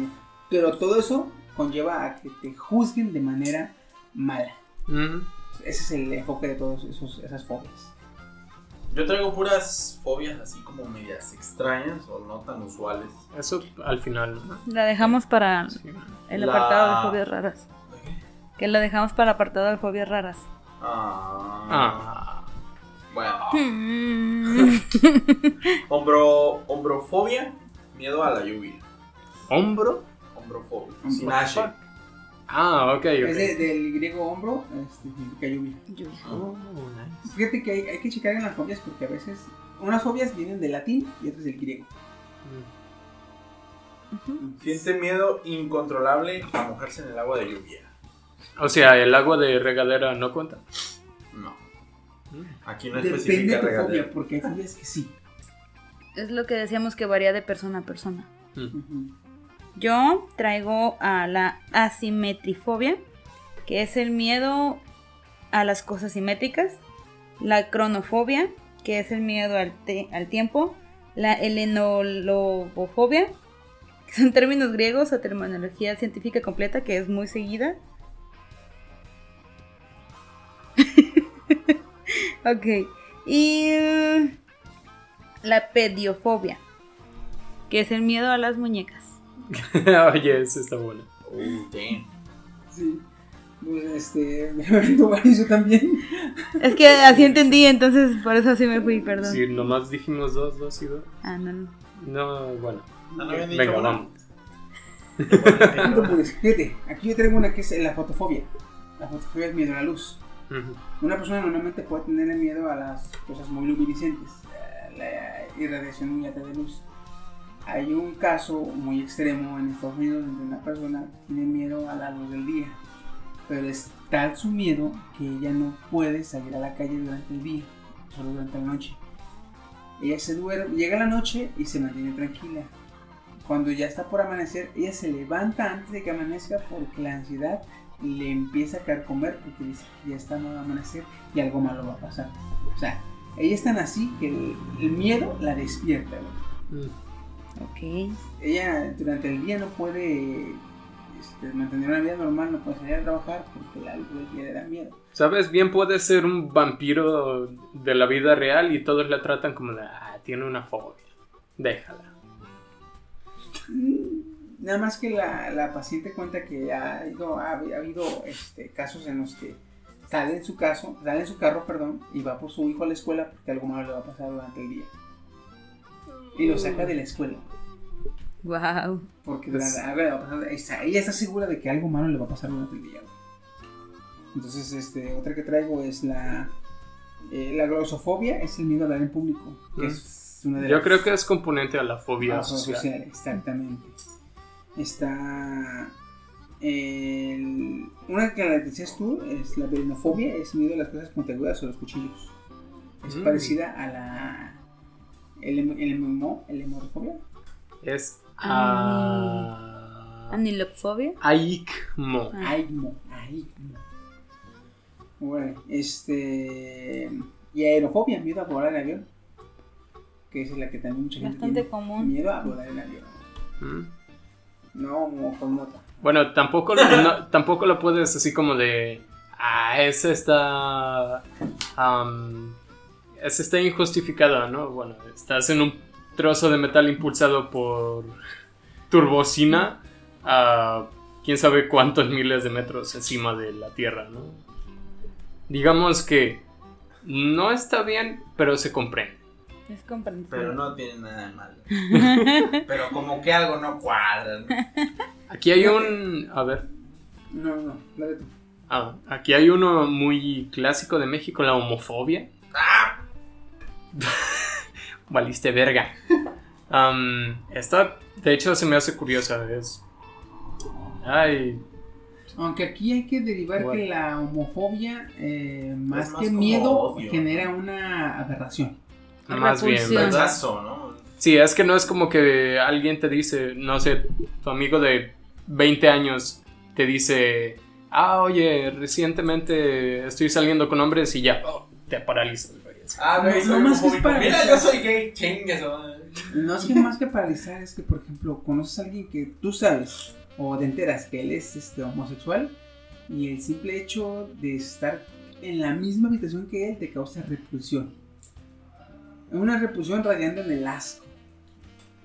Pero todo eso conlleva a que te juzguen de manera mala. Ese es el enfoque de todas esas fobias. Yo traigo puras fobias así como medias extrañas o no tan usuales. Eso al final. ¿no? La dejamos para Sí. el La- apartado de fobias raras. Que lo dejamos para el apartado de fobias raras. Ah, Ah, Bueno, hombro, hombrofobia, miedo a la lluvia. ¿Hombro? Hombrofobia, Hombro. sin H. Ah, ok, ok. Es de- del griego hombro, este, significa lluvia. Oh, nice. Fíjate que hay, hay que checar en las fobias porque a veces unas fobias vienen del latín y otras del griego. Siente miedo incontrolable a mojarse en el agua de lluvia. O sea, el agua de regadera no cuenta. No. Aquí no Depende de especifica tu regadera. fobia, porque hay fobias que sí. Es lo que decíamos que varía de persona a persona. Mm. Yo traigo a la asimetrifobia, que es el miedo a las cosas simétricas. La cronofobia, que es el miedo al, al tiempo. La helenolobofobia, que son términos griegos o terminología científica completa, que es muy seguida. ok. Y la pediofobia, que es el miedo a las muñecas. Oye, eso está bueno. Oh, damn. Sí. Pues este, me aventó varios yo también. Es que así entendí, entonces por eso sí me fui, perdón. Sí, nomás dijimos dos, dos y dos. Ah, no, no. No, bueno. ¿No habían dicho Venga, una? vamos. Tanto, pues, fíjate, aquí yo traigo una que es la fotofobia. La fotofobia es miedo a la luz. Ujú. Una persona normalmente puede tener miedo a las cosas muy luminiscentes, a la irradiación muy alta de luz. Hay un caso muy extremo en Estados Unidos donde una persona tiene miedo a la luz del día, pero es tal su miedo que ella no puede salir a la calle durante el día, solo durante la noche. Ella se duerme, llega la noche y se mantiene tranquila. Cuando ya está por amanecer, ella se levanta antes de que amanezca porque la ansiedad le empieza a caer comer porque dice que ya está no amanecer y algo malo va a pasar. O sea, ella es tan así que el, miedo la despierta. Ok. Ella durante el día no puede este, mantener una vida normal, no puede salir a trabajar porque la luz del día le da miedo. ¿Sabes? Bien puede ser un vampiro de la vida real y todos la tratan como de, ah, tiene una fobia. Déjala. Nada más que la, la paciente cuenta que ha, ido- ha, ha habido este, casos en los que sale en su caso, sale en su carro, perdón, y va por su hijo a la escuela porque algo malo le va a pasar durante el día. Y lo saca de la escuela. Wow. Porque Pues- durante- algo le va a pasar. está- ella está segura de que algo malo le va a pasar durante el día. Entonces, este, otra que traigo es la. eh, la glosofobia es el miedo a hablar en público. Que Mm. es una de Yo las- creo que es componente a la fobia Ah, social. social, exactamente. Está. el- una que la decías tú es la verinofobia, es miedo a las cosas puntiagudas o los cuchillos. Es Mm. parecida a la. El, el, el hemorrofobia. Es a... Anilopfobia. Aikmo. Ah. Aigmo, aigmo. Bueno, este. Y aerofobia, miedo a volar en avión. Que es la que también mucha gente Bastante tiene. común. Miedo a volar en avión. Mm. No, con nota. Bueno, tampoco, no- tampoco lo puedes así como de. Ah, ese está. am, ese está injustificado, ¿no? Bueno, estás en un trozo de metal impulsado por turbocina a quién sabe cuántos miles de metros encima de la Tierra, ¿no? Digamos que no está bien, pero se comprende. Es comprensible. Pero no tiene nada de malo. Pero como que algo no cuadra. ¿no? Aquí hay un. A ver. No, no, dale tú. Ah, aquí hay uno muy clásico de México, la homofobia. Valiste verga. Am, esta, de hecho, se me hace curiosa. Es. Ay. Aunque aquí hay que derivar Bueno. que la homofobia, eh, más, que miedo, odio, genera una aberración. Más bien. Repulsión. ¿verdad? Rechazo, ¿no? Sí, es que no es como que alguien te dice, no sé, tu amigo de 20 años te dice, ah, oye, recientemente estoy saliendo con hombres y ya, oh, te paralizas. Ah, No, güey, no más que Mira, yo soy gay. Chingue su madre. No es que más que paralizar, es que, por ejemplo, conoces a alguien que tú sabes o te enteras que él es este, homosexual y el simple hecho de estar en la misma habitación que él te causa repulsión. Una repulsión radiando en el asco.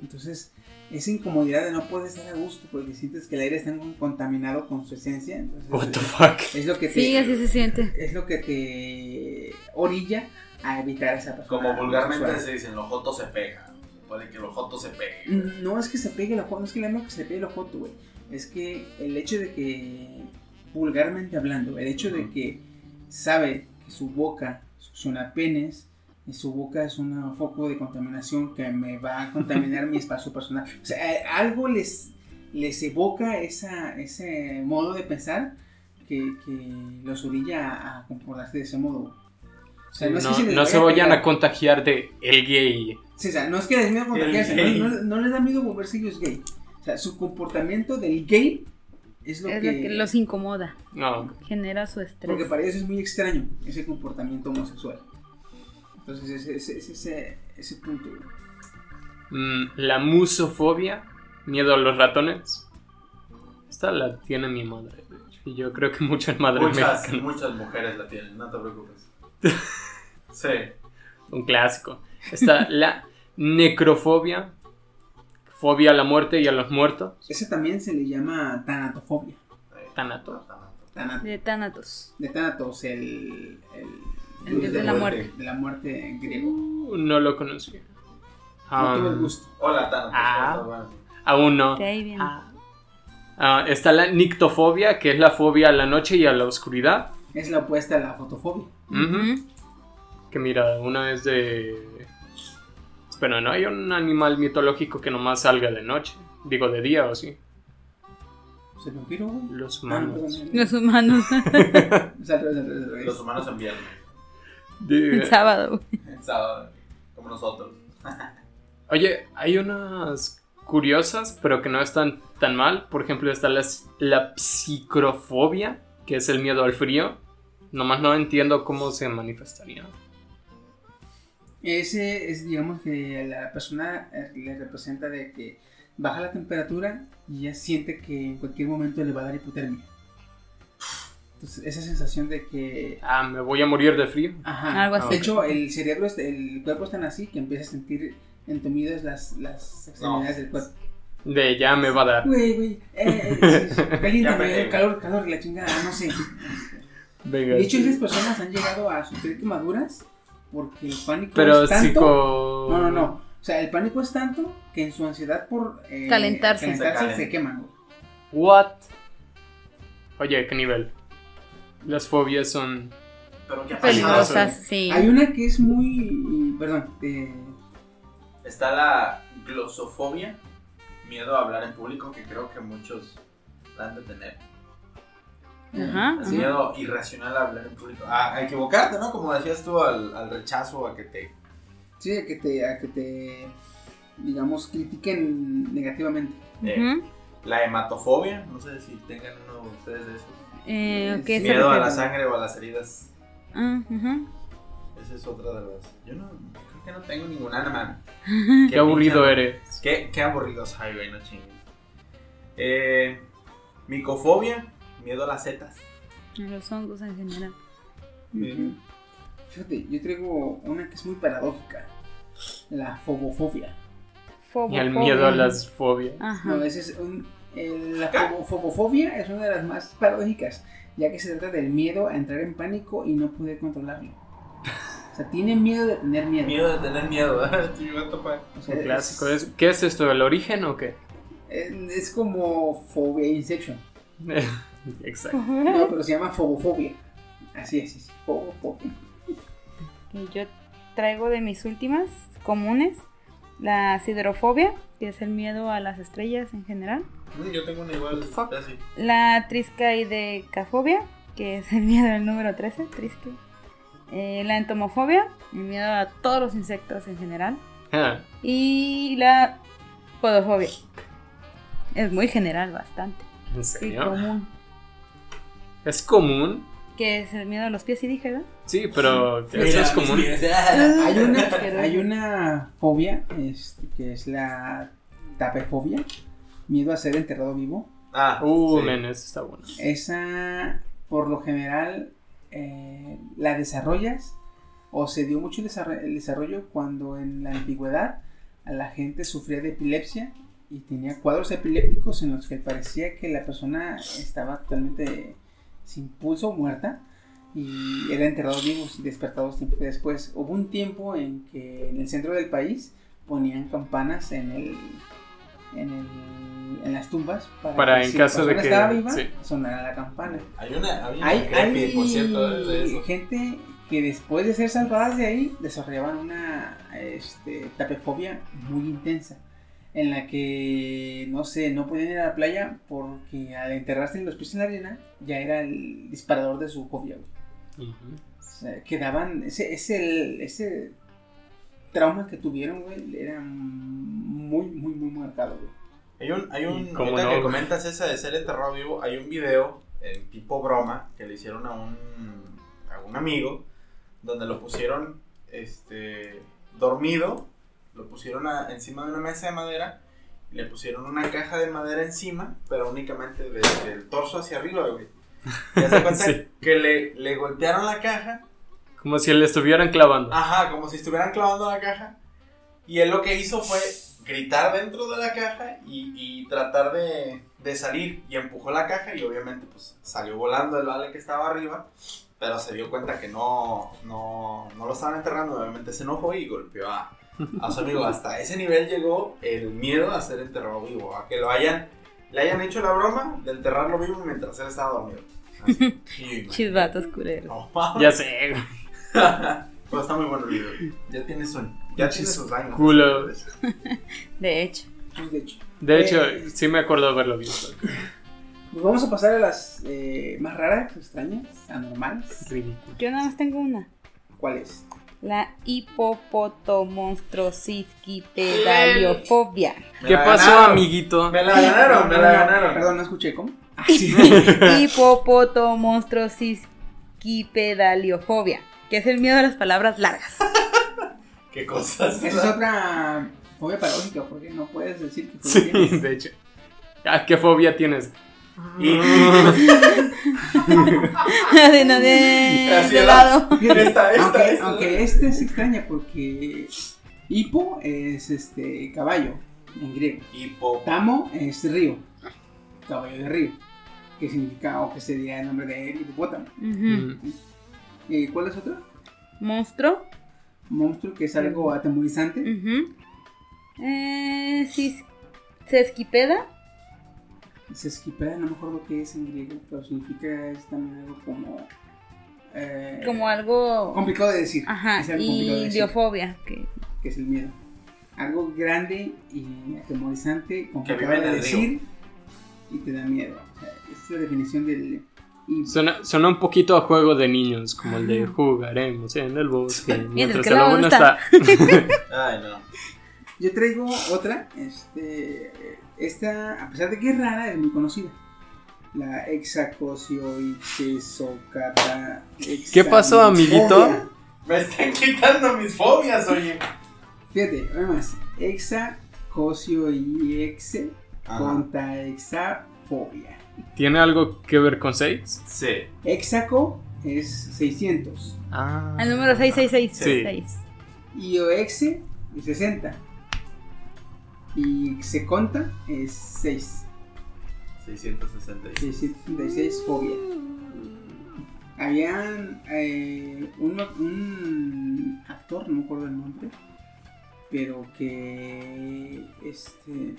Entonces, esa incomodidad de no poder estar a gusto porque sientes que el aire está contaminado con su esencia. Entonces, What the fuck. es lo que te, Sí, así se siente. es lo que te orilla a evitar a esa persona. Como vulgarmente se dicen, los jotos se pegan. Puede que los jotos se peguen. No es que se pegue la foto, no es que le amo que se pegue la foto, güey. Es que el hecho de que, vulgarmente hablando, el hecho de que sabe que su boca succiona penes, y su boca es un foco de contaminación que me va a contaminar mi espacio personal. O sea, eh, algo les, les evoca esa, ese modo de pensar que, que los orilla a, a comportarse de ese modo. O sea, no, es que se les no vaya se a vayan pegar. a contagiar de el gay. Sí, o sea, no es que les miedo contagiarse, no, no- no les da miedo volverse ellos gay. O sea, su comportamiento del gay es lo, Es que, lo que los incomoda. No, Genera su estrés. Porque para ellos es muy extraño ese comportamiento homosexual. Entonces, ese, ese, ese, ese, ese punto. Mm, la musofobia, miedo a los ratones. Esta la tiene mi madre. Y yo creo que muchas madres Muchas, mexicanas. muchas mujeres la tienen, no te preocupes. Sí. Un clásico. Está la necrofobia. fobia a la muerte y a los muertos. Ese también se le llama tanatofobia. Tanato. Tanato. De Thanatos. De Thanatos, el, el, El dios de la muerte. De la muerte en griego. Uh, No lo conocí. No tuve el Um, gusto. Hola, Thanos. Ah. aún no. De ahí viene. Ah, está la nictofobia, que es la fobia a la noche y a la oscuridad. Es la opuesta a la fotofobia. Ujú. Que mira, una es de... Pero no hay un animal mitológico que nomás salga de noche. Digo, de día o sí. ¿Se vampiro, güey? Los Ah, humanos. Los humanos. Los humanos en viernes. El sábado. El sábado. Como nosotros. Oye, hay unas curiosas, pero que no están tan mal. Por ejemplo, está la, la psicrofobia, que es el miedo al frío. Nomás no entiendo cómo se manifestaría. Ese es, digamos, que a la persona eh, le representa de que baja la temperatura y ya siente que en cualquier momento le va a dar hipotermia. Entonces, esa sensación de que... Ah, me voy a morir de frío. Ajá. Algo así. De hecho, el cerebro, es- el cuerpo es tan así que empieza a sentir entumidas las, las extremidades del cuerpo. De ya me va a dar. Güey, güey, eh, eh, sí, calor, calor, la chingada, no sé. Venga. De hecho, esas personas han llegado a sufrir quemaduras porque el pánico pero es tanto... psico... No, no, no. O sea, el pánico es tanto que en su ansiedad por eh, Calentarse. Se se, calen- queman. What? Oye, ¿qué nivel? Las fobias son... Peligrosas, sí. Hay una que es muy... Perdón. eh, Está la glosofobia, miedo a hablar en público, que creo que muchos la han de tener. Ajá. Es ajá. miedo irracional a hablar en público. A, a equivocarte, ¿no? Como decías tú, al, al rechazo, a que te... sí, a que te... A que te digamos, critiquen negativamente. eh. La hematofobia, no sé si tengan uno de ustedes de esos. Eh, ¿qué se Miedo a la sangre o a las heridas. Ah. Esa es otra de las... Yo no, creo que no tengo ninguna, man. Qué aburrido eres. Qué, qué aburrido soy, güey, no chingues. Eh, micofobia, miedo a las setas. A Los hongos en general. Fíjate, yo traigo una que es muy paradójica. La fobofobia. Y el miedo a las fobias. Ajá. No, ese es un- el- la fobo- fobofobia es una de las más paradójicas, ya que se trata del miedo a entrar en pánico y no poder controlarlo. O sea, tiene miedo de tener miedo. Miedo de tener miedo, fuck. O sea, es- clásico. ¿Es- ¿Qué es esto? ¿El origen o qué? Es, es como fobia Inception. Exacto. No, pero se llama fobofobia. Así es, sí, fobofobia. Y yo traigo de mis últimas comunes la siderofobia, que es el miedo a las estrellas en general. Yo tengo una igual. así. La triscaidecafobia, que es el miedo al número 13, trisque. Eh, la entomofobia, el miedo a todos los insectos en general. Ah, Y la podofobia. Es muy general, bastante. ¿En Y serio? común. ¿Es común? Que es el miedo a los pies, y dije, ¿verdad? Sí, pero eso es común. Hay una, hay una fobia este, que es la tapefobia, miedo a ser enterrado vivo. Ah, Uh, sí. men, eso está bueno. Esa, por lo general, eh, la desarrollas o se dio mucho el desarrollo, el desarrollo cuando en la antigüedad a la gente sufría de epilepsia y tenía cuadros epilépticos en los que parecía que la persona estaba totalmente sin pulso, muerta, y era enterrados vivos y despertados tiempo después. Hubo un tiempo en que en el centro del país ponían campanas en el en, el- en las tumbas para, Para que en si caso la de que- estaba viva sí. sonara la campana. Hay una, hay una Hay, creepy, hay por cierto, de eso. gente que después de ser salvadas de ahí desarrollaban una este, tapefobia muy intensa en la que no sé, no podían ir a la playa porque al enterrarse los pies en la arena ya era el disparador de su fobia. güey. O sea, quedaban ese ese ese trauma que tuvieron, güey, era muy muy muy marcado, güey. Hay un, hay un, que comentas esa de ser enterrado vivo, hay un video en tipo broma que le hicieron a un, a un amigo, donde lo pusieron, este, dormido, lo pusieron a- encima de una mesa de madera, y le pusieron una caja de madera encima, pero únicamente desde el torso hacia arriba, güey. Y hace cuenta Sí. que le, le golpearon la caja, Como si le estuvieran clavando. ajá, como si estuvieran clavando la caja, y él lo que hizo fue gritar dentro de la caja y, y tratar de, de salir. Y empujó la caja y obviamente pues salió volando el vale que estaba arriba. Pero se dio cuenta que no, no, no lo estaban enterrando. Obviamente se enojó y golpeó a, a su amigo. Hasta ese nivel llegó el miedo a ser enterrado vivo. A que lo hayan, le hayan hecho la broma de enterrarlo vivo mientras él estaba dormido. Chisbatos culeros. no. Ya sé, güey. Pero está muy bueno el video. Ya tiene sueño. Ya tiene sus años. Culo. De hecho. De hecho. De hecho, Eh, sí me acuerdo haberlo visto. Pues vamos a pasar a las eh, más raras, extrañas, anormales. Ridículo. Yo nada más tengo una. ¿Cuál es? La hipopotomonstrosiquipedaliofobia. Me ¿Qué pasó, ganaron. amiguito? Me la ganaron, me la ganaron. Perdón, no escuché, ¿cómo? Hipopotomonstrosiquipedaliofobia. Que es el miedo a las palabras largas. ¿Qué cosas? Esa es otra fobia paradójica, porque no puedes decir que fobia Sí, tienes. de hecho. Ah, ¿Qué fobia tienes? Y de de, de lado. esta, esta, aunque, esta. aunque este es extraña porque hipo es este caballo en griego. Hipo. Tamo es río, caballo de río, que significa o que sería el nombre de hipopótamo. Mm, Eh, ¿Cuál es otro? Monstruo. Monstruo que es algo atemorizante. Ujú. Eh, cis- Sesquipeda. Sesquipeda, no me acuerdo qué es en griego, pero significa es también algo como. eh, Como algo. complicado de decir. Ajá. Es algo complicado de Y decir, liofobia. Que que es el miedo. Algo grande y atemorizante, complicado de decir y te da miedo. O sea, esa es la definición del. y- Suena, suena un poquito a juego de niños, como el de jugaremos en el bosque. Mientras que el no está. Ay, no. Yo traigo otra. Este, esta, a pesar de que es rara, es muy conocida. La hexacosioixesocata. ¿Qué pasó, amiguito? Me están quitando mis fobias, oye. Fíjate, además, hexacosioixe contra hexafobia. ¿Tiene algo que ver con 6? Sí. Hexaco es 600 Ah. el número 666. Sí. Seis. y oexe es 60 y xeconta es 6. 666. 666 fobia. Habían eh, un, un actor, no me acuerdo el nombre, pero que este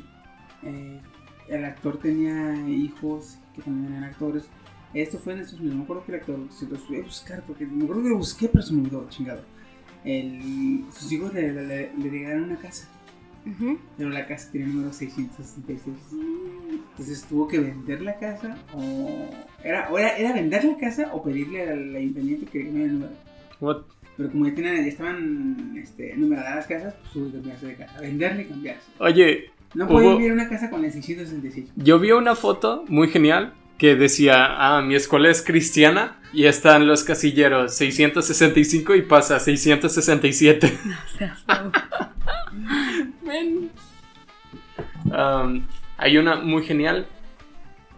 eh, el actor tenía hijos que también eran actores. Esto fue en Estados Unidos, no me acuerdo que el actor, se los voy a buscar porque me acuerdo que lo busqué, pero se me olvidó, chingado. El, sus hijos le, le, le regalaron una casa, Ujú. pero la casa tenía el número 666. Entonces tuvo que vender la casa o era, o era, era vender la casa o pedirle al ayuntamiento que cambiara el número. What? Pero como ya, tenían, ya estaban este, numeradas las casas, pues tuvo que cambiarse de casa. Venderle y cambiarse. Oye, No Hubo- podía vivir una casa con el 666. yo vi una foto muy genial que decía, ah, mi escuela es cristiana y están los casilleros 665 y pasa 667. O sea, no. Um, hay una muy genial.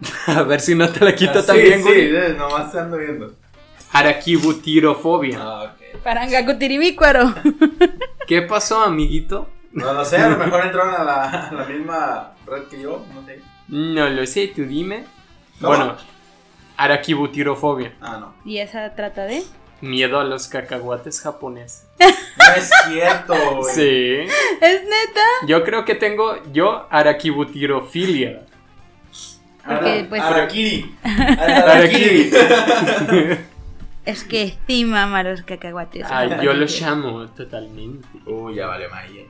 A ver si no te la quito Ah, también, sí, güey. sí, sí, nomás te ando viendo. Araquibutirofobia. Ah, ok. Parangacutiribícuaro. ¿Qué pasó, amiguito? No lo sé, a lo mejor entraron a la, a la misma red que yo, no sé. No lo sé, tú dime. ¿Cómo? Bueno, araquibutirofobia. Ah, no. ¿Y esa trata de? Miedo a los cacahuates japoneses. No es cierto, güey. Sí. ¿Es neta? Yo creo que tengo yo araquibutirofilia. Porque, pues- Arakiri. Arakiri. Es que estima a los cacahuates. Ay, yo lo llamo totalmente. Uy, ya vale, Maye.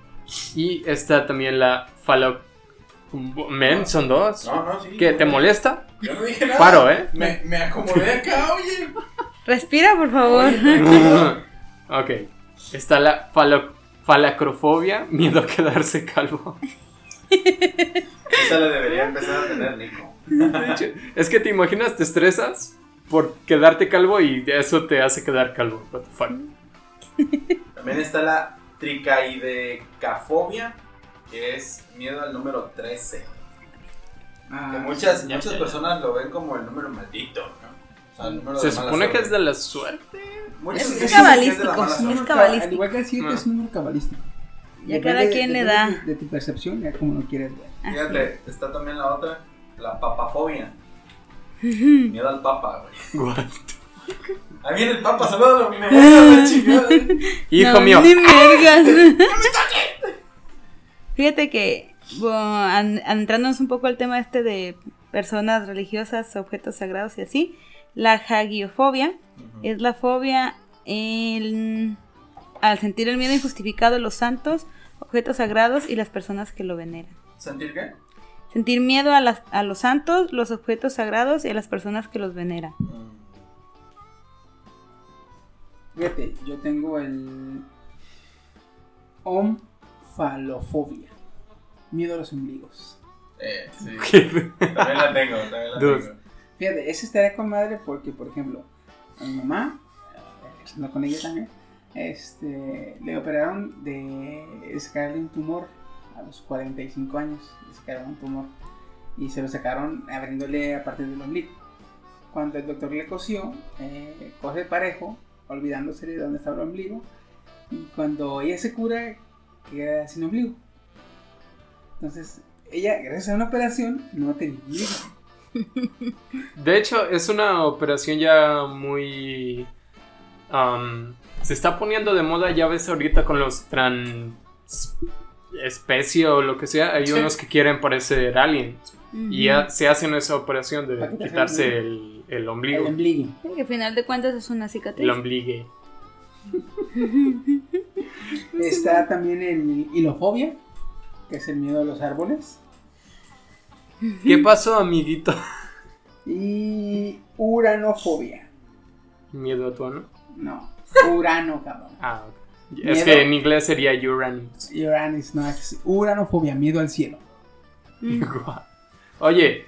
Y está también la falo... Men, son dos. No, no, sí. ¿Qué, te molesta? Yo no dije nada. Paro, ¿eh? Me, me acomodé acá, oye. Respira, por favor. ok. Está la falo... falacrofobia, miedo a quedarse calvo. Esa la debería empezar a tener, Nico. Es que te imaginas, te estresas por quedarte calvo y eso te hace quedar calvo. What the fuck. También está la tricaidecafobia, que es miedo al número 13. Ah, Que muchas, ya muchas sé. personas lo ven como el número maldito, Se supone que es de la suerte. Es cabalístico, es cabalístico. Al igual que el 7 Ah. es un número cabalístico. Ya cada de- quien le da. De, de tu percepción, ya como lo quieres ver. Así Fíjate, está también la otra, la papafobia. Miedo al papa, güey. What? Ahí viene el papa, saludos, me voy a la chingada. Hijo No, mío. Ni mergas. Fíjate que, bueno, adentrándonos un poco al tema este de personas religiosas, objetos sagrados y así, la hagiofobia es la fobia en- al sentir el miedo injustificado de los santos, objetos sagrados y las personas que lo veneran. ¿Sentir qué? Sentir miedo a, las- a los santos, los objetos sagrados y a las personas que los veneran. Mm, Fíjate, yo tengo el omfalofobia. Miedo a los ombligos. Eh, sí. También la tengo, también la Dos. tengo. Fíjate, ese estaría con madre porque, por ejemplo, a mi mamá, estando con ella también, este, le operaron de sacarle un tumor a los 45 años. Le sacaron un tumor y se lo sacaron abriéndole a partir del ombligo. Cuando el doctor le cosió, eh, coge parejo, olvidándose de dónde estaba el ombligo. Y cuando ella se cura, queda sin ombligo. Entonces, ella, gracias a una operación, no tenía ombligo. De hecho, es una operación ya muy... am, se está poniendo de moda, ya ves ahorita con los trans... especie o lo que sea, hay Sí. unos que quieren parecer aliens. Y ya se hacen esa operación de quitarse el el, el El ombligo. ombligo. Sí, que al final de cuentas es una cicatriz. El ombligue. Está también el hilofobia, que es el miedo a los árboles. ¿Qué pasó, amiguito? Y uranofobia. Miedo a tu ano. No, urano, cabrón. Ah, ok. Es que en inglés sería Uranus. Uranus, no, es uranofobia, miedo al cielo. Oye,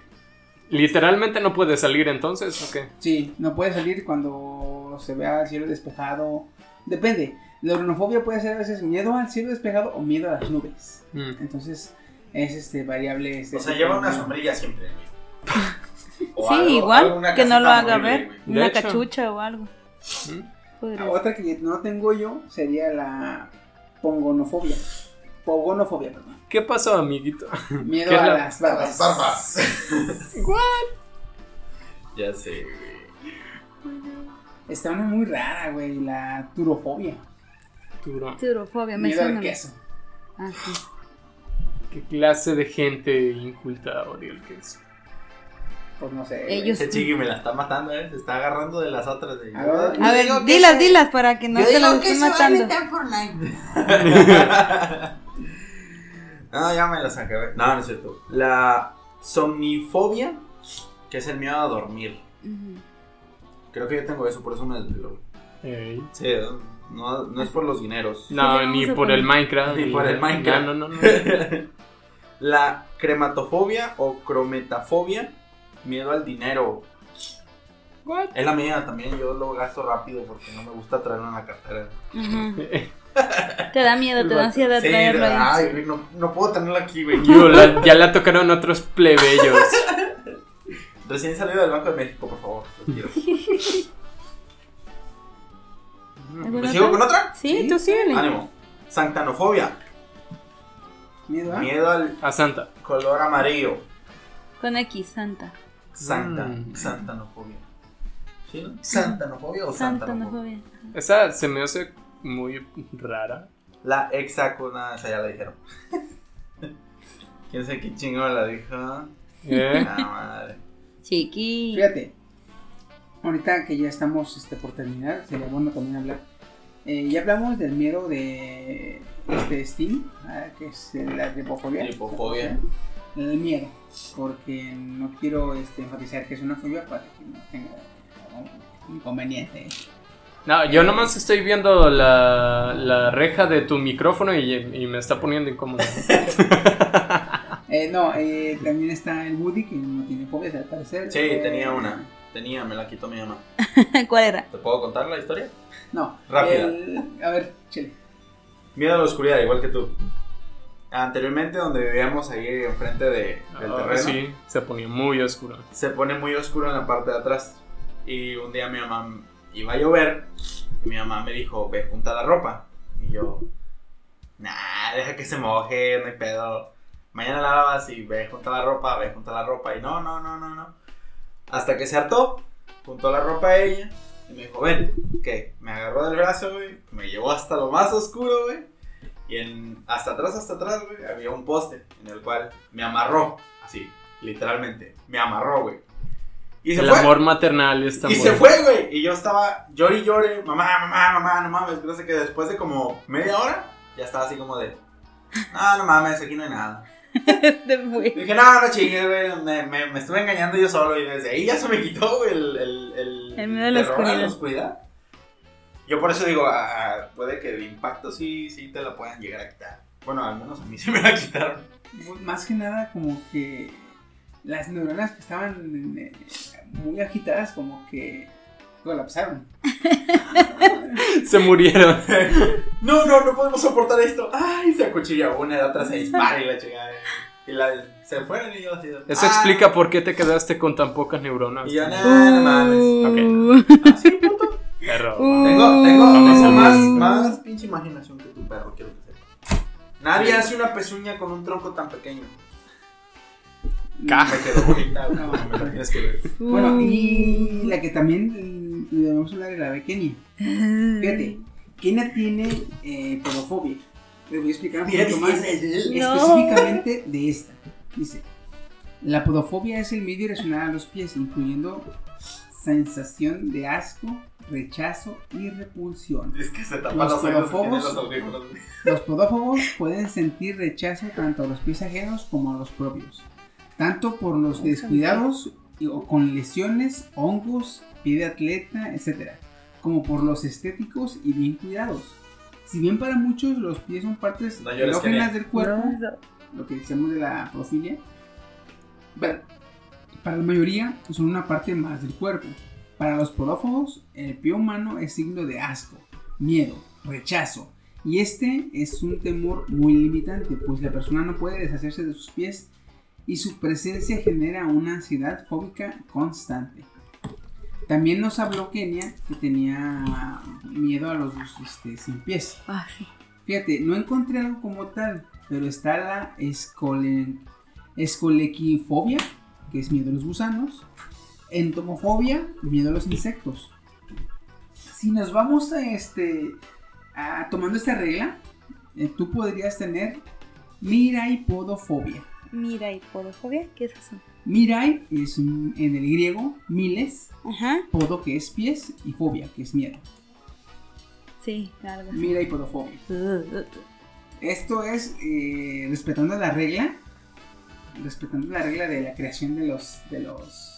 ¿literalmente no puede salir entonces o qué? Sí, no puede salir cuando se vea el cielo despejado. Depende. La uranofobia puede ser a veces miedo al cielo despejado o miedo a las nubes. Mm. Entonces, es este variable. Este, O sea, lleva una sombrilla siempre, güey. O Sí, algo- igual, que no lo haga ver. Una hecho. cachucha o algo. ¿Mm? Ah, Otra que no tengo yo sería la pongonofobia. Pogonofobia, perdón. ¿Qué pasó, amiguito? Miedo ¿Qué es a la- las A barbas. Las barbas. Ya sé, güey. Está una muy rara, güey, la turofobia. Turo. Turofobia, me Miedo al queso. Ah, sí. ¿Qué clase de gente inculta odia el queso? Pues no sé. Ellos. Ese chiqui me la está matando, ¿eh? Se está agarrando de las otras. De... A ver. A ver, dilas, dilas para que no te las estén matando. No, ya me las acabé. No, no es cierto. La somnifobia, que es el miedo a dormir. Creo que yo tengo eso, por eso me desvelo. Ey. Sí, no, no es por los dineros. No, Sí, ni por el Minecraft. Ni por el Minecraft. No, no, no. no. La crematofobia o crometafobia, miedo al dinero. What? Es la mía también, yo lo gasto rápido porque no me gusta traerlo en la cartera. Te da miedo, te da ansiedad Sí, traerlo ay, güey, no, no puedo tenerlo aquí, güey. Yo, la- ya la tocaron otros plebeyos. Recién salido del Banco de México, por favor. Lo quiero. ¿Alguna ¿Me sigo con otra? Sí, tú síguele. Ánimo. Santanofobia, Miedo a. miedo al A Santa. color amarillo. Con X, Santa. Santa, Mm. santanofobia. ¿Sí, no? ¿Santanofobia o santanofobia? Santanofobia. Esa se me hace muy rara. La hexagonal, esa ya la dijeron. ¿Quién sabe qué chingón la dijo? ¿Eh? Ah, madre. Chiqui. Fíjate. Ahorita que ya estamos este, por terminar, sería bueno también hablar. Eh, ya hablamos del miedo de este Steam, que es la tripofobia. Tripofobia. El miedo, porque no quiero este, enfatizar que es una fobia para que no tenga inconveniente. No, yo nomás estoy viendo la, la reja de tu micrófono y, y me está poniendo incómodo. Eh, no, eh, también está el Woody, que no tiene fobias al parecer. Sí, Eh, tenía una. Tenía, me la quitó mi mamá. ¿Cuál era? ¿Te puedo contar la historia? No, Rápida. el- a ver, chile. Miedo a la oscuridad, igual que tú. Anteriormente, donde vivíamos ahí enfrente de, del Ah, terreno, sí, se ponía muy oscuro. se pone muy oscuro en la parte de atrás. Y un día mi mamá iba a llover y mi mamá me dijo, ve, junta la ropa. Y yo, nah, deja que se moje, no hay pedo. Mañana la lavas y ve junto a la ropa, ve junto a la ropa. Y no, no, no, no, no. Hasta que se hartó, juntó la ropa a ella. Y me dijo, ven, ¿qué? Me agarró del brazo, güey. Me llevó hasta lo más oscuro, güey. Y en, hasta atrás, hasta atrás, güey, había un poste en el cual me amarró. Así, literalmente. Me amarró, güey. Y se El fue. amor maternal está Y se fue, güey. Y yo estaba llore y llore. Mamá, mamá, mamá, no mames. No sé que después de como media hora, ya estaba así como de. No, no mames, aquí no hay nada. Dije, no, no chingues, güey. Me, me, me estuve engañando yo solo. Y desde ahí ya se me quitó, güey, el, el, el, El miedo a la oscuridad. oscuridad. Yo por eso digo, ah, puede que el impacto sí, sí te lo puedan llegar a quitar. Bueno, al menos a mí sí me la quitaron. Muy- Más que nada como que las neuronas que estaban eh, muy agitadas como que colapsaron. Se murieron. No, no, no podemos soportar esto. Ay, se acuchilla una, la otra se dispara y la chingada. Y la, se fueron y yo así. Eso "Ah". explica por qué te quedaste con tan pocas neuronas. Y yo, no, no mames. Ok. Así, puto. Perro. Uh. Tengo, tengo, no, más, más pinche imaginación que tu perro, quiero que sepas. Nadie hace una pezuña con un tronco tan pequeño. Ca- Me quedó bonita, no, me la tienes que ver. Bueno, y la que también debemos hablar de la de Kenia. Fíjate, Kenia tiene eh, podofobia. Les voy a explicar un poquito más específicamente de esta. Dice, la podofobia es el miedo irracional a los pies, incluyendo sensación de asco, rechazo y repulsión. Es que se tapan Los los los. Los podófobos pueden sentir rechazo tanto a los pies ajenos como a los propios, tanto por los descuidados o con lesiones, hongos, pie de atleta, etc., como por los estéticos y bien cuidados. Si bien para muchos los pies son partes No erógenas del cuerpo, lo que decíamos de la profilia, bueno, para la mayoría son una parte más del cuerpo. Para los podófobos, el pie humano es signo de asco, miedo, rechazo. Y este es un temor muy limitante, pues la persona no puede deshacerse de sus pies y su presencia genera una ansiedad fóbica constante. También nos habló Kenia que tenía miedo a los este, sin pies. Ah, sí. Fíjate, no encontré algo como tal, pero está la escole- escolequifobia, que es miedo a los gusanos, entomofobia, miedo a los insectos. Si nos vamos a este, a- tomando esta regla, eh, tú podrías tener miraipodofobia. Mira, y podofobia, ¿qué es eso? Mirai es en el griego miles, Ajá. podo que es pies y fobia que es miedo. Sí, algo así. Miraipodofobia. Uh, uh, Esto es eh, respetando la regla, respetando la regla de la creación de los de los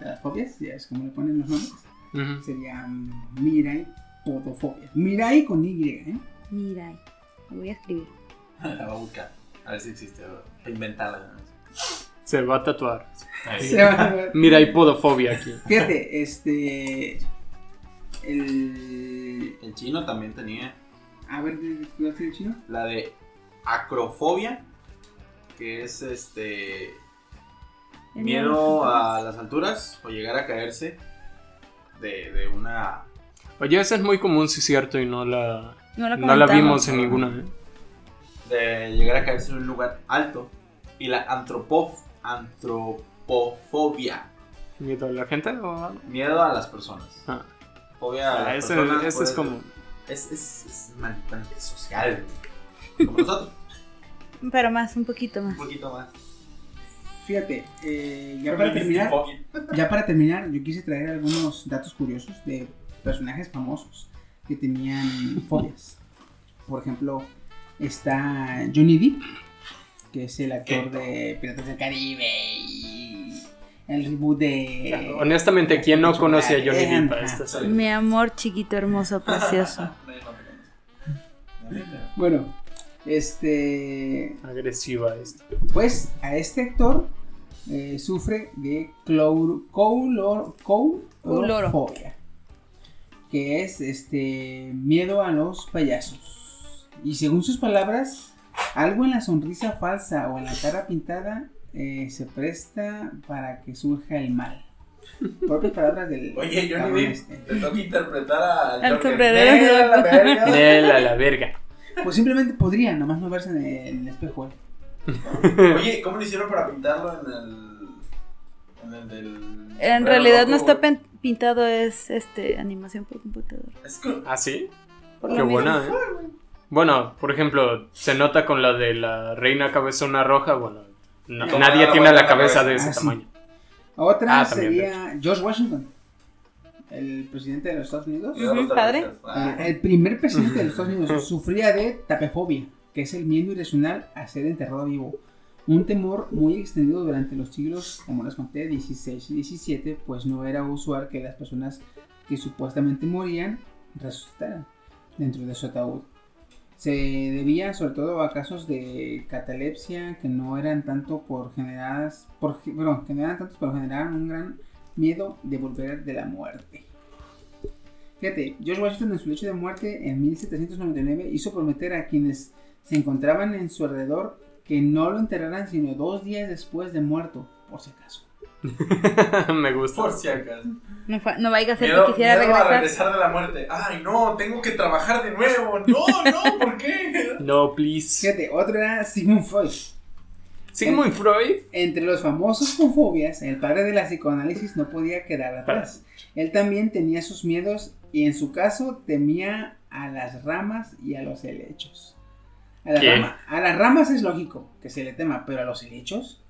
de las fobias, ya es como le ponen los nombres. Sería Mirai podofobia. Mirai con Y, ¿eh? Mira, lo voy a escribir. La voy a buscar. A ver si existe. o- Inventarla. Se va a tatuar. Ahí. Se va a ver. Mira, hay podofobia aquí. Fíjate, este el El chino también tenía a ver, ¿cuál es el chino? la de acrofobia, que es este El miedo a las alturas o llegar a caerse de, de una Oye, esa es muy común, sí es cierto, y no la, No la, no la vimos en ninguna. ¿eh? de llegar a caerse en un lugar alto y la antropof antropofobia, ¿Miedo a la gente o algo? miedo a las personas. Ah. Fobia a Ah, las ese, personas ese es como. es es, antisocial, como nosotros, Pero más, un poquito un más. poquito más. Fíjate, eh, ya para terminar. Ya para terminar, yo quise traer algunos datos curiosos de personajes famosos que tenían fobias. Por ejemplo, está Johnny Depp, que es el actor de Piratas del Caribe y el reboot de... Honestamente, ¿quién no conoce a Johnny Depp a? Mi amor chiquito, hermoso, precioso. Bueno, este... Agresiva esta. Pues a este actor eh, sufre de coulorofobia, que es este miedo a los payasos. Y según sus palabras, algo en la sonrisa falsa o en la cara pintada eh, se presta para que surja el mal. Propias palabras del Oye, Johnny Depp, este. te toca interpretar al Al sombrerero. La verga. Nel a la verga. Pues simplemente podría nomás no verse en el, en el espejo. eh. Oye, ¿cómo lo hicieron para pintarlo en el. en el del. En Pero realidad no está pintado, es este animación por computadora. Es que. ¿Ah, sí? Por Qué buena, ¿eh? Bueno, por ejemplo, se nota con la de la reina cabezona roja, bueno, no- nadie la tiene la cabeza cabeza. de ese Ah, sí. tamaño. Otra Ah, sería George Washington, el presidente de los Estados Unidos. Padre. Ah. El, el primer presidente de los Estados Unidos sufría de tapefobia, que es el miedo irracional a ser enterrado vivo. Un temor muy extendido durante los siglos, como les conté, 16 y 17, pues no era usual que las personas que supuestamente morían resucitaran dentro de su ataúd. Se debía sobre todo a casos de catalepsia que no eran tanto por generadas, por, perdón, que no eran tantos, pero generaban un gran miedo de volver de la muerte. Fíjate, George Washington en su lecho de muerte en 1799 hizo prometer a quienes se encontraban en su alrededor que no lo enterraran sino dos días después de muerto, por si acaso. Me gusta. Por si acaso. No, no vaya a ser Miedo, que quisiera miedo a regresar. de la muerte. Ay, no, tengo que trabajar de nuevo. No, no, ¿por qué? No, please. Fíjate, otro era Sigmund Freud. Sigmund Freud. Entre los famosos con fobias, el padre de la psicoanálisis no podía quedar atrás. Él también tenía sus miedos y en su caso temía a las ramas y a los helechos. A, la ¿Qué? rama- a las ramas es lógico que se le tema, pero a los helechos,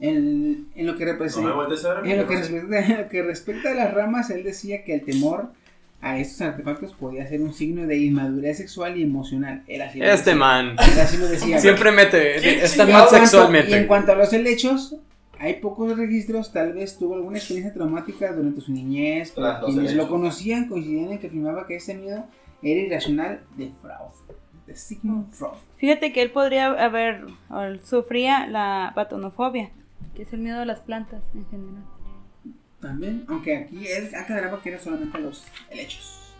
en, en lo que No representa... me voltees a ver. En lo, que respecta, en lo que respecta a las ramas, él decía que el temor a estos artefactos podía ser un signo de inmadurez sexual y emocional. Él así lo Este decía. man. Él así lo decía. Siempre mete. ¿Qué Está mal cuanto- Y en sexualmente. cuanto a los helechos, hay pocos registros. Tal vez tuvo alguna experiencia traumática durante su niñez. Pero quienes lo conocían coincidían en que afirmaba que ese miedo era irracional de Freud. De Sigmund Freud. Fíjate que él podría haber, o él sufría la patonofobia, que es el miedo a las plantas en general. También, aunque aquí él aclaraba que era solamente los helechos.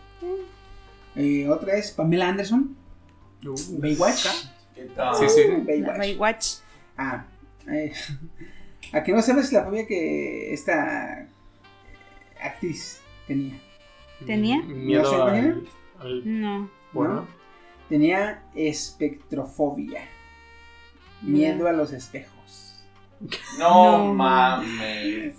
Eh, otra es Pamela Anderson, Uh. Baywatch. ¿Qué tal? Sí, sí. La Baywatch. Baywatch. Ah, eh, a que no sabes la fobia que esta actriz tenía. ¿Tenía? Miedo ¿No al, al- No. bueno. Tenía espectrofobia. Miedo a los espejos. No, No. mames.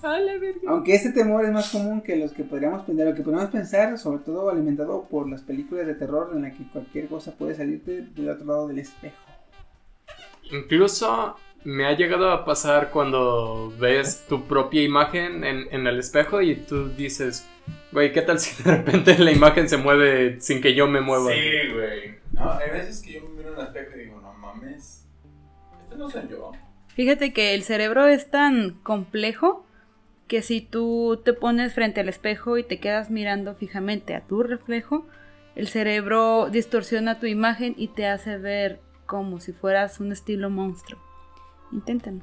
Aunque este temor es más común que los que podríamos pensar, lo que podríamos pensar, sobre todo alimentado por las películas de terror en la que cualquier cosa puede salirte del otro lado del espejo. Incluso me ha llegado a pasar cuando ves tu propia imagen en, en el espejo y tú dices, güey, ¿qué tal si de repente la imagen se mueve sin que yo me mueva? Sí, güey. No, hay veces que yo me miro en el espejo y digo, no mames. Este no soy yo. Fíjate que el cerebro es tan complejo que si tú te pones frente al espejo y te quedas mirando fijamente a tu reflejo, el cerebro distorsiona tu imagen y te hace ver como si fueras un estilo monstruo. Inténtalo.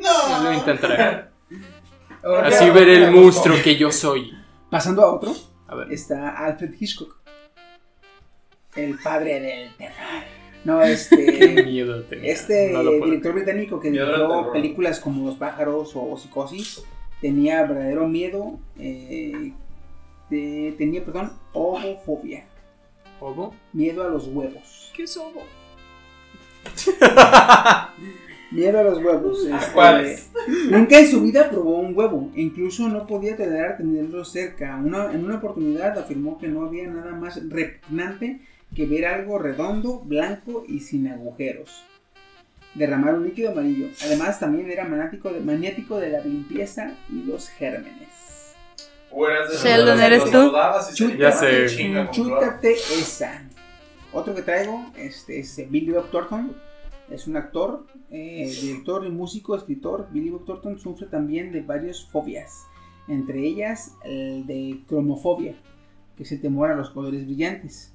Ya lo intentaré. Así veré el monstruo que yo soy. Pasando a otro, A ver. está Alfred Hitchcock. El padre del terror. No, Qué este. miedo tenía. Este No director británico que dirigió películas como Los pájaros o Psicosis tenía verdadero miedo. eh, de- tenía, perdón, ovofobia. ¿Obo? Miedo a los huevos. ¿Qué es obo? Miedo a los huevos. este, ¿Cuáles? Nunca en su vida probó un huevo. Incluso no podía tolerar tenerlo cerca. Una- en una oportunidad afirmó que no había nada más repugnante que ver algo redondo, blanco y sin agujeros. Derramar un líquido amarillo. Además, también era maniático de, maniático de la limpieza y los gérmenes. O eras de esos Sheldon, ¿eres los tú? Ya sé. chinga. Chútate esa. Otro que traigo este, es Billy Bob Thornton. Es un actor, eh, director y músico, escritor. Billy Bob Thornton sufre también de varias fobias. Entre ellas el de cromofobia, que es el temor a los colores brillantes.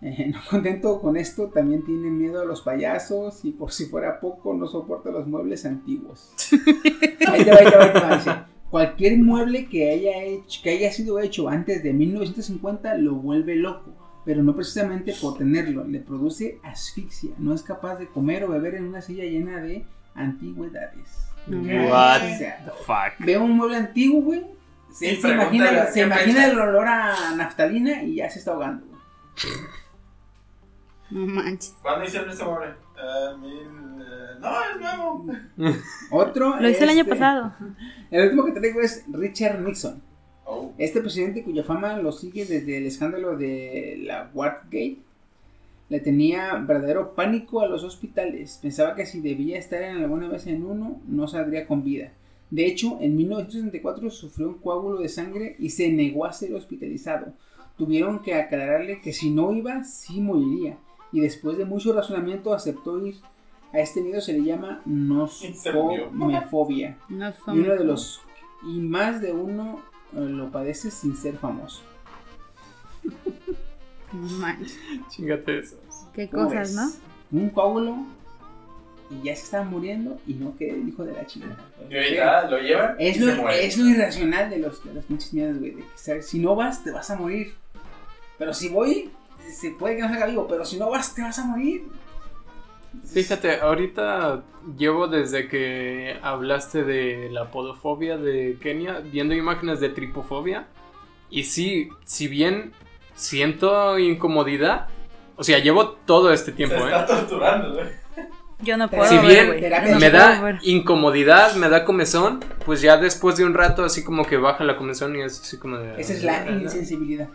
Eh, no contento con esto, también tiene miedo a los payasos y por si fuera poco no soporta los muebles antiguos. Ahí te va, ahí te va, ahí te va, dice, Cualquier mueble que haya, hecho, que haya sido hecho antes de 1950 lo vuelve loco, pero no precisamente por tenerlo, le produce asfixia, no es capaz de comer o beber en una silla llena de antigüedades. What O sea, the fuck? Ve un mueble antiguo, güey, se, se imagina, se ¿qué imagina el olor a naftalina y ya se está ahogando. güey. No manches. ¿Cuándo hicieron este mueble? Eh, mil, eh, no, es nuevo. Otro. Lo hice el año este, pasado. El último que traigo es Richard Nixon. Oh. Este presidente cuya fama lo sigue desde el escándalo de la Watergate. Le tenía verdadero pánico a los hospitales. Pensaba que si debía estar en alguna vez en uno, no saldría con vida. De hecho, en 1964 sufrió un coágulo de sangre y se negó a ser hospitalizado. Tuvieron que aclararle que si no iba, sí moriría. Y después de mucho razonamiento aceptó ir. A este miedo se le llama nosomefobia. No Y uno de los y más de uno eh, lo padece sin ser famoso. Chingate eso. Qué ¿Cómo cosas, ves? ¿no? Un coágulo y ya se está muriendo y no que el hijo de la chingada. Lo llevan Es y se lo, muere. es lo irracional de los, de los pinches miedos, güey. de que, ¿sabes? Si no vas, te vas a morir. Pero si voy, se puede que no salga vivo. Pero si no vas, te vas a morir. Fíjate, ahorita llevo desde que hablaste de la podofobia de Kenia, viendo imágenes de tripofobia. Y sí, si bien siento incomodidad, o sea, llevo todo este tiempo, Se ¿eh? está torturando, güey. Yo no puedo Si ver, bien no me puedo da ver. incomodidad, me da comezón, pues ya después de un rato así como que baja la comezón y es así como de... Esa es la insensibilidad.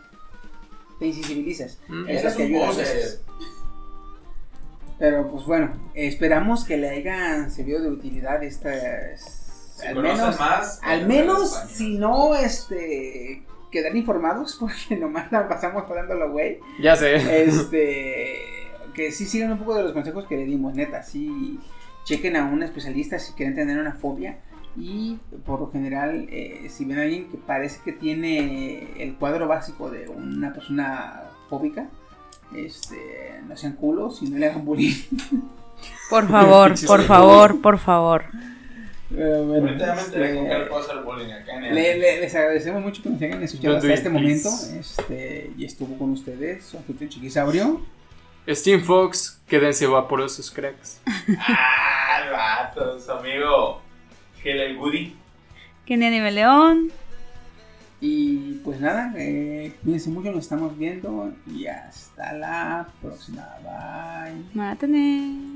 Te insensibilizas. Mm. Es que un ayuda a pose. veces. Pero pues bueno, esperamos que le hayan servido de utilidad estas. Si al menos, más, al menos si no, este, quedar informados, porque nomás la pasamos parándolo, güey. Ya sé. Este, que sí sigan un poco de los consejos que le dimos, neta, sí, chequen a un especialista si quieren tener una fobia. Y por lo general, eh, si ven a alguien que parece que tiene el cuadro básico de una persona fóbica, este, no sean culos y no le hagan bullying. Por favor, por favor, por favor. Eh, bueno, me enteré este, le le- le- les agradecemos mucho que nos hayan escuchado Don't hasta este it, momento. Este, y estuvo con ustedes su anfitrión Chiquisaurio. Steam Fox, quédense vaporosos, cracks. Ah, el vato, su amigo. Helen Goody. Kennedy León. Y pues nada, eh, cuídense mucho, nos estamos viendo y hasta la próxima. Bye. Mátane.